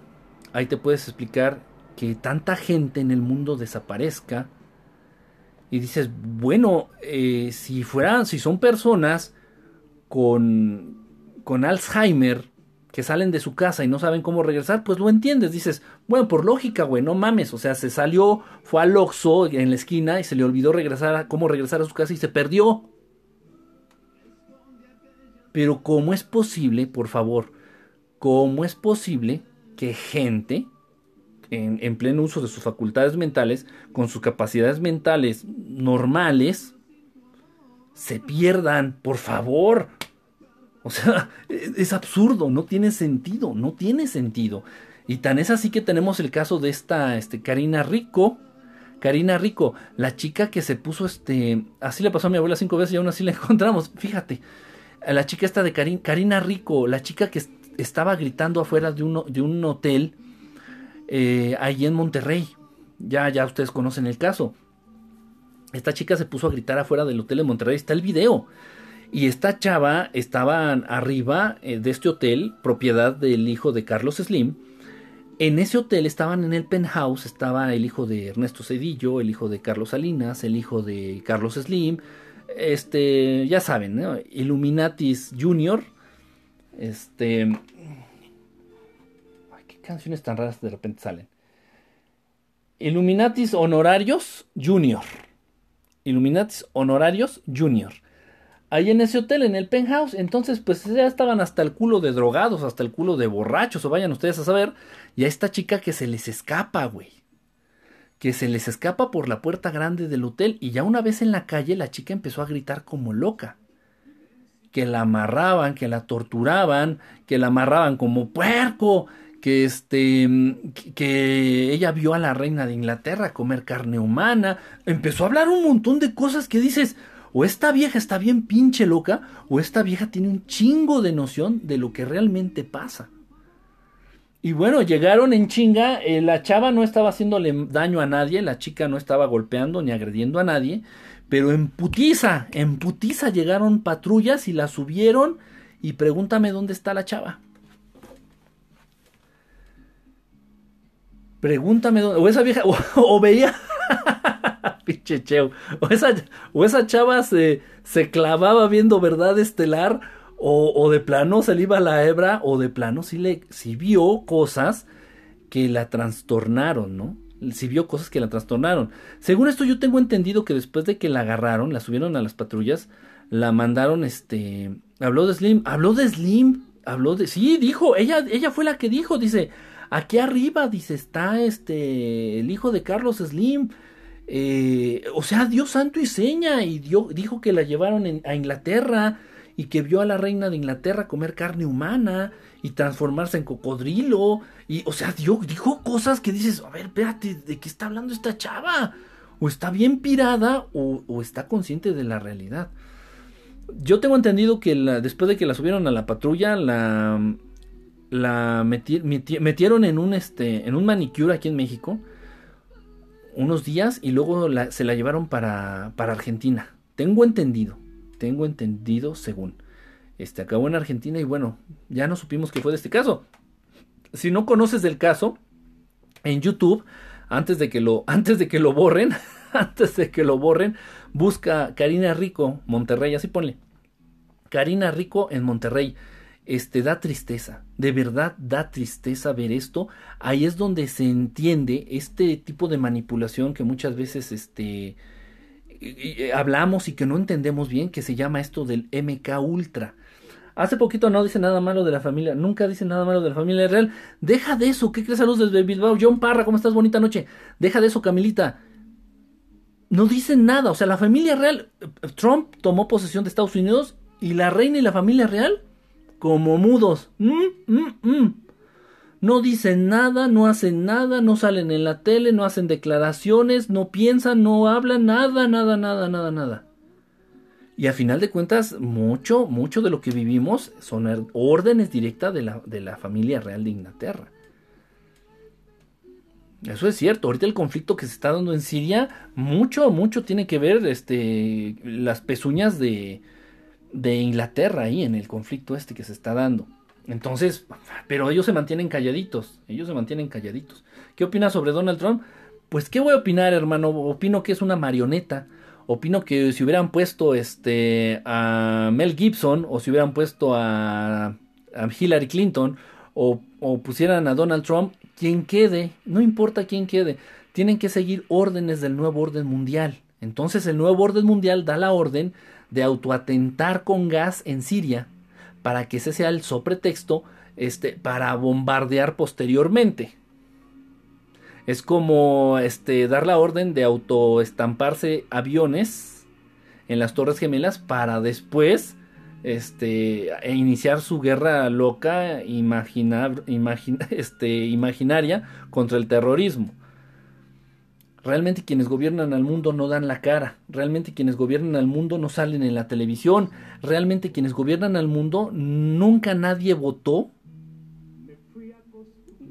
Ahí te puedes explicar que tanta gente en el mundo desaparezca. Y dices, bueno, eh, si fueran, si son personas con, con Alzheimer que salen de su casa y no saben cómo regresar, pues lo entiendes. Dices, bueno, por lógica, güey, no mames. O sea, se salió, fue al Oxxo en la esquina y se le olvidó regresar a, cómo regresar a su casa y se perdió. Pero ¿cómo es posible, por favor, cómo es posible que gente en, en, pleno uso de sus facultades mentales, con sus capacidades mentales normales, se pierdan? Por favor, o sea, es absurdo, no tiene sentido, no tiene sentido. Y tan es así que tenemos el caso de esta este, Karina Rico. Karina Rico, la chica que se puso este. Así le pasó a mi abuela cinco veces y aún así la encontramos. Fíjate. La chica esta de Karina Rico, la chica que estaba gritando afuera de de un hotel eh, ahí en Monterrey. Ya, ya ustedes conocen el caso. Esta chica se puso a gritar afuera del hotel de Monterrey. Está el video. Y esta chava estaban arriba eh, de este hotel, propiedad del hijo de Carlos Slim. En ese hotel estaban en el penthouse, estaba el hijo de Ernesto Cedillo, el hijo de Carlos Salinas, el hijo de Carlos Slim, este, ya saben, ¿no? Illuminatis Junior, este, canciones tan raras de repente salen. Illuminatis Honorarios Junior. Illuminatis Honorarios Junior ahí en ese hotel, en el penthouse. Entonces, pues ya estaban hasta el culo de drogados, hasta el culo de borrachos, o vayan ustedes a saber. Y a esta chica que se les escapa, güey. Que se les escapa por la puerta grande del hotel. Y ya una vez en la calle, la chica empezó a gritar como loca. Que la amarraban, que la torturaban, que la amarraban como puerco. Que este. que ella vio a la reina de Inglaterra comer carne humana. Empezó a hablar un montón de cosas que dices o esta vieja está bien pinche loca, o esta vieja tiene un chingo de noción de lo que realmente pasa. Y bueno, llegaron en chinga, eh, la chava no estaba haciéndole daño a nadie, la chica no estaba golpeando ni agrediendo a nadie, pero en putiza, en putiza llegaron patrullas y la subieron y pregúntame dónde está la chava. Pregúntame dónde, o esa vieja, o veía, Pinche cheo. O esa, o esa chava se, se clavaba viendo verdad estelar. O, o, de plano se le iba la hebra. O de plano sí, le, sí vio cosas que la trastornaron, ¿no? Si vio cosas que la trastornaron. Según esto, yo tengo entendido que después de que la agarraron, la subieron a las patrullas, la mandaron, este. Habló de Slim. Habló de Slim. Habló de. Sí, dijo. Ella, ella fue la que dijo. Dice. Aquí arriba, dice, está este. El hijo de Carlos Slim. Eh, o sea, dio santo y seña y dio, dijo que la llevaron a Inglaterra y que vio a la reina de Inglaterra comer carne humana y transformarse en cocodrilo. Y, o sea, dio, dijo cosas que dices, a ver, espérate, ¿de qué está hablando esta chava? O está bien pirada o, está consciente de la realidad. Yo tengo entendido que después de que la subieron a la patrulla, la, la metieron en un, este, en un manicure aquí en México unos días y luego se la llevaron para, para Argentina. Tengo entendido, tengo entendido según. Este acabó en Argentina y bueno, ya no supimos qué fue de este caso. Si no conoces del caso, en YouTube, antes de que lo, antes de que lo borren, antes de que lo borren, busca Karina Rico, Monterrey, así ponle. Karina Rico en Monterrey este da tristeza, de verdad da tristeza ver esto. Ahí es donde se entiende este tipo de manipulación que muchas veces este hablamos y que no entendemos bien, que se llama esto del MK Ultra. Hace poquito no dice nada malo de la familia, nunca dice nada malo de la familia real. Deja de eso, ¿qué crees a luz desde Bilbao? John Parra, ¿cómo estás? Bonita noche. Deja de eso, Camilita. No dicen nada, o sea, la familia real, Trump tomó posesión de Estados Unidos y la reina y la familia real como mudos. Mm, mm, mm. No dicen nada, no hacen nada, no salen en la tele, no hacen declaraciones, no piensan, no hablan, nada, nada, nada, nada, nada. Y a final de cuentas, mucho, mucho de lo que vivimos son órdenes directas de la, de la familia real de Inglaterra. Eso es cierto. Ahorita el conflicto que se está dando en Siria, mucho, mucho tiene que ver este, las pezuñas de, de Inglaterra ahí en el conflicto este que se está dando. Entonces, pero ellos se mantienen calladitos. Ellos se mantienen calladitos. ¿Qué opinas sobre Donald Trump? Pues, ¿qué voy a opinar, hermano? Opino que es una marioneta. Opino que si hubieran puesto este a Mel Gibson o si hubieran puesto a, Hillary Clinton o, o pusieran a Donald Trump, quien quede, no importa quién quede, tienen que seguir órdenes del nuevo orden mundial. Entonces el nuevo orden mundial da la orden de autoatentar con gas en Siria para que ese sea el sopretexto este, para bombardear posteriormente. Es como este, dar la orden de autoestamparse aviones en las Torres Gemelas para después este, iniciar su guerra loca, imaginar, este, imaginaria contra el terrorismo. Realmente quienes gobiernan al mundo no dan la cara. Realmente quienes gobiernan al mundo no salen en la televisión. Realmente quienes gobiernan al mundo nunca nadie votó.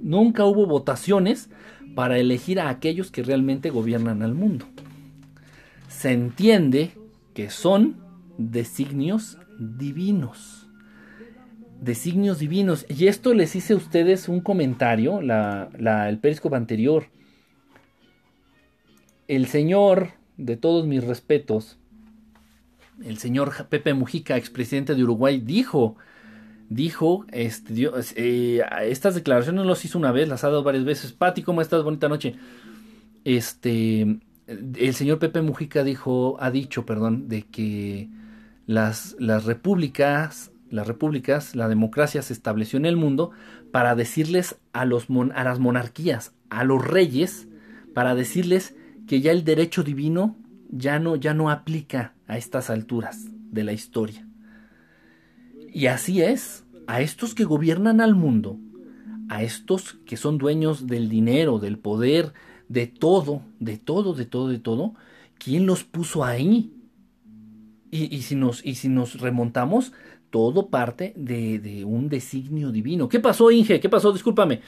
Nunca hubo votaciones para elegir a aquellos que realmente gobiernan al mundo. Se entiende que son designios divinos. Designios divinos. Y esto les hice a ustedes un comentario, la, el periscope anterior. El señor, de todos mis respetos, el señor Pepe Mujica, expresidente de Uruguay, dijo, dijo, este, eh, estas declaraciones los hizo una vez, las ha dado varias veces. Pati, ¿cómo estás? Bonita noche. Este, el señor Pepe Mujica dijo, ha dicho, perdón, de que las, las repúblicas, las repúblicas, la democracia se estableció en el mundo para decirles a, los a las monarquías, a los reyes, para decirles que ya el derecho divino ya no, ya no aplica a estas alturas de la historia. Y así es, a estos que gobiernan al mundo, a estos que son dueños del dinero, del poder, de todo, de todo, de todo, de todo, ¿quién los puso ahí? Y, si, nos, y si nos remontamos, todo parte de, un designio divino. ¿Qué pasó, Inge? ¿Qué pasó? Discúlpame.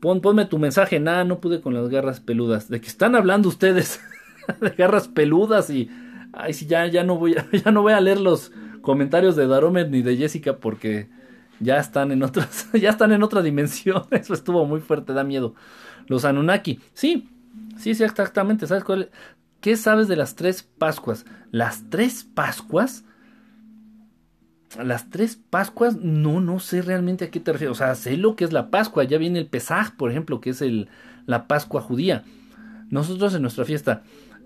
Pon, ponme tu mensaje. Nada, no pude con las garras peludas. ¿De qué están hablando ustedes? de garras peludas y... Ay, sí, ya, ya, no voy a, ya no voy a leer los comentarios de Daromet ni de Jessica porque ya están en otras, ya están en otra dimensión. Eso estuvo muy fuerte, da miedo. Los Anunnaki. Sí, sí, sí, exactamente. ¿Sabes cuál? ¿Qué sabes de las tres Pascuas? Las tres Pascuas. Las tres Pascuas, no, no sé realmente a qué te refieres. O sea, sé lo que es la Pascua. Ya viene el Pesaj, por ejemplo, que es el, la Pascua judía. Nosotros en nuestra fiesta.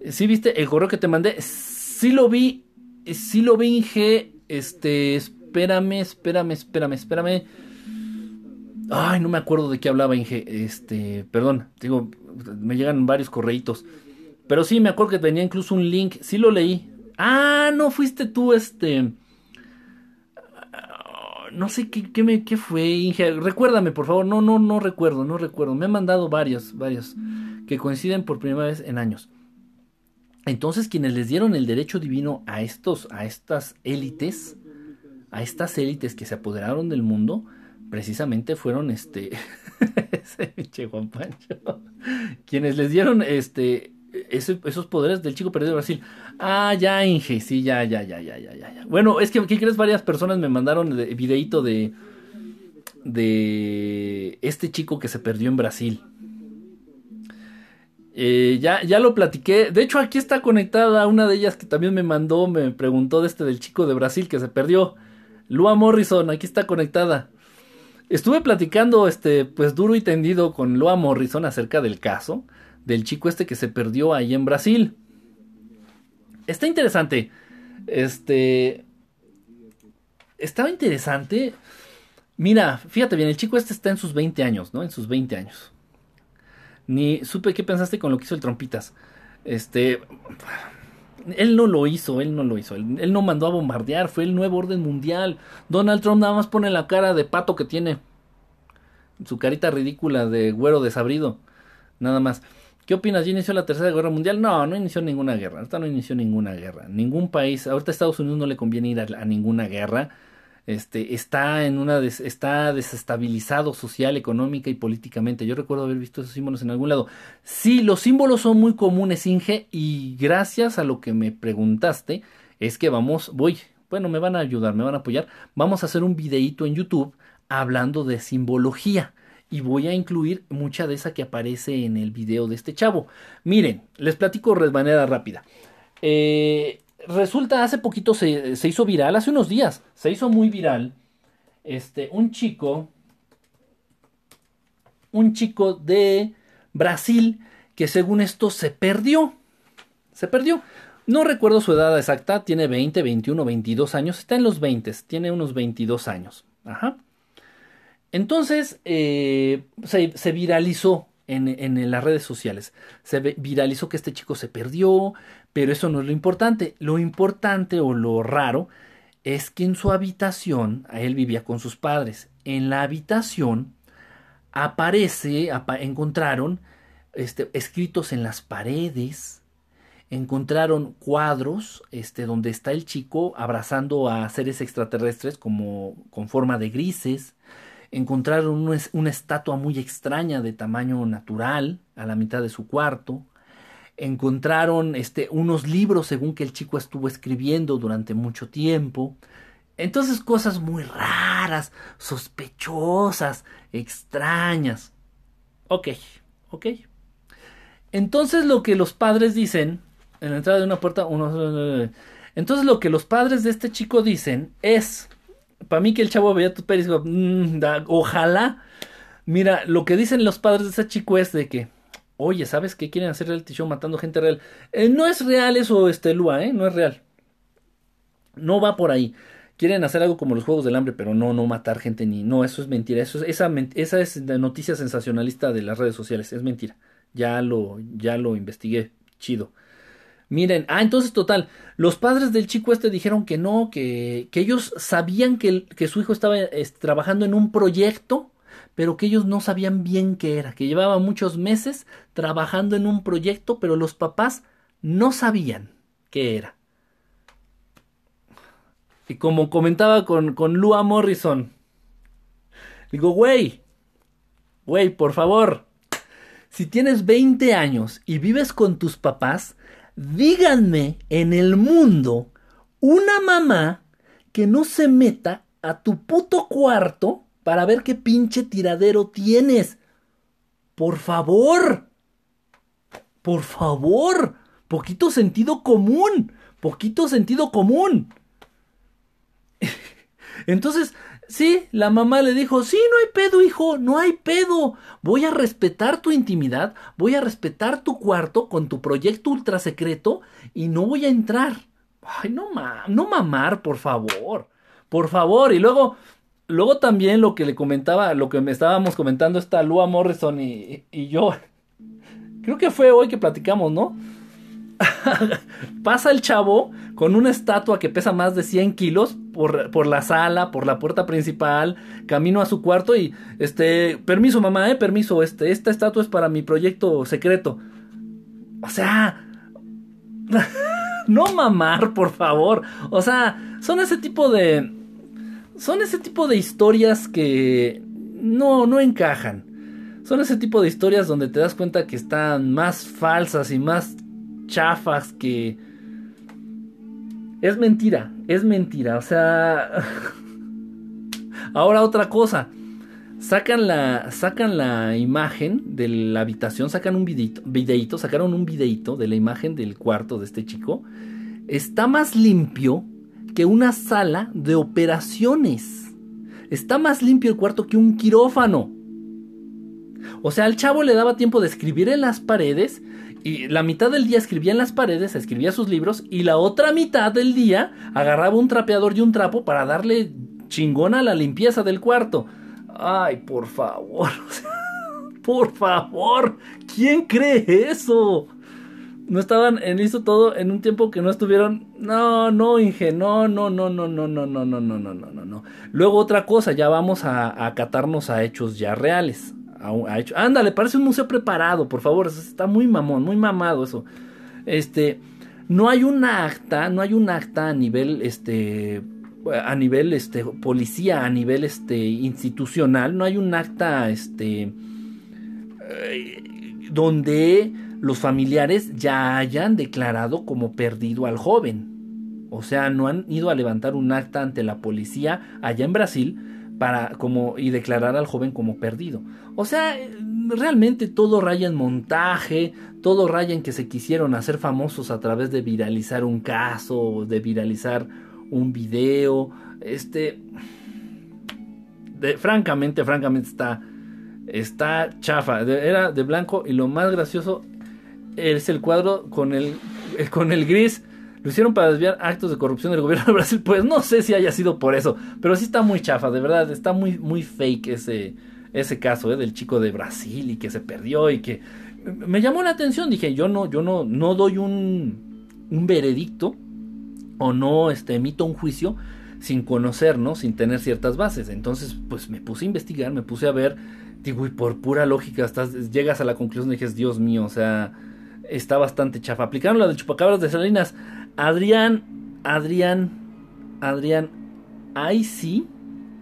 ¿Sí viste el correo que te mandé? Sí lo vi. Sí lo vi, Inge. Este, espérame, espérame, espérame, espérame. Ay, no me acuerdo de qué hablaba Inge. Este, perdón, digo, me llegan varios correitos. Pero sí, me acuerdo que tenía incluso un link. Sí lo leí. Ah, no fuiste tú, este. No sé qué, qué, me, fue, Inge. Recuérdame, por favor. No, no, no recuerdo, no recuerdo. Me han mandado varias, varias que coinciden por primera vez en años. Entonces, quienes les dieron el derecho divino a estos, a estas élites, a estas élites que se apoderaron del mundo, precisamente fueron este. ese Juan Pancho. Quienes les dieron este esos poderes del chico perdido de Brasil. Ah, ya, Inge, sí, ya, ya, ya, ya, ya, ya. Bueno, es que, ¿qué crees? Varias personas me mandaron videito de, de este chico que se perdió en Brasil. Eh, ya, ya lo platiqué. De hecho, aquí está conectada una de ellas que también me mandó, me preguntó de este del chico de Brasil que se perdió. Lua Morrison, aquí está conectada. Estuve platicando, este, pues duro y tendido con Lua Morrison acerca del caso del chico este que se perdió ahí en Brasil. Está interesante. Este. Estaba interesante. Mira, fíjate bien, el chico este está en sus 20 años, ¿no? En sus 20 años. Ni supe qué pensaste con lo que hizo el Trompitas. Este. Él no lo hizo, él no lo hizo. Él, él, no mandó a bombardear, fue el nuevo orden mundial. Donald Trump nada más pone la cara de pato que tiene. Su carita ridícula de güero desabrido. Nada más. ¿Qué opinas? ¿Ya inició la tercera guerra mundial? No, no inició ninguna guerra. Ahorita no inició ninguna guerra. Ningún país, ahorita a Estados Unidos no le conviene ir a, ninguna guerra. Este, está en una está desestabilizado social, económica y políticamente. Yo recuerdo haber visto esos símbolos en algún lado. Sí, los símbolos son muy comunes, Inge, y gracias a lo que me preguntaste, es que vamos, voy, bueno, me van a ayudar, me van a apoyar. Vamos a hacer un videíto en YouTube hablando de simbología y voy a incluir mucha de esa que aparece en el video de este chavo. Miren, les platico de manera rápida. Eh, resulta, hace poquito se, se, hizo viral, hace unos días, se hizo muy viral, este, un chico, un chico de Brasil que según esto se perdió, se perdió. No recuerdo su edad exacta, tiene 20, 21, 22 años, está en los 20, tiene unos 22 años. Ajá. Entonces eh, se, viralizó en, las redes sociales. Se viralizó que este chico se perdió, pero eso no es lo importante. Lo importante o lo raro es que en su habitación, él vivía con sus padres, en la habitación aparece, encontraron este, escritos en las paredes, encontraron cuadros este, donde está el chico abrazando a seres extraterrestres como con forma de grises, encontraron una, estatua muy extraña de tamaño natural a la mitad de su cuarto, encontraron este, unos libros según que el chico estuvo escribiendo durante mucho tiempo, entonces cosas muy raras, sospechosas, extrañas. Ok, ok. Entonces lo que los padres dicen, en la entrada de una puerta, uno, entonces lo que los padres de este chico dicen es, para mí que el chavo veía tus peris, mm, ojalá. Mira, lo que dicen los padres de ese chico es de que, oye, ¿sabes qué quieren hacer reality show matando gente real? Eh, no es real eso, este Lua, ¿eh? No es real. No va por ahí. Quieren hacer algo como los Juegos del Hambre, pero no, no matar gente ni... No, eso es mentira. Eso esa, esa es la noticia sensacionalista de las redes sociales. Es mentira. Ya lo, ya lo investigué. Chido. Miren, ah, entonces total, los padres del chico este dijeron que no, que, que ellos sabían que, que su hijo estaba trabajando en un proyecto, pero que ellos no sabían bien qué era, que llevaba muchos meses trabajando en un proyecto, pero los papás no sabían qué era. Y como comentaba con, con Lua Morrison, digo, güey, güey, por favor, si tienes 20 años y vives con tus papás, díganme en el mundo una mamá que no se meta a tu puto cuarto para ver qué pinche tiradero tienes. Por favor. Por favor. Poquito sentido común. Poquito sentido común. Entonces, Sí, la mamá le dijo, sí, no hay pedo, hijo, no hay pedo. Voy a respetar tu intimidad, voy a respetar tu cuarto con tu proyecto ultra secreto y no voy a entrar. Ay, no, no mamar, por favor. Por favor. Y luego, luego también lo que le comentaba, lo que me estábamos comentando esta Lua Morrison y, y yo. Creo que fue hoy que platicamos, ¿no? pasa el chavo con una estatua que pesa más de 100 kilos por, por, la sala, por la puerta principal, camino a su cuarto y, este, permiso mamá, eh, permiso, este, esta estatua es para mi proyecto secreto. O sea, no mamar, por favor. O sea, son ese tipo de, son ese tipo de historias que no, no encajan. Son ese tipo de historias donde te das cuenta que están más falsas y más chafas que... Es mentira, es mentira, o sea... Ahora otra cosa. Sacan la, sacan la imagen de la habitación, sacan un videito, videito, sacaron un videito de la imagen del cuarto de este chico. Está más limpio que una sala de operaciones. Está más limpio el cuarto que un quirófano. O sea, al chavo le daba tiempo de escribir en las paredes y la mitad del día escribía en las paredes, escribía sus libros y la otra mitad del día agarraba un trapeador y un trapo para darle chingona a la limpieza del cuarto. Ay, por favor. por favor. ¿Quién cree eso? No estaban en listo todo en un tiempo que no estuvieron. No, no, Inge, no, no, no, no, no, no, no, no, no, no, no, no. Luego otra cosa, ya vamos a acatarnos a hechos ya reales ha hecho. Ándale, parece un museo preparado, por favor. Está muy mamón, muy mamado eso. Este, no hay un acta, no hay un acta a nivel, este, a nivel, este, policía, a nivel, este, institucional. No hay un acta, este, eh, donde los familiares ya hayan declarado como perdido al joven. O sea, no han ido a levantar un acta ante la policía allá en Brasil para como y declarar al joven como perdido. O sea, realmente todo raya en montaje, todo raya en que se quisieron hacer famosos a través de viralizar un caso, de viralizar un video, este francamente, francamente está está chafa, era de blanco y lo más gracioso es el cuadro con el con el gris lo hicieron para desviar actos de corrupción del gobierno de Brasil. Pues no sé si haya sido por eso, pero sí está muy chafa, de verdad, está muy, muy fake ese, ese caso ¿eh? del chico de Brasil y que se perdió y que me llamó la atención. Dije, yo no, yo no, no doy un, un veredicto o no este, emito un juicio sin conocer, ¿no? Sin tener ciertas bases. Entonces, pues me puse a investigar, me puse a ver, digo, y por pura lógica, estás, llegas a la conclusión de que es Dios mío, o sea, está bastante chafa. Aplicaron la de chupacabras de Salinas. Adrián, Adrián, Adrián, ahí sí,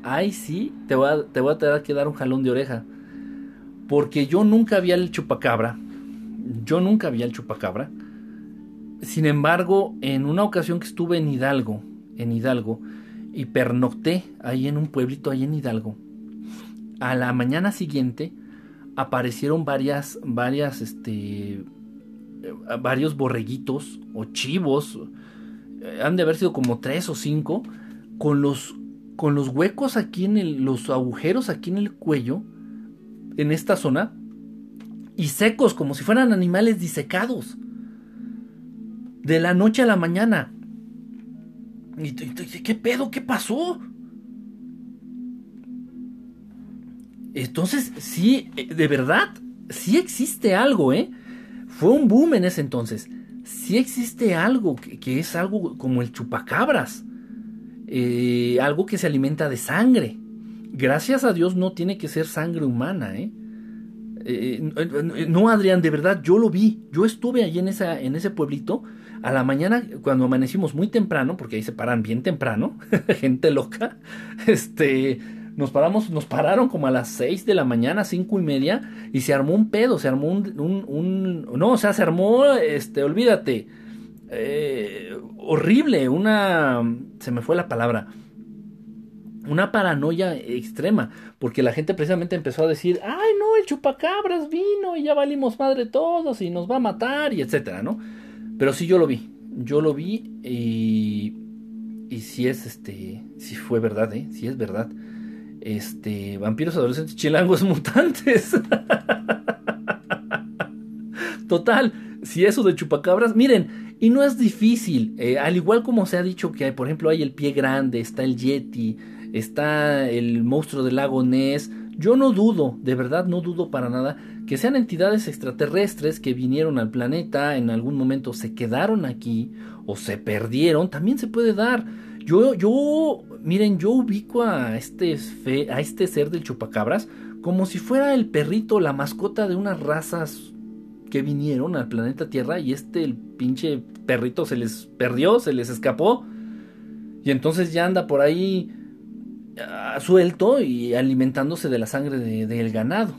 ahí sí, te voy, a, te voy a tener que dar un jalón de oreja. Porque yo nunca vi el chupacabra. Yo nunca vi el chupacabra. Sin embargo, en una ocasión que estuve en Hidalgo, en Hidalgo, y pernocté ahí en un pueblito ahí en Hidalgo, a la mañana siguiente aparecieron varias, varias, este, varios borreguitos o chivos, eh, han de haber sido como tres o cinco, con los, con los huecos aquí en el, los agujeros aquí en el cuello, en esta zona, y secos, como si fueran animales disecados. De la noche a la mañana. Y, ¿Qué pedo? ¿Qué pasó? Entonces, sí, eh, de verdad, sí existe algo, ¿eh? Fue un boom en ese entonces. Si existe algo que, es algo como el chupacabras. Eh, algo que se alimenta de sangre. Gracias a Dios no tiene que ser sangre humana, ¿eh? eh no, Adrián, de verdad, yo lo vi. Yo estuve allí en, esa, en ese pueblito a la mañana, cuando amanecimos muy temprano, porque ahí se paran bien temprano, gente loca. Este, nos paramos, nos pararon como a las 6 de la mañana, cinco y media, y se armó un pedo, se armó un, un, no, o sea, se armó, este, olvídate, eh, horrible, una, se me fue la palabra, una paranoia extrema, porque la gente precisamente empezó a decir, ay no, el chupacabras vino y ya valimos madre todos y nos va a matar y etcétera, ¿no? Pero sí yo lo vi, yo lo vi y, y sí es, este, sí fue verdad, ¿eh? Sí es verdad este, vampiros adolescentes chilangos mutantes. Total, si eso de chupacabras, miren, y no es difícil, eh, al igual como se ha dicho que hay, por ejemplo, hay el pie grande, está el yeti, está el monstruo del lago Ness, yo no dudo, de verdad no dudo para nada, que sean entidades extraterrestres que vinieron al planeta, en algún momento se quedaron aquí o se perdieron, también se puede dar. Yo, yo miren, yo ubico a este, a este ser del chupacabras como si fuera el perrito, la mascota de unas razas que vinieron al planeta Tierra y este, el pinche perrito se les perdió, se les escapó y entonces ya anda por ahí ah, suelto y alimentándose de la sangre del ganado.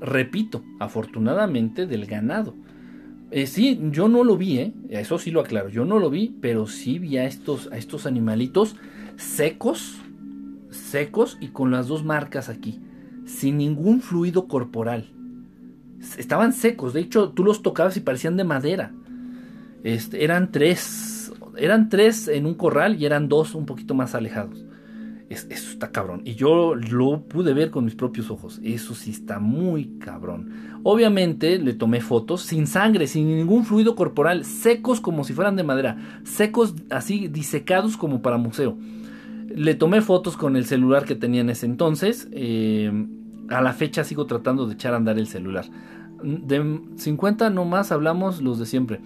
Repito, afortunadamente del ganado. Eh, sí, yo no lo vi, ¿eh? eso sí lo aclaro, yo no lo vi, pero sí vi a estos, a estos animalitos secos, secos y con las dos marcas aquí, sin ningún fluido corporal. Estaban secos, de hecho tú los tocabas y parecían de madera. Este, eran tres, eran tres en un corral y eran dos un poquito más alejados. Eso está cabrón. Y yo lo pude ver con mis propios ojos. Eso sí está muy cabrón. Obviamente le tomé fotos sin sangre, sin ningún fluido corporal, secos como si fueran de madera, secos así disecados como para museo. Le tomé fotos con el celular que tenía en ese entonces. Eh, a la fecha sigo tratando de echar a andar el celular. De 50 nomás hablamos los de siempre.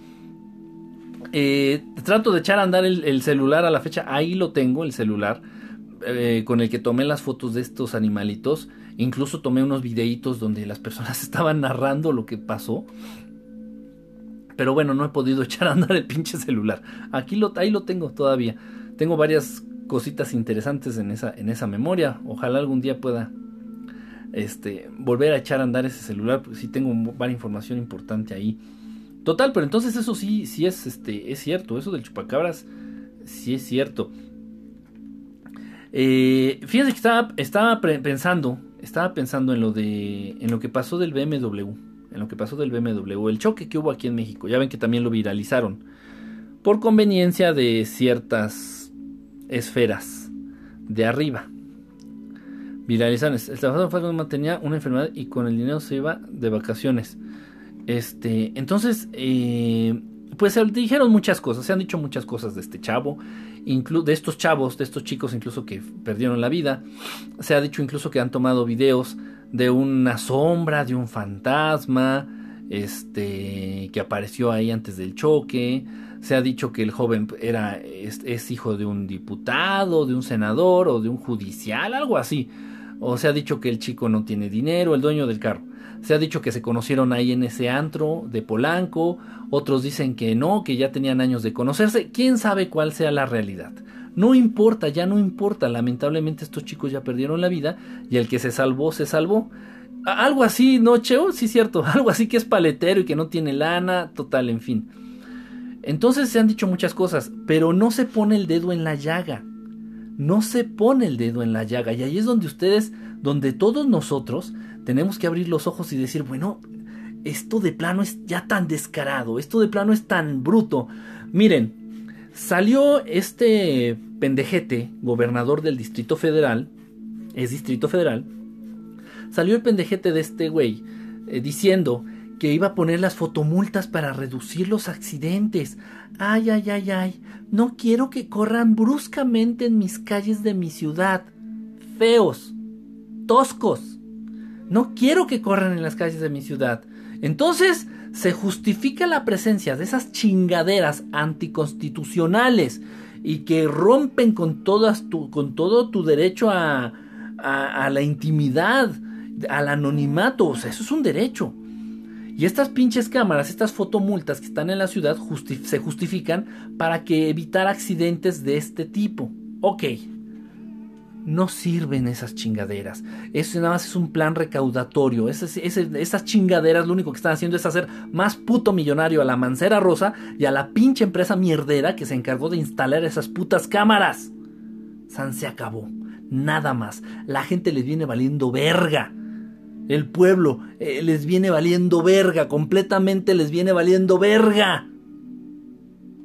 Eh, trato de echar a andar el, celular a la fecha. Ahí lo tengo, el celular. Eh, con el que tomé las fotos de estos animalitos. Incluso tomé unos videitos donde las personas estaban narrando lo que pasó. Pero bueno, no he podido echar a andar el pinche celular. Aquí lo, ahí lo tengo todavía. Tengo varias cositas interesantes en esa, en esa memoria. Ojalá algún día pueda este, volver a echar a andar ese celular. Porque sí tengo varias información importante ahí. Total, pero entonces eso sí, sí es, este, es cierto. Eso del chupacabras sí es cierto. Eh, fíjense que estaba, estaba pensando, estaba pensando en lo de, en lo que pasó del BMW, en lo que pasó del BMW, el choque que hubo aquí en México. Ya ven que también lo viralizaron por conveniencia de ciertas esferas de arriba. Viralizaron. El trabajador fue mantenía una enfermedad y con el dinero se iba de vacaciones. Este, entonces, eh, pues se dijeron muchas cosas, se han dicho muchas cosas de este chavo, de estos chavos, de estos chicos incluso que perdieron la vida. Se ha dicho incluso que han tomado videos de una sombra, de un fantasma, este, que apareció ahí antes del choque. Se ha dicho que el joven era, es hijo de un diputado, de un senador o de un judicial, algo así. O se ha dicho que el chico no tiene dinero, el dueño del carro. Se ha dicho que se conocieron ahí en ese antro de Polanco, otros dicen que no, que ya tenían años de conocerse, quién sabe cuál sea la realidad. No importa, ya no importa, lamentablemente estos chicos ya perdieron la vida y el que se salvó, se salvó. Algo así, ¿no, Cheo? Sí, cierto, algo así que es paletero y que no tiene lana, total, en fin. Entonces se han dicho muchas cosas, pero no se pone el dedo en la llaga. No se pone el dedo en la llaga. Y ahí es donde ustedes, donde todos nosotros tenemos que abrir los ojos y decir, bueno, esto de plano es ya tan descarado, esto de plano es tan bruto. Miren, salió este pendejete, gobernador del Distrito Federal, es Distrito Federal, salió el pendejete de este güey eh, diciendo que iba a poner las fotomultas para reducir los accidentes. Ay, ay, ay, ay, no quiero que corran bruscamente en mis calles de mi ciudad. Feos, toscos no quiero que corran en las calles de mi ciudad. Entonces se justifica la presencia de esas chingaderas anticonstitucionales y que rompen con, todo tu derecho a, a, la intimidad, al anonimato. O sea, eso es un derecho. Y estas pinches cámaras, estas fotomultas que están en la ciudad se justifican para que evitar accidentes de este tipo. Ok, no sirven esas chingaderas. Eso nada más es un plan recaudatorio. esas chingaderas lo único que están haciendo es hacer más puto millonario a la Mancera Rosa y a la pinche empresa mierdera que se encargó de instalar esas putas cámaras. San se acabó. Nada más. La gente les viene valiendo verga. El pueblo eh, les viene valiendo verga. Completamente les viene valiendo verga.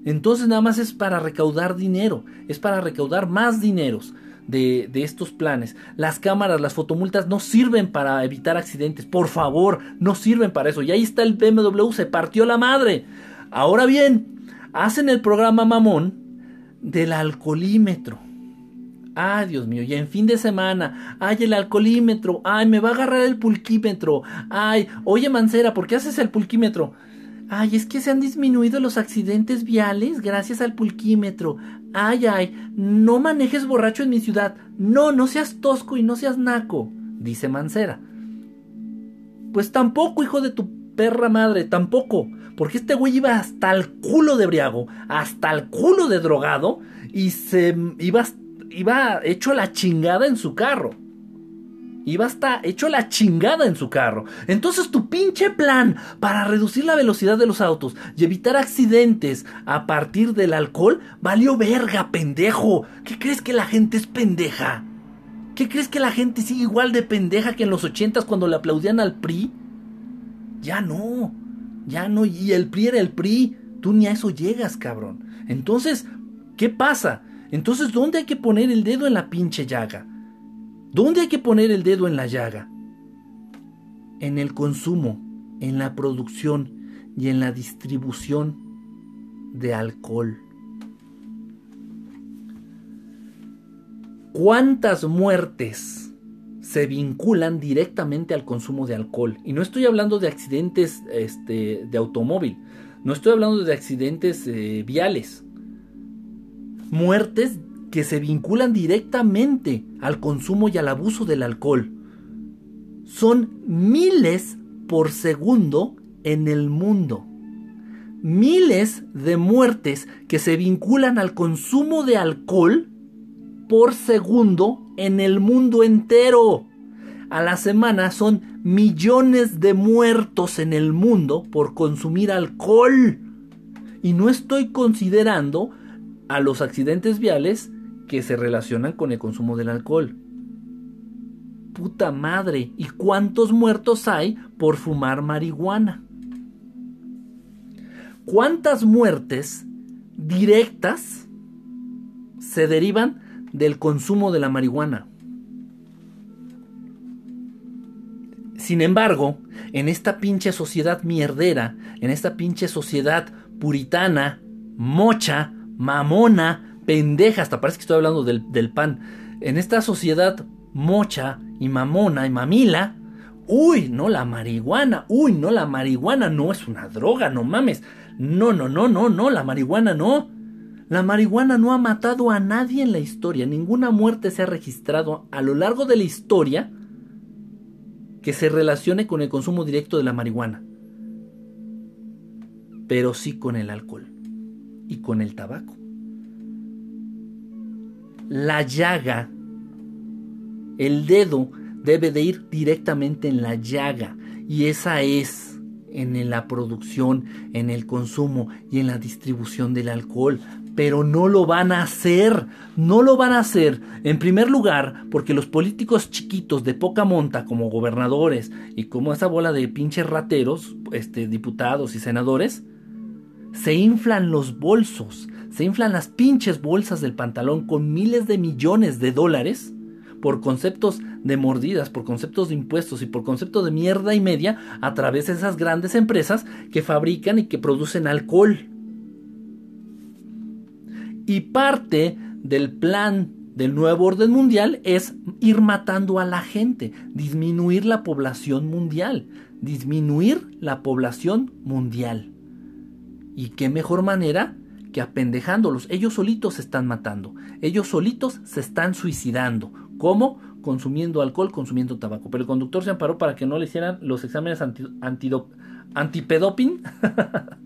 Entonces nada más es para recaudar dinero. Es para recaudar más dineros de, estos planes. Las cámaras, las fotomultas no sirven para evitar accidentes. Por favor, no sirven para eso. Y ahí está el BMW, se partió la madre. Ahora bien, hacen el programa mamón del alcoholímetro. Ay, Dios mío, y en fin de semana, ay, el alcoholímetro, ay, me va a agarrar el pulquímetro, ay, oye, Mancera, ¿por qué haces el pulquímetro? Ay, es que se han disminuido los accidentes viales gracias al pulquímetro. Ay, ay, no manejes borracho en mi ciudad. No, no seas tosco y no seas naco, dice Mancera. Pues tampoco, hijo de tu perra madre, tampoco. Porque este güey iba hasta el culo de briago, hasta el culo de drogado y se iba, iba hecho la chingada en su carro. Iba hasta hecho la chingada en su carro. Entonces tu pinche plan para reducir la velocidad de los autos y evitar accidentes a partir del alcohol valió verga, pendejo. ¿Qué crees que la gente es pendeja? ¿Qué crees que la gente sigue igual de pendeja que en los ochentas cuando le aplaudían al PRI? Ya no, ya no, y el PRI era el PRI. Tú ni a eso llegas, cabrón. Entonces, ¿qué pasa? Entonces, ¿dónde hay que poner el dedo en la pinche llaga? ¿Dónde hay que poner el dedo en la llaga? En el consumo, en la producción y en la distribución de alcohol. ¿Cuántas muertes se vinculan directamente al consumo de alcohol? Y no estoy hablando de accidentes este, de automóvil, no estoy hablando de accidentes eh, viales. Muertes que se vinculan directamente al consumo y al abuso del alcohol. son miles por segundo en el mundo. Miles de muertes que se vinculan al consumo de alcohol por segundo en el mundo entero. A la semana son millones de muertos en el mundo por consumir alcohol. Y no estoy considerando a los accidentes viales que se relacionan con el consumo del alcohol. Puta madre, ¿y cuántos muertos hay por fumar marihuana? ¿Cuántas muertes directas se derivan del consumo de la marihuana? Sin embargo, en esta pinche sociedad mierdera, en esta pinche sociedad puritana, mocha, mamona, pendeja, hasta parece que estoy hablando del, pan, en esta sociedad mocha y mamona y mamila, uy, no la marihuana, uy, no la marihuana no es una droga, no mames, no, no, no, no, no, la marihuana no. La marihuana no ha matado a nadie en la historia, ninguna muerte se ha registrado a lo largo de la historia que se relacione con el consumo directo de la marihuana, pero sí con el alcohol y con el tabaco. La llaga, el dedo debe de ir directamente en la llaga y esa es en la producción, en el consumo y en la distribución del alcohol pero no lo van a hacer. No lo van a hacer, en primer lugar, porque los políticos chiquitos de poca monta, como gobernadores y como esa bola de pinches rateros, este, diputados y senadores, se inflan los bolsos, se inflan las pinches bolsas del pantalón con miles de millones de dólares por conceptos de mordidas, por conceptos de impuestos y por conceptos de mierda y media a través de esas grandes empresas que fabrican y que producen alcohol. Y parte del plan del nuevo orden mundial es ir matando a la gente, disminuir la población mundial, disminuir la población mundial. ¿Y qué mejor manera que apendejándolos? Ellos solitos se están matando, ellos solitos se están suicidando. ¿Cómo? Consumiendo alcohol, consumiendo tabaco. Pero el conductor se amparó para que no le hicieran los exámenes anti, antipedoping.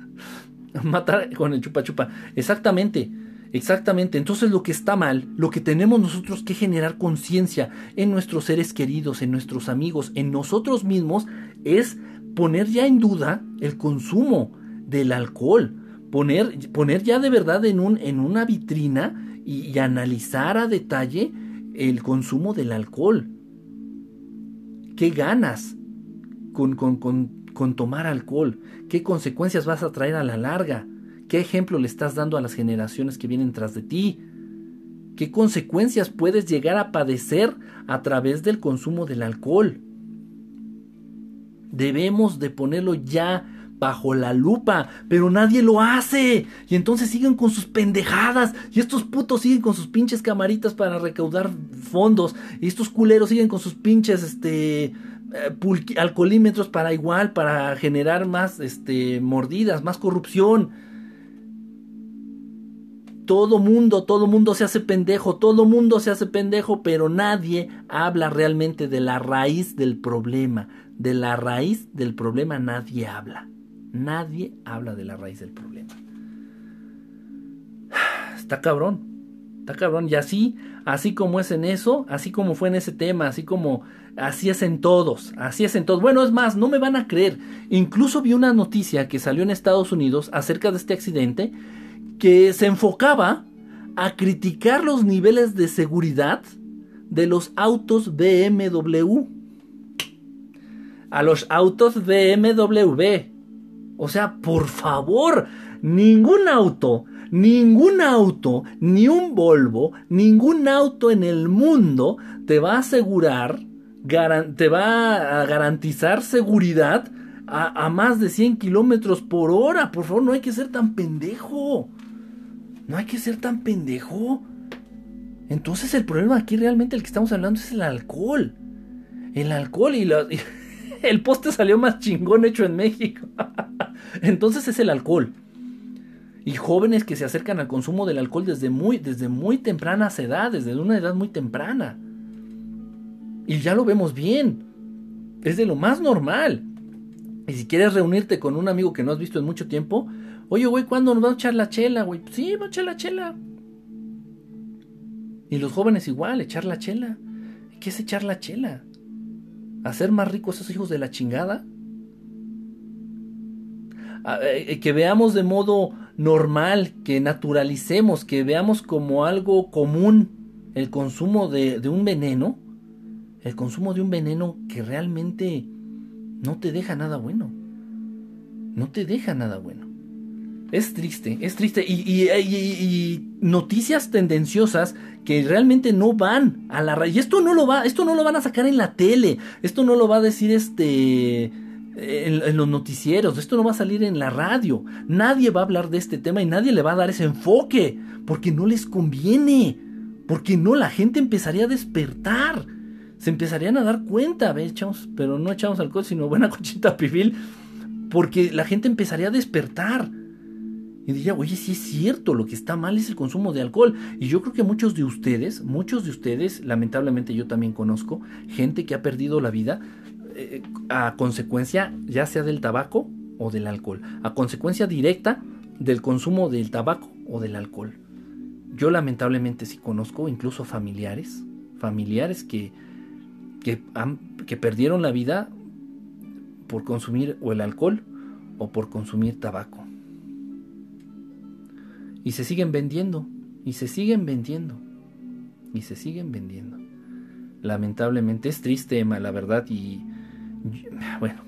Matar con el chupa chupa. Exactamente. Exactamente, entonces lo que está mal, lo que tenemos nosotros que generar conciencia en nuestros seres queridos, en nuestros amigos, en nosotros mismos, es poner ya en duda el consumo del alcohol, poner, poner ya de verdad en, un, en una vitrina y, analizar a detalle el consumo del alcohol. ¿Qué ganas con, con, con tomar alcohol? ¿Qué consecuencias vas a traer a la larga? ¿Qué ejemplo le estás dando a las generaciones que vienen tras de ti? ¿Qué consecuencias puedes llegar a padecer a través del consumo del alcohol? Debemos de ponerlo ya bajo la lupa, pero nadie lo hace. Y entonces siguen con sus pendejadas. Y estos putos siguen con sus pinches camaritas para recaudar fondos. Y estos culeros siguen con sus pinches este eh, alcoholímetros para igual, para generar más este mordidas, más corrupción todo mundo, todo mundo se hace pendejo, todo mundo se hace pendejo, pero nadie habla realmente de la raíz del problema. De la raíz del problema nadie habla. Nadie habla de la raíz del problema. Está cabrón. Está cabrón. Y así, así como es en eso, así como fue en ese tema, así como así es en todos, así es en todos. Bueno, es más, no me van a creer. Incluso vi una noticia que salió en Estados Unidos acerca de este accidente que se enfocaba a criticar los niveles de seguridad de los autos BMW. A los autos BMW. O sea, por favor, ningún auto, ningún auto, ni un Volvo, ningún auto en el mundo te va a asegurar, te va a garantizar seguridad a, más de 100 kilómetros por hora. Por favor, no hay que ser tan pendejo. No hay que ser tan pendejo. Entonces el problema aquí realmente el que estamos hablando es el alcohol. El alcohol y, el poste salió más chingón hecho en México. Entonces es el alcohol. Y jóvenes que se acercan al consumo del alcohol desde muy, desde muy tempranas edades, desde una edad muy temprana. Y ya lo vemos bien. Es de lo más normal. Y si quieres reunirte con un amigo que no has visto en mucho tiempo, oye, güey, ¿cuándo nos va a echar la chela, güey? Sí, va a echar la chela. Y los jóvenes igual, echar la chela. ¿Qué es echar la chela? ¿Hacer más ricos a esos hijos de la chingada? Eh, eh, que veamos de modo normal, que naturalicemos, que veamos como algo común el consumo de, de un veneno, el consumo de un veneno que realmente no te deja nada bueno. No te deja nada bueno. Es triste, es triste. Y, noticias tendenciosas que realmente no van a la raíz. Y esto no lo va, esto no lo van a sacar en la tele. Esto no lo va a decir este. En, en, los noticieros, esto no va a salir en la radio. Nadie va a hablar de este tema y nadie le va a dar ese enfoque. Porque no les conviene. Porque no, la gente empezaría a despertar se empezarían a dar cuenta, ¿ves? Echamos, pero no echamos alcohol, sino buena cochita pibil, porque la gente empezaría a despertar. Y diría, oye, sí es cierto, lo que está mal es el consumo de alcohol. Y yo creo que muchos de ustedes, muchos de ustedes, lamentablemente yo también conozco, gente que ha perdido la vida eh, a consecuencia ya sea del tabaco o del alcohol, a consecuencia directa del consumo del tabaco o del alcohol. Yo lamentablemente sí conozco incluso familiares, familiares que que, perdieron la vida por consumir o el alcohol o por consumir tabaco. Y se siguen vendiendo, y se siguen vendiendo, y se siguen vendiendo. Lamentablemente es triste, Emma, la verdad, y bueno,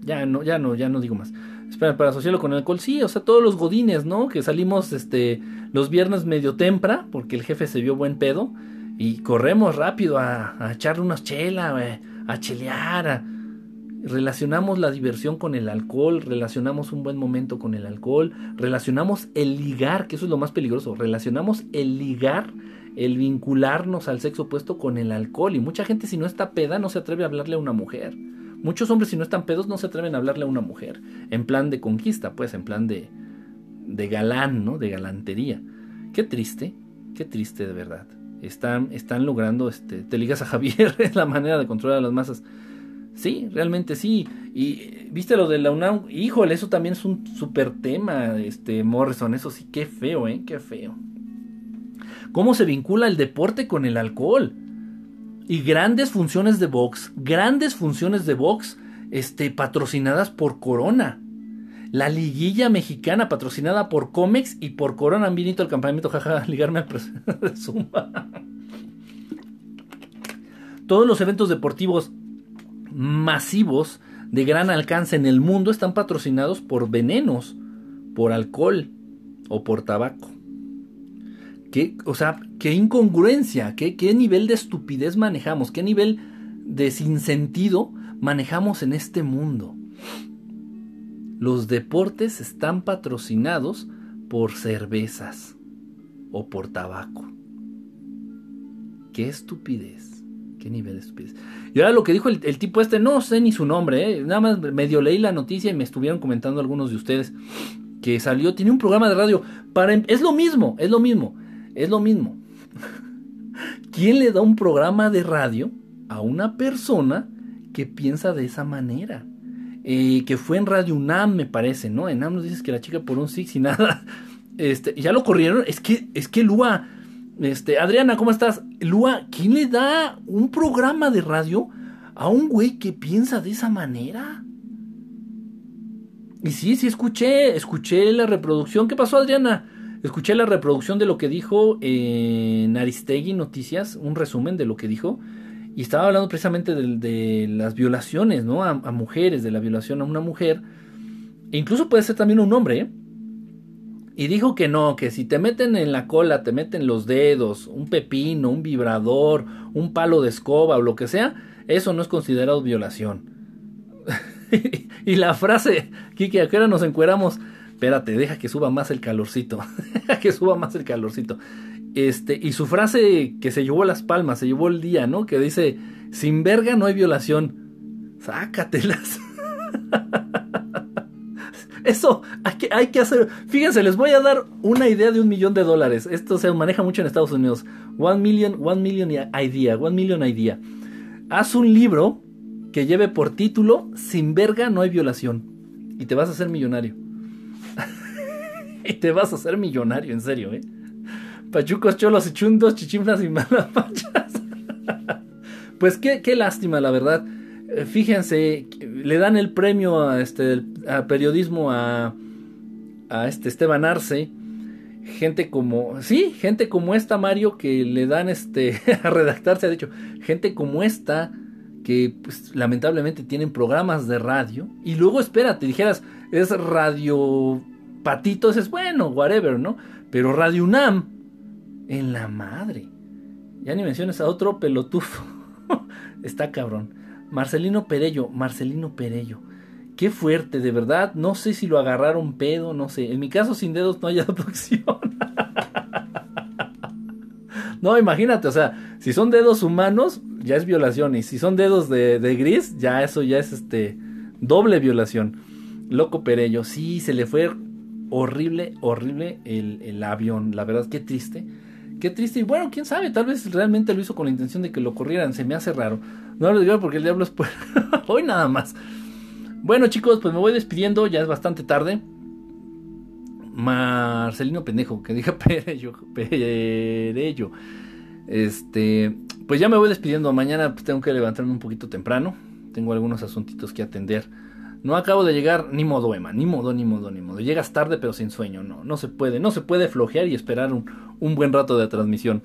ya no, ya no, ya no digo más. Espera, para asociarlo con el alcohol, sí, o sea, todos los godines, ¿no? Que salimos este los viernes medio tempra, porque el jefe se vio buen pedo, y corremos rápido a, a echarle unas chelas, a chelear. Relacionamos la diversión con el alcohol, relacionamos un buen momento con el alcohol, relacionamos el ligar, que eso es lo más peligroso, relacionamos el ligar, el vincularnos al sexo opuesto con el alcohol. Y mucha gente si no está peda no se atreve a hablarle a una mujer. Muchos hombres si no están pedos no se atreven a hablarle a una mujer. En plan de conquista, pues, en plan de, de galán, ¿no? De galantería. Qué triste, qué triste de verdad están, están logrando, este, te ligas a Javier, es la manera de controlar a las masas. Sí, realmente sí. Y viste lo de la UNAM, híjole, eso también es un super tema, este Morrison, eso sí, qué feo, eh, qué feo. ¿Cómo se vincula el deporte con el alcohol? Y grandes funciones de box, grandes funciones de box, este, patrocinadas por Corona. La liguilla mexicana patrocinada por Comex y por Corona. Han el campamento, jaja, ligarme al de Zumba. Todos los eventos deportivos masivos de gran alcance en el mundo están patrocinados por venenos, por alcohol o por tabaco. ¿Qué, o sea, qué incongruencia, qué, qué nivel de estupidez manejamos, qué nivel de sinsentido manejamos en este mundo los deportes están patrocinados por cervezas o por tabaco. Qué estupidez. Qué nivel de estupidez. Y ahora lo que dijo el, tipo este, no sé ni su nombre, ¿eh? nada más medio leí la noticia y me estuvieron comentando algunos de ustedes que salió, tiene un programa de radio para... Em, es lo mismo, es lo mismo, es lo mismo. ¿Quién le da un programa de radio a una persona que piensa de esa manera? Eh, que fue en Radio UNAM, me parece, ¿no? En UNAM nos dices que la chica por un six y nada. Este, ya lo corrieron. Es que, es que Lua, este, Adriana, ¿cómo estás? Lua, ¿quién le da un programa de radio a un güey que piensa de esa manera? Y sí, sí, escuché, escuché la reproducción. ¿Qué pasó, Adriana? Escuché la reproducción de lo que dijo en Aristegui Noticias, un resumen de lo que dijo. Y estaba hablando precisamente de, las violaciones, ¿no? A, mujeres, de la violación a una mujer. E incluso puede ser también un hombre, ¿eh? Y dijo que no, que si te meten en la cola, te meten los dedos, un pepino, un vibrador, un palo de escoba o lo que sea, eso no es considerado violación. y la frase, Kiki, ¿a qué hora nos encueramos? Espérate, deja que suba más el calorcito. deja que suba más el calorcito. Este, y su frase que se llevó las palmas, se llevó el día, ¿no? Que dice, sin verga no hay violación. Sácatelas. Eso hay que, hay que hacer. Fíjense, les voy a dar una idea de un millón de dólares. Esto se maneja mucho en Estados Unidos. One million, one million idea, one million idea. Haz un libro que lleve por título Sin verga no hay violación. Y te vas a hacer millonario. y te vas a hacer millonario, en serio, ¿eh? Pachucos, cholos y chundos, chichiflas y malapachas. pues qué, qué lástima, la verdad. Eh, fíjense, le dan el premio a, este, periodismo a, este Esteban Arce. Gente como, sí, gente como esta, Mario, que le dan este, a redactarse, ha dicho, gente como esta, que pues, lamentablemente tienen programas de radio. Y luego, espérate, dijeras, es radio patito, es bueno, whatever, ¿no? Pero Radio UNAM, en la madre. Ya ni menciones a otro pelotufo. Está cabrón. Marcelino Perello, Marcelino Perello. Qué fuerte, de verdad. No sé si lo agarraron pedo, no sé. En mi caso, sin dedos no hay abducción. no, imagínate, o sea, si son dedos humanos, ya es violación. Y si son dedos de, gris, ya eso ya es este doble violación. Loco Perello, sí, se le fue horrible, horrible el, el avión. La verdad, qué triste. Qué triste. Y bueno, quién sabe, tal vez realmente lo hizo con la intención de que lo corrieran. Se me hace raro. No lo digo porque el diablo es por... Hoy nada más. Bueno, chicos, pues me voy despidiendo. Ya es bastante tarde. Marcelino Pendejo, que diga Perello. Perello. Este. Pues ya me voy despidiendo. Mañana pues, tengo que levantarme un poquito temprano. Tengo algunos asuntitos que atender. No acabo de llegar, ni modo, Emma, ni modo, ni modo, ni modo. Llegas tarde pero sin sueño, no, no se puede, no se puede flojear y esperar un, un buen rato de transmisión.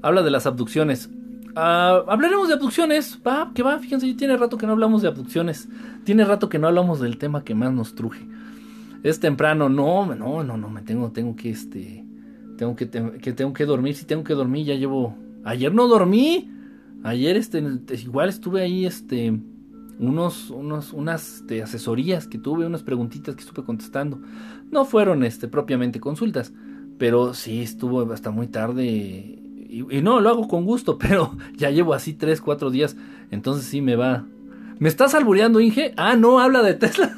Habla de las abducciones. Ah, hablaremos de abducciones, va, que va, fíjense, tiene rato que no hablamos de abducciones. Tiene rato que no hablamos del tema que más nos truje. Es temprano, no, no, no, no, me tengo, tengo que, este, tengo que, que tengo que dormir, si tengo que dormir, ya llevo, ayer no dormí, ayer, este, igual estuve ahí, este, unos, unos, unas este, asesorías que tuve, unas preguntitas que estuve contestando. No fueron este, propiamente consultas, pero sí estuvo hasta muy tarde. Y, no, lo hago con gusto, pero ya llevo así 3, 4 días. Entonces sí me va. ¿Me estás albureando, Inge? Ah, no, habla de Tesla.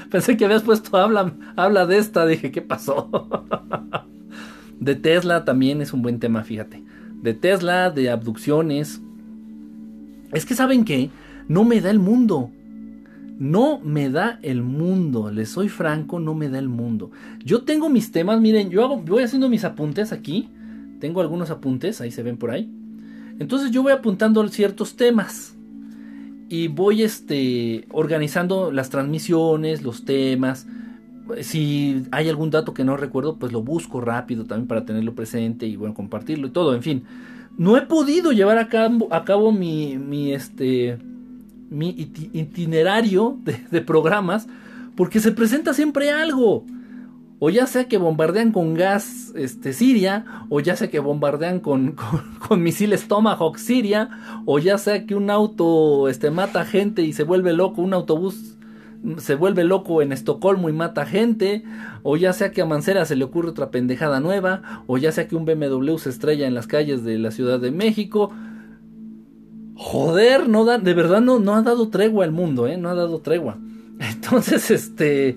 Pensé que habías puesto habla, habla de esta. Dije, ¿qué pasó? de Tesla también es un buen tema, fíjate. De Tesla, de abducciones. Es que saben que no me da el mundo. No me da el mundo, les soy franco, no me da el mundo. Yo tengo mis temas, miren, yo hago, voy haciendo mis apuntes aquí. Tengo algunos apuntes, ahí se ven por ahí. Entonces yo voy apuntando ciertos temas y voy este organizando las transmisiones, los temas. Si hay algún dato que no recuerdo, pues lo busco rápido también para tenerlo presente y bueno, compartirlo y todo, en fin. No he podido llevar a cabo, mi, mi este mi itinerario de, programas porque se presenta siempre algo. O ya sea que bombardean con gas este, Siria, o ya sea que bombardean con, con, misiles Tomahawk Siria, o ya sea que un auto este, mata gente y se vuelve loco, un autobús se vuelve loco en Estocolmo y mata gente, o ya sea que a Mancera se le ocurre otra pendejada nueva, o ya sea que un BMW se estrella en las calles de la Ciudad de México, Joder, no da, de verdad no, no ha dado tregua al mundo, ¿eh? No ha dado tregua. Entonces, este,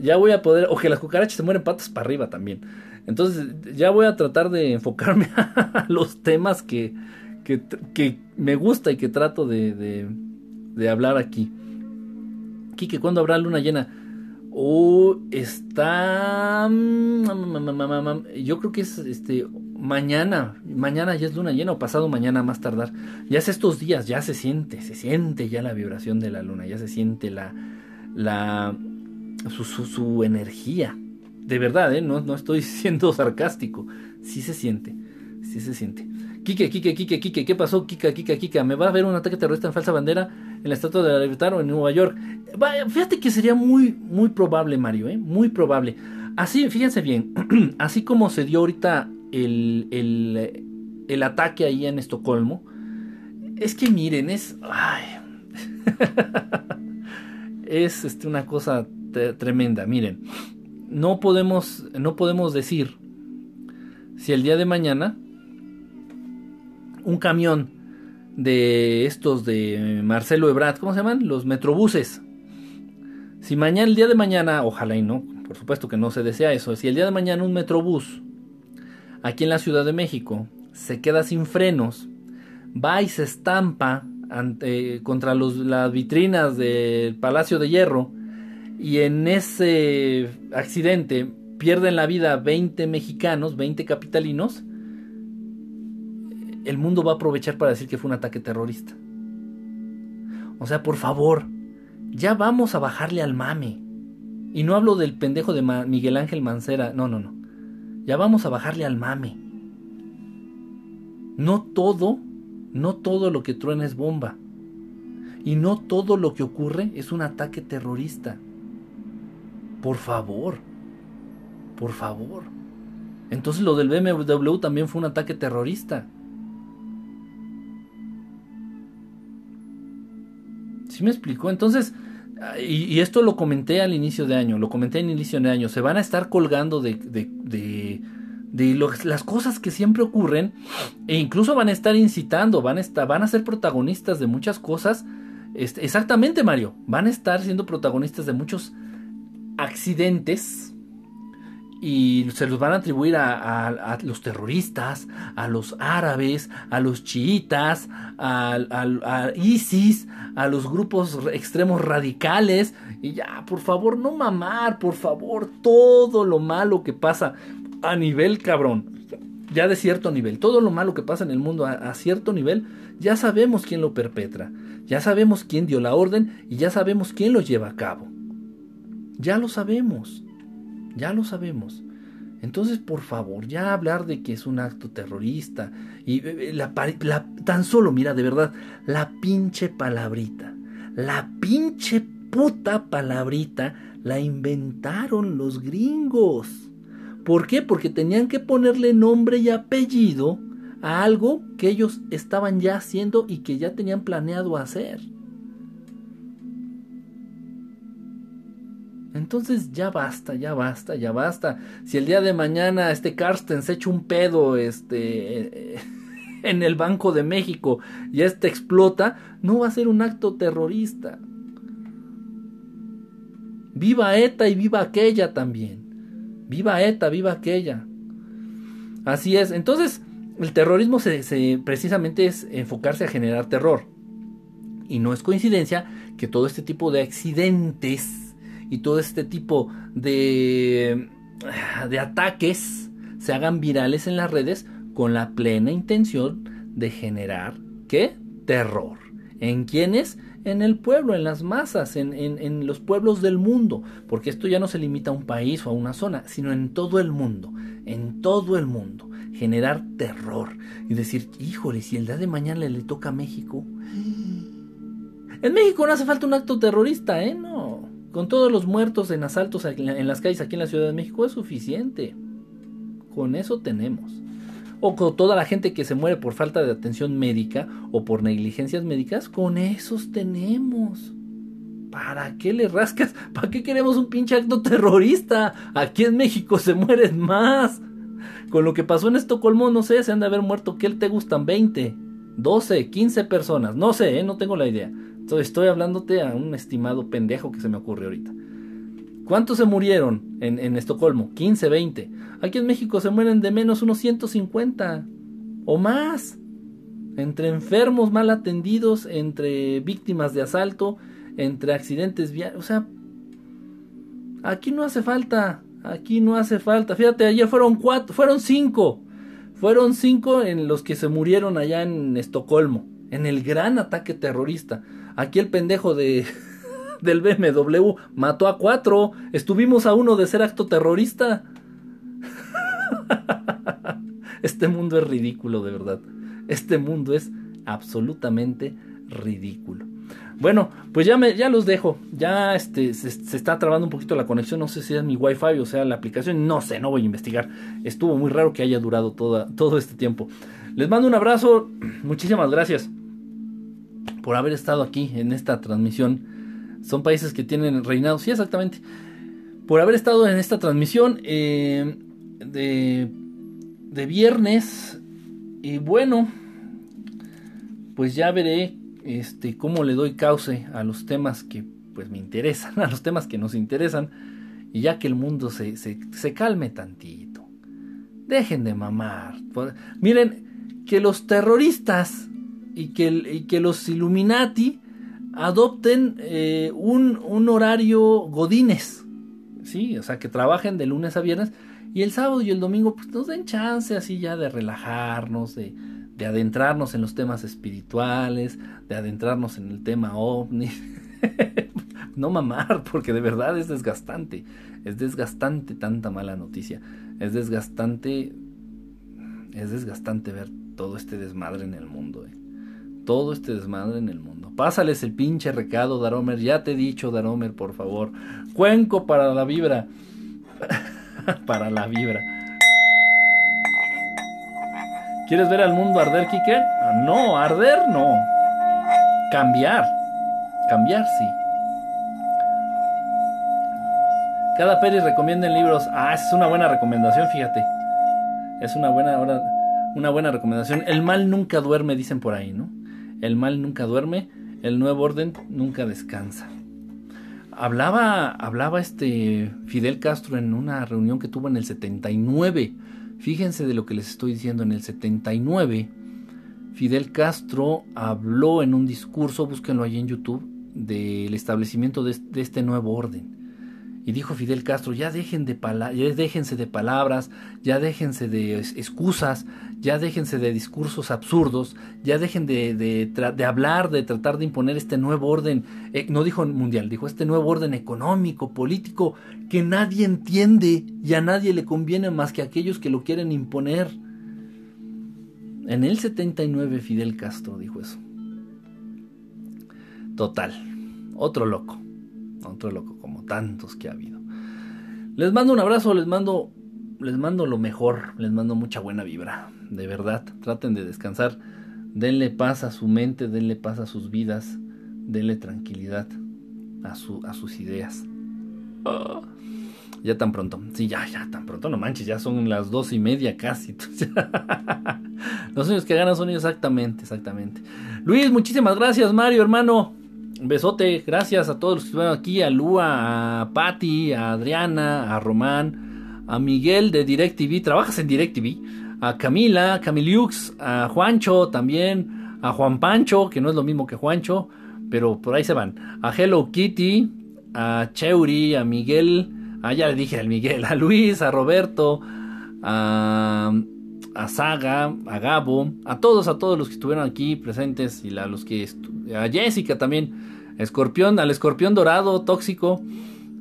ya voy a poder, o que las cucarachas se mueren patas para arriba también. Entonces, ya voy a tratar de enfocarme a los temas que, que, que me gusta y que trato de, de, hablar aquí. Quique, ¿cuándo habrá luna llena? Oh, está. Mm, yo creo que es este mañana. Mañana ya es luna llena o pasado mañana más tardar. Ya es estos días, ya se siente, se siente ya la vibración de la luna, ya se siente la. la su, su, energía. De verdad, ¿eh? no, no estoy siendo sarcástico. Sí se siente, sí se siente. Kike, Kike, Kike, Kike, ¿qué pasó? Kika, Kika, Kika, ¿me va a haber un ataque terrorista en falsa bandera en la Estatua de la Libertad o en Nueva York? fíjate que sería muy, muy probable, Mario, ¿eh? Muy probable. Así, fíjense bien, así como se dio ahorita el, el, el ataque ahí en Estocolmo, es que miren, es... Es este, una cosa tremenda, miren. No podemos, no podemos decir si el día de mañana un camión de estos de Marcelo Ebrard, ¿cómo se llaman? Los metrobuses. Si mañana, el día de mañana, ojalá y no, por supuesto que no se desea eso, si el día de mañana un metrobús aquí en la Ciudad de México se queda sin frenos, va y se estampa contra las vitrinas del Palacio de Hierro y en ese accidente pierden la vida 20 mexicanos, 20 capitalinos, el mundo va a aprovechar para decir que fue un ataque terrorista. O sea, por favor, ya vamos a bajarle al mame. Y no hablo del pendejo de Miguel Ángel Mancera, no, no, no. Ya vamos a bajarle al mame. No todo, no todo lo que truena es bomba. Y no todo lo que ocurre es un ataque terrorista. Por favor. Por favor. Entonces lo del BMW también fue un ataque terrorista. ¿Sí me explicó? Entonces, y, esto lo comenté al inicio de año, lo comenté al inicio de año, se van a estar colgando de, de, las cosas que siempre ocurren e incluso van a estar incitando, van a, van a ser protagonistas de muchas cosas. Este, exactamente, Mario, van a estar siendo protagonistas de muchos accidentes y se los van a atribuir a, los terroristas, a los árabes, a los chiitas, a, ISIS, a los grupos extremos radicales. Y ya, por favor, no mamar, por favor, todo lo malo que pasa a nivel cabrón, ya de cierto nivel, todo lo malo que pasa en el mundo a cierto nivel, ya sabemos quién lo perpetra, ya sabemos quién dio la orden y ya sabemos quién lo lleva a cabo. Ya lo sabemos, ya lo sabemos. Entonces, por favor, ya hablar de que es un acto terrorista y eh, eh, tan solo, mira, de verdad, la pinche palabrita, la pinche puta palabrita la inventaron los gringos. ¿Por qué? Porque tenían que ponerle nombre y apellido a algo que ellos estaban ya haciendo y que ya tenían planeado hacer. Entonces ya basta, ya basta, ya basta. Si el día de mañana este Carsten se echa un pedo este, en el Banco de México y este explota, no va a ser un acto terrorista. Viva ETA y viva aquella también. Viva ETA, viva aquella. Así es. Entonces, el terrorismo se, precisamente es enfocarse a generar terror. Y no es coincidencia que todo este tipo de accidentes y todo este tipo de, de ataques se hagan virales en las redes con la plena intención de generar ¿qué? terror. ¿En quiénes? En el pueblo, en las masas, en, en, los pueblos del mundo. Porque esto ya no se limita a un país o a una zona, sino en todo el mundo. En todo el mundo. Generar terror. Y decir, híjole, si el día de mañana le, le toca a México. En México no hace falta un acto terrorista, ¿eh? No. Con todos los muertos en asaltos en las calles aquí en la Ciudad de México es suficiente. Con eso tenemos. O con toda la gente que se muere por falta de atención médica o por negligencias médicas, con esos tenemos. ¿Para qué le rascas? ¿Para qué queremos un pinche acto terrorista? Aquí en México se mueren más. Con lo que pasó en Estocolmo, no sé, se han de haber muerto, ¿qué te gustan? 20, 12, 15 personas. No sé, ¿eh? no tengo la idea. Estoy hablándote a un estimado pendejo que se me ocurre ahorita. ¿Cuántos se murieron en, Estocolmo? 15, 20. Aquí en México se mueren de menos unos 150 o más. Entre enfermos mal atendidos, entre víctimas de asalto, entre accidentes viales. O sea, aquí no hace falta. Aquí no hace falta. Fíjate, ayer fueron cuatro, fueron cinco. Fueron cinco en los que se murieron allá en Estocolmo. En el gran ataque terrorista. Aquí el pendejo de del BMW mató a cuatro. Estuvimos a uno de ser acto terrorista. Este mundo es ridículo, de verdad. Este mundo es absolutamente ridículo. Bueno, pues ya, me, ya los dejo. Ya este, se, está trabando un poquito la conexión. No sé si es mi wifi o sea la aplicación. No sé, no voy a investigar. Estuvo muy raro que haya durado todo este tiempo. Les mando un abrazo. Muchísimas gracias por haber estado aquí en esta transmisión. Son países que tienen reinado, sí, exactamente. Por haber estado en esta transmisión eh, de, de viernes. Y bueno, pues ya veré este, cómo le doy cauce a los temas que pues me interesan, a los temas que nos interesan. Y ya que el mundo se, se, se calme tantito. Dejen de mamar. Miren, que los terroristas y que, los Illuminati adopten eh, un, un, horario godines, ¿sí? O sea, que trabajen de lunes a viernes y el sábado y el domingo pues nos den chance así ya de relajarnos, de, de adentrarnos en los temas espirituales, de adentrarnos en el tema ovni. no mamar, porque de verdad es desgastante. Es desgastante tanta mala noticia. Es desgastante. Es desgastante ver todo este desmadre en el mundo. Eh. Todo este desmadre en el mundo. Pásales el pinche recado, Daromer. Ya te he dicho, Daromer, por favor. Cuenco para la vibra. para la vibra. ¿Quieres ver al mundo arder, Kike? No, arder no. Cambiar. Cambiar, sí. Cada peri recomienda libros. Ah, es una buena recomendación, fíjate. Es una buena, una buena recomendación. El mal nunca duerme, dicen por ahí, ¿no? El mal nunca duerme, el nuevo orden nunca descansa. Hablaba, hablaba este Fidel Castro en una reunión que tuvo en el 79. Fíjense de lo que les estoy diciendo en el 79. Fidel Castro habló en un discurso, búsquenlo ahí en YouTube, del establecimiento de, este nuevo orden. Y dijo Fidel Castro, ya, dejen de ya déjense de palabras, ya déjense de excusas, ya déjense de discursos absurdos, ya dejen de, de, hablar, de tratar de imponer este nuevo orden, eh, no dijo mundial, dijo este nuevo orden económico, político, que nadie entiende y a nadie le conviene más que a aquellos que lo quieren imponer. En el 79 Fidel Castro dijo eso. Total, otro loco, otro loco tantos que ha habido. Les mando un abrazo, les mando les mando lo mejor, les mando mucha buena vibra, de verdad. Traten de descansar, denle paz a su mente, denle paz a sus vidas, denle tranquilidad a, su, a sus ideas. Ya tan pronto, sí, ya, ya tan pronto, no manches, ya son las dos y media casi. Los sueños que ganan son exactamente, exactamente. Luis, muchísimas gracias, Mario, hermano. Besote, gracias a todos los que estuvieron aquí, a Lua, a Patti, a Adriana, a Román, a Miguel de DirecTV, trabajas en DirecTV, a Camila, Camiliux, a Juancho también, a Juan Pancho, que no es lo mismo que Juancho, pero por ahí se van, a Hello Kitty, a Cheuri, a Miguel, ah ya le dije al Miguel, a Luis, a Roberto, a a Saga, a Gabo, a todos, a todos los que estuvieron aquí presentes y a los que a Jessica también, Escorpión, al Escorpión Dorado, tóxico,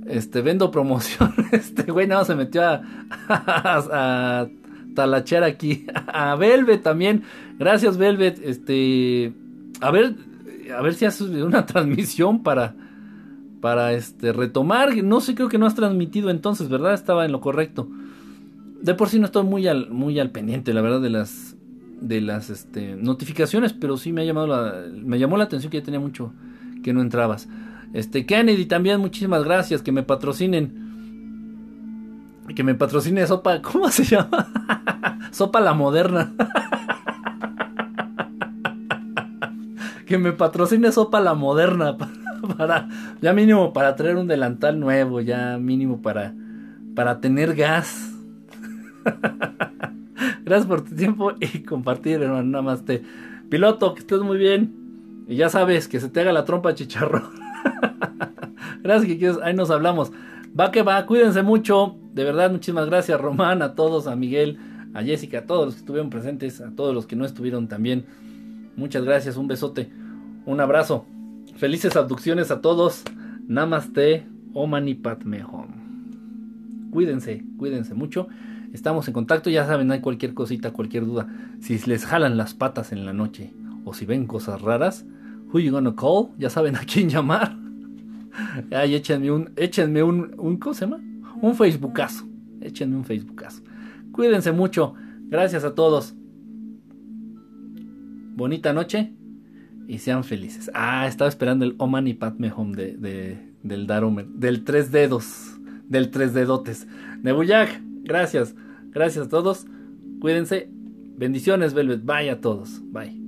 este, vendo promoción, este güey nada se metió a, a, talachar aquí, a Velvet también, gracias Velvet, este, a ver, a ver si haces una transmisión para, para este, retomar, no sé, creo que no has transmitido entonces, ¿verdad? Estaba en lo correcto de por sí no estoy muy al, muy al pendiente, la verdad, de las de las este, notificaciones, pero sí me ha llamado la, me llamó la atención que ya tenía mucho que no entrabas. Este Kennedy también muchísimas gracias que me patrocinen. Que me patrocine sopa, ¿cómo se llama? sopa la moderna. que me patrocine sopa la moderna para ya mínimo para traer un delantal nuevo, ya mínimo para para tener gas. Gracias por tu tiempo y compartir, hermano. Nada más te. Piloto, que estés muy bien. Y ya sabes, que se te haga la trompa chicharro. gracias, que Ahí nos hablamos. Va que va, cuídense mucho. De verdad, muchísimas gracias, Román, a todos, a Miguel, a Jessica, a todos los que estuvieron presentes, a todos los que no estuvieron también. Muchas gracias, un besote, un abrazo. Felices abducciones a todos. Namaste, Omani Padme Cuídense, cuídense mucho. Estamos en contacto, ya saben, hay cualquier cosita, cualquier duda. Si les jalan las patas en la noche o si ven cosas raras, who you gonna call? Ya saben a quién llamar. Ay, échenme un, échenme un, un, ¿cómo se llama? Un Facebookazo. Échenme un Facebookazo. Cuídense mucho. Gracias a todos. Bonita noche y sean felices. Ah, estaba esperando el Oman y Padme Home de, de, del Daromer, del tres dedos, del tres dedotes. Nebuyak, Gracias. Gracias a todos. Cuídense. Bendiciones, Velvet. Bye a todos. Bye.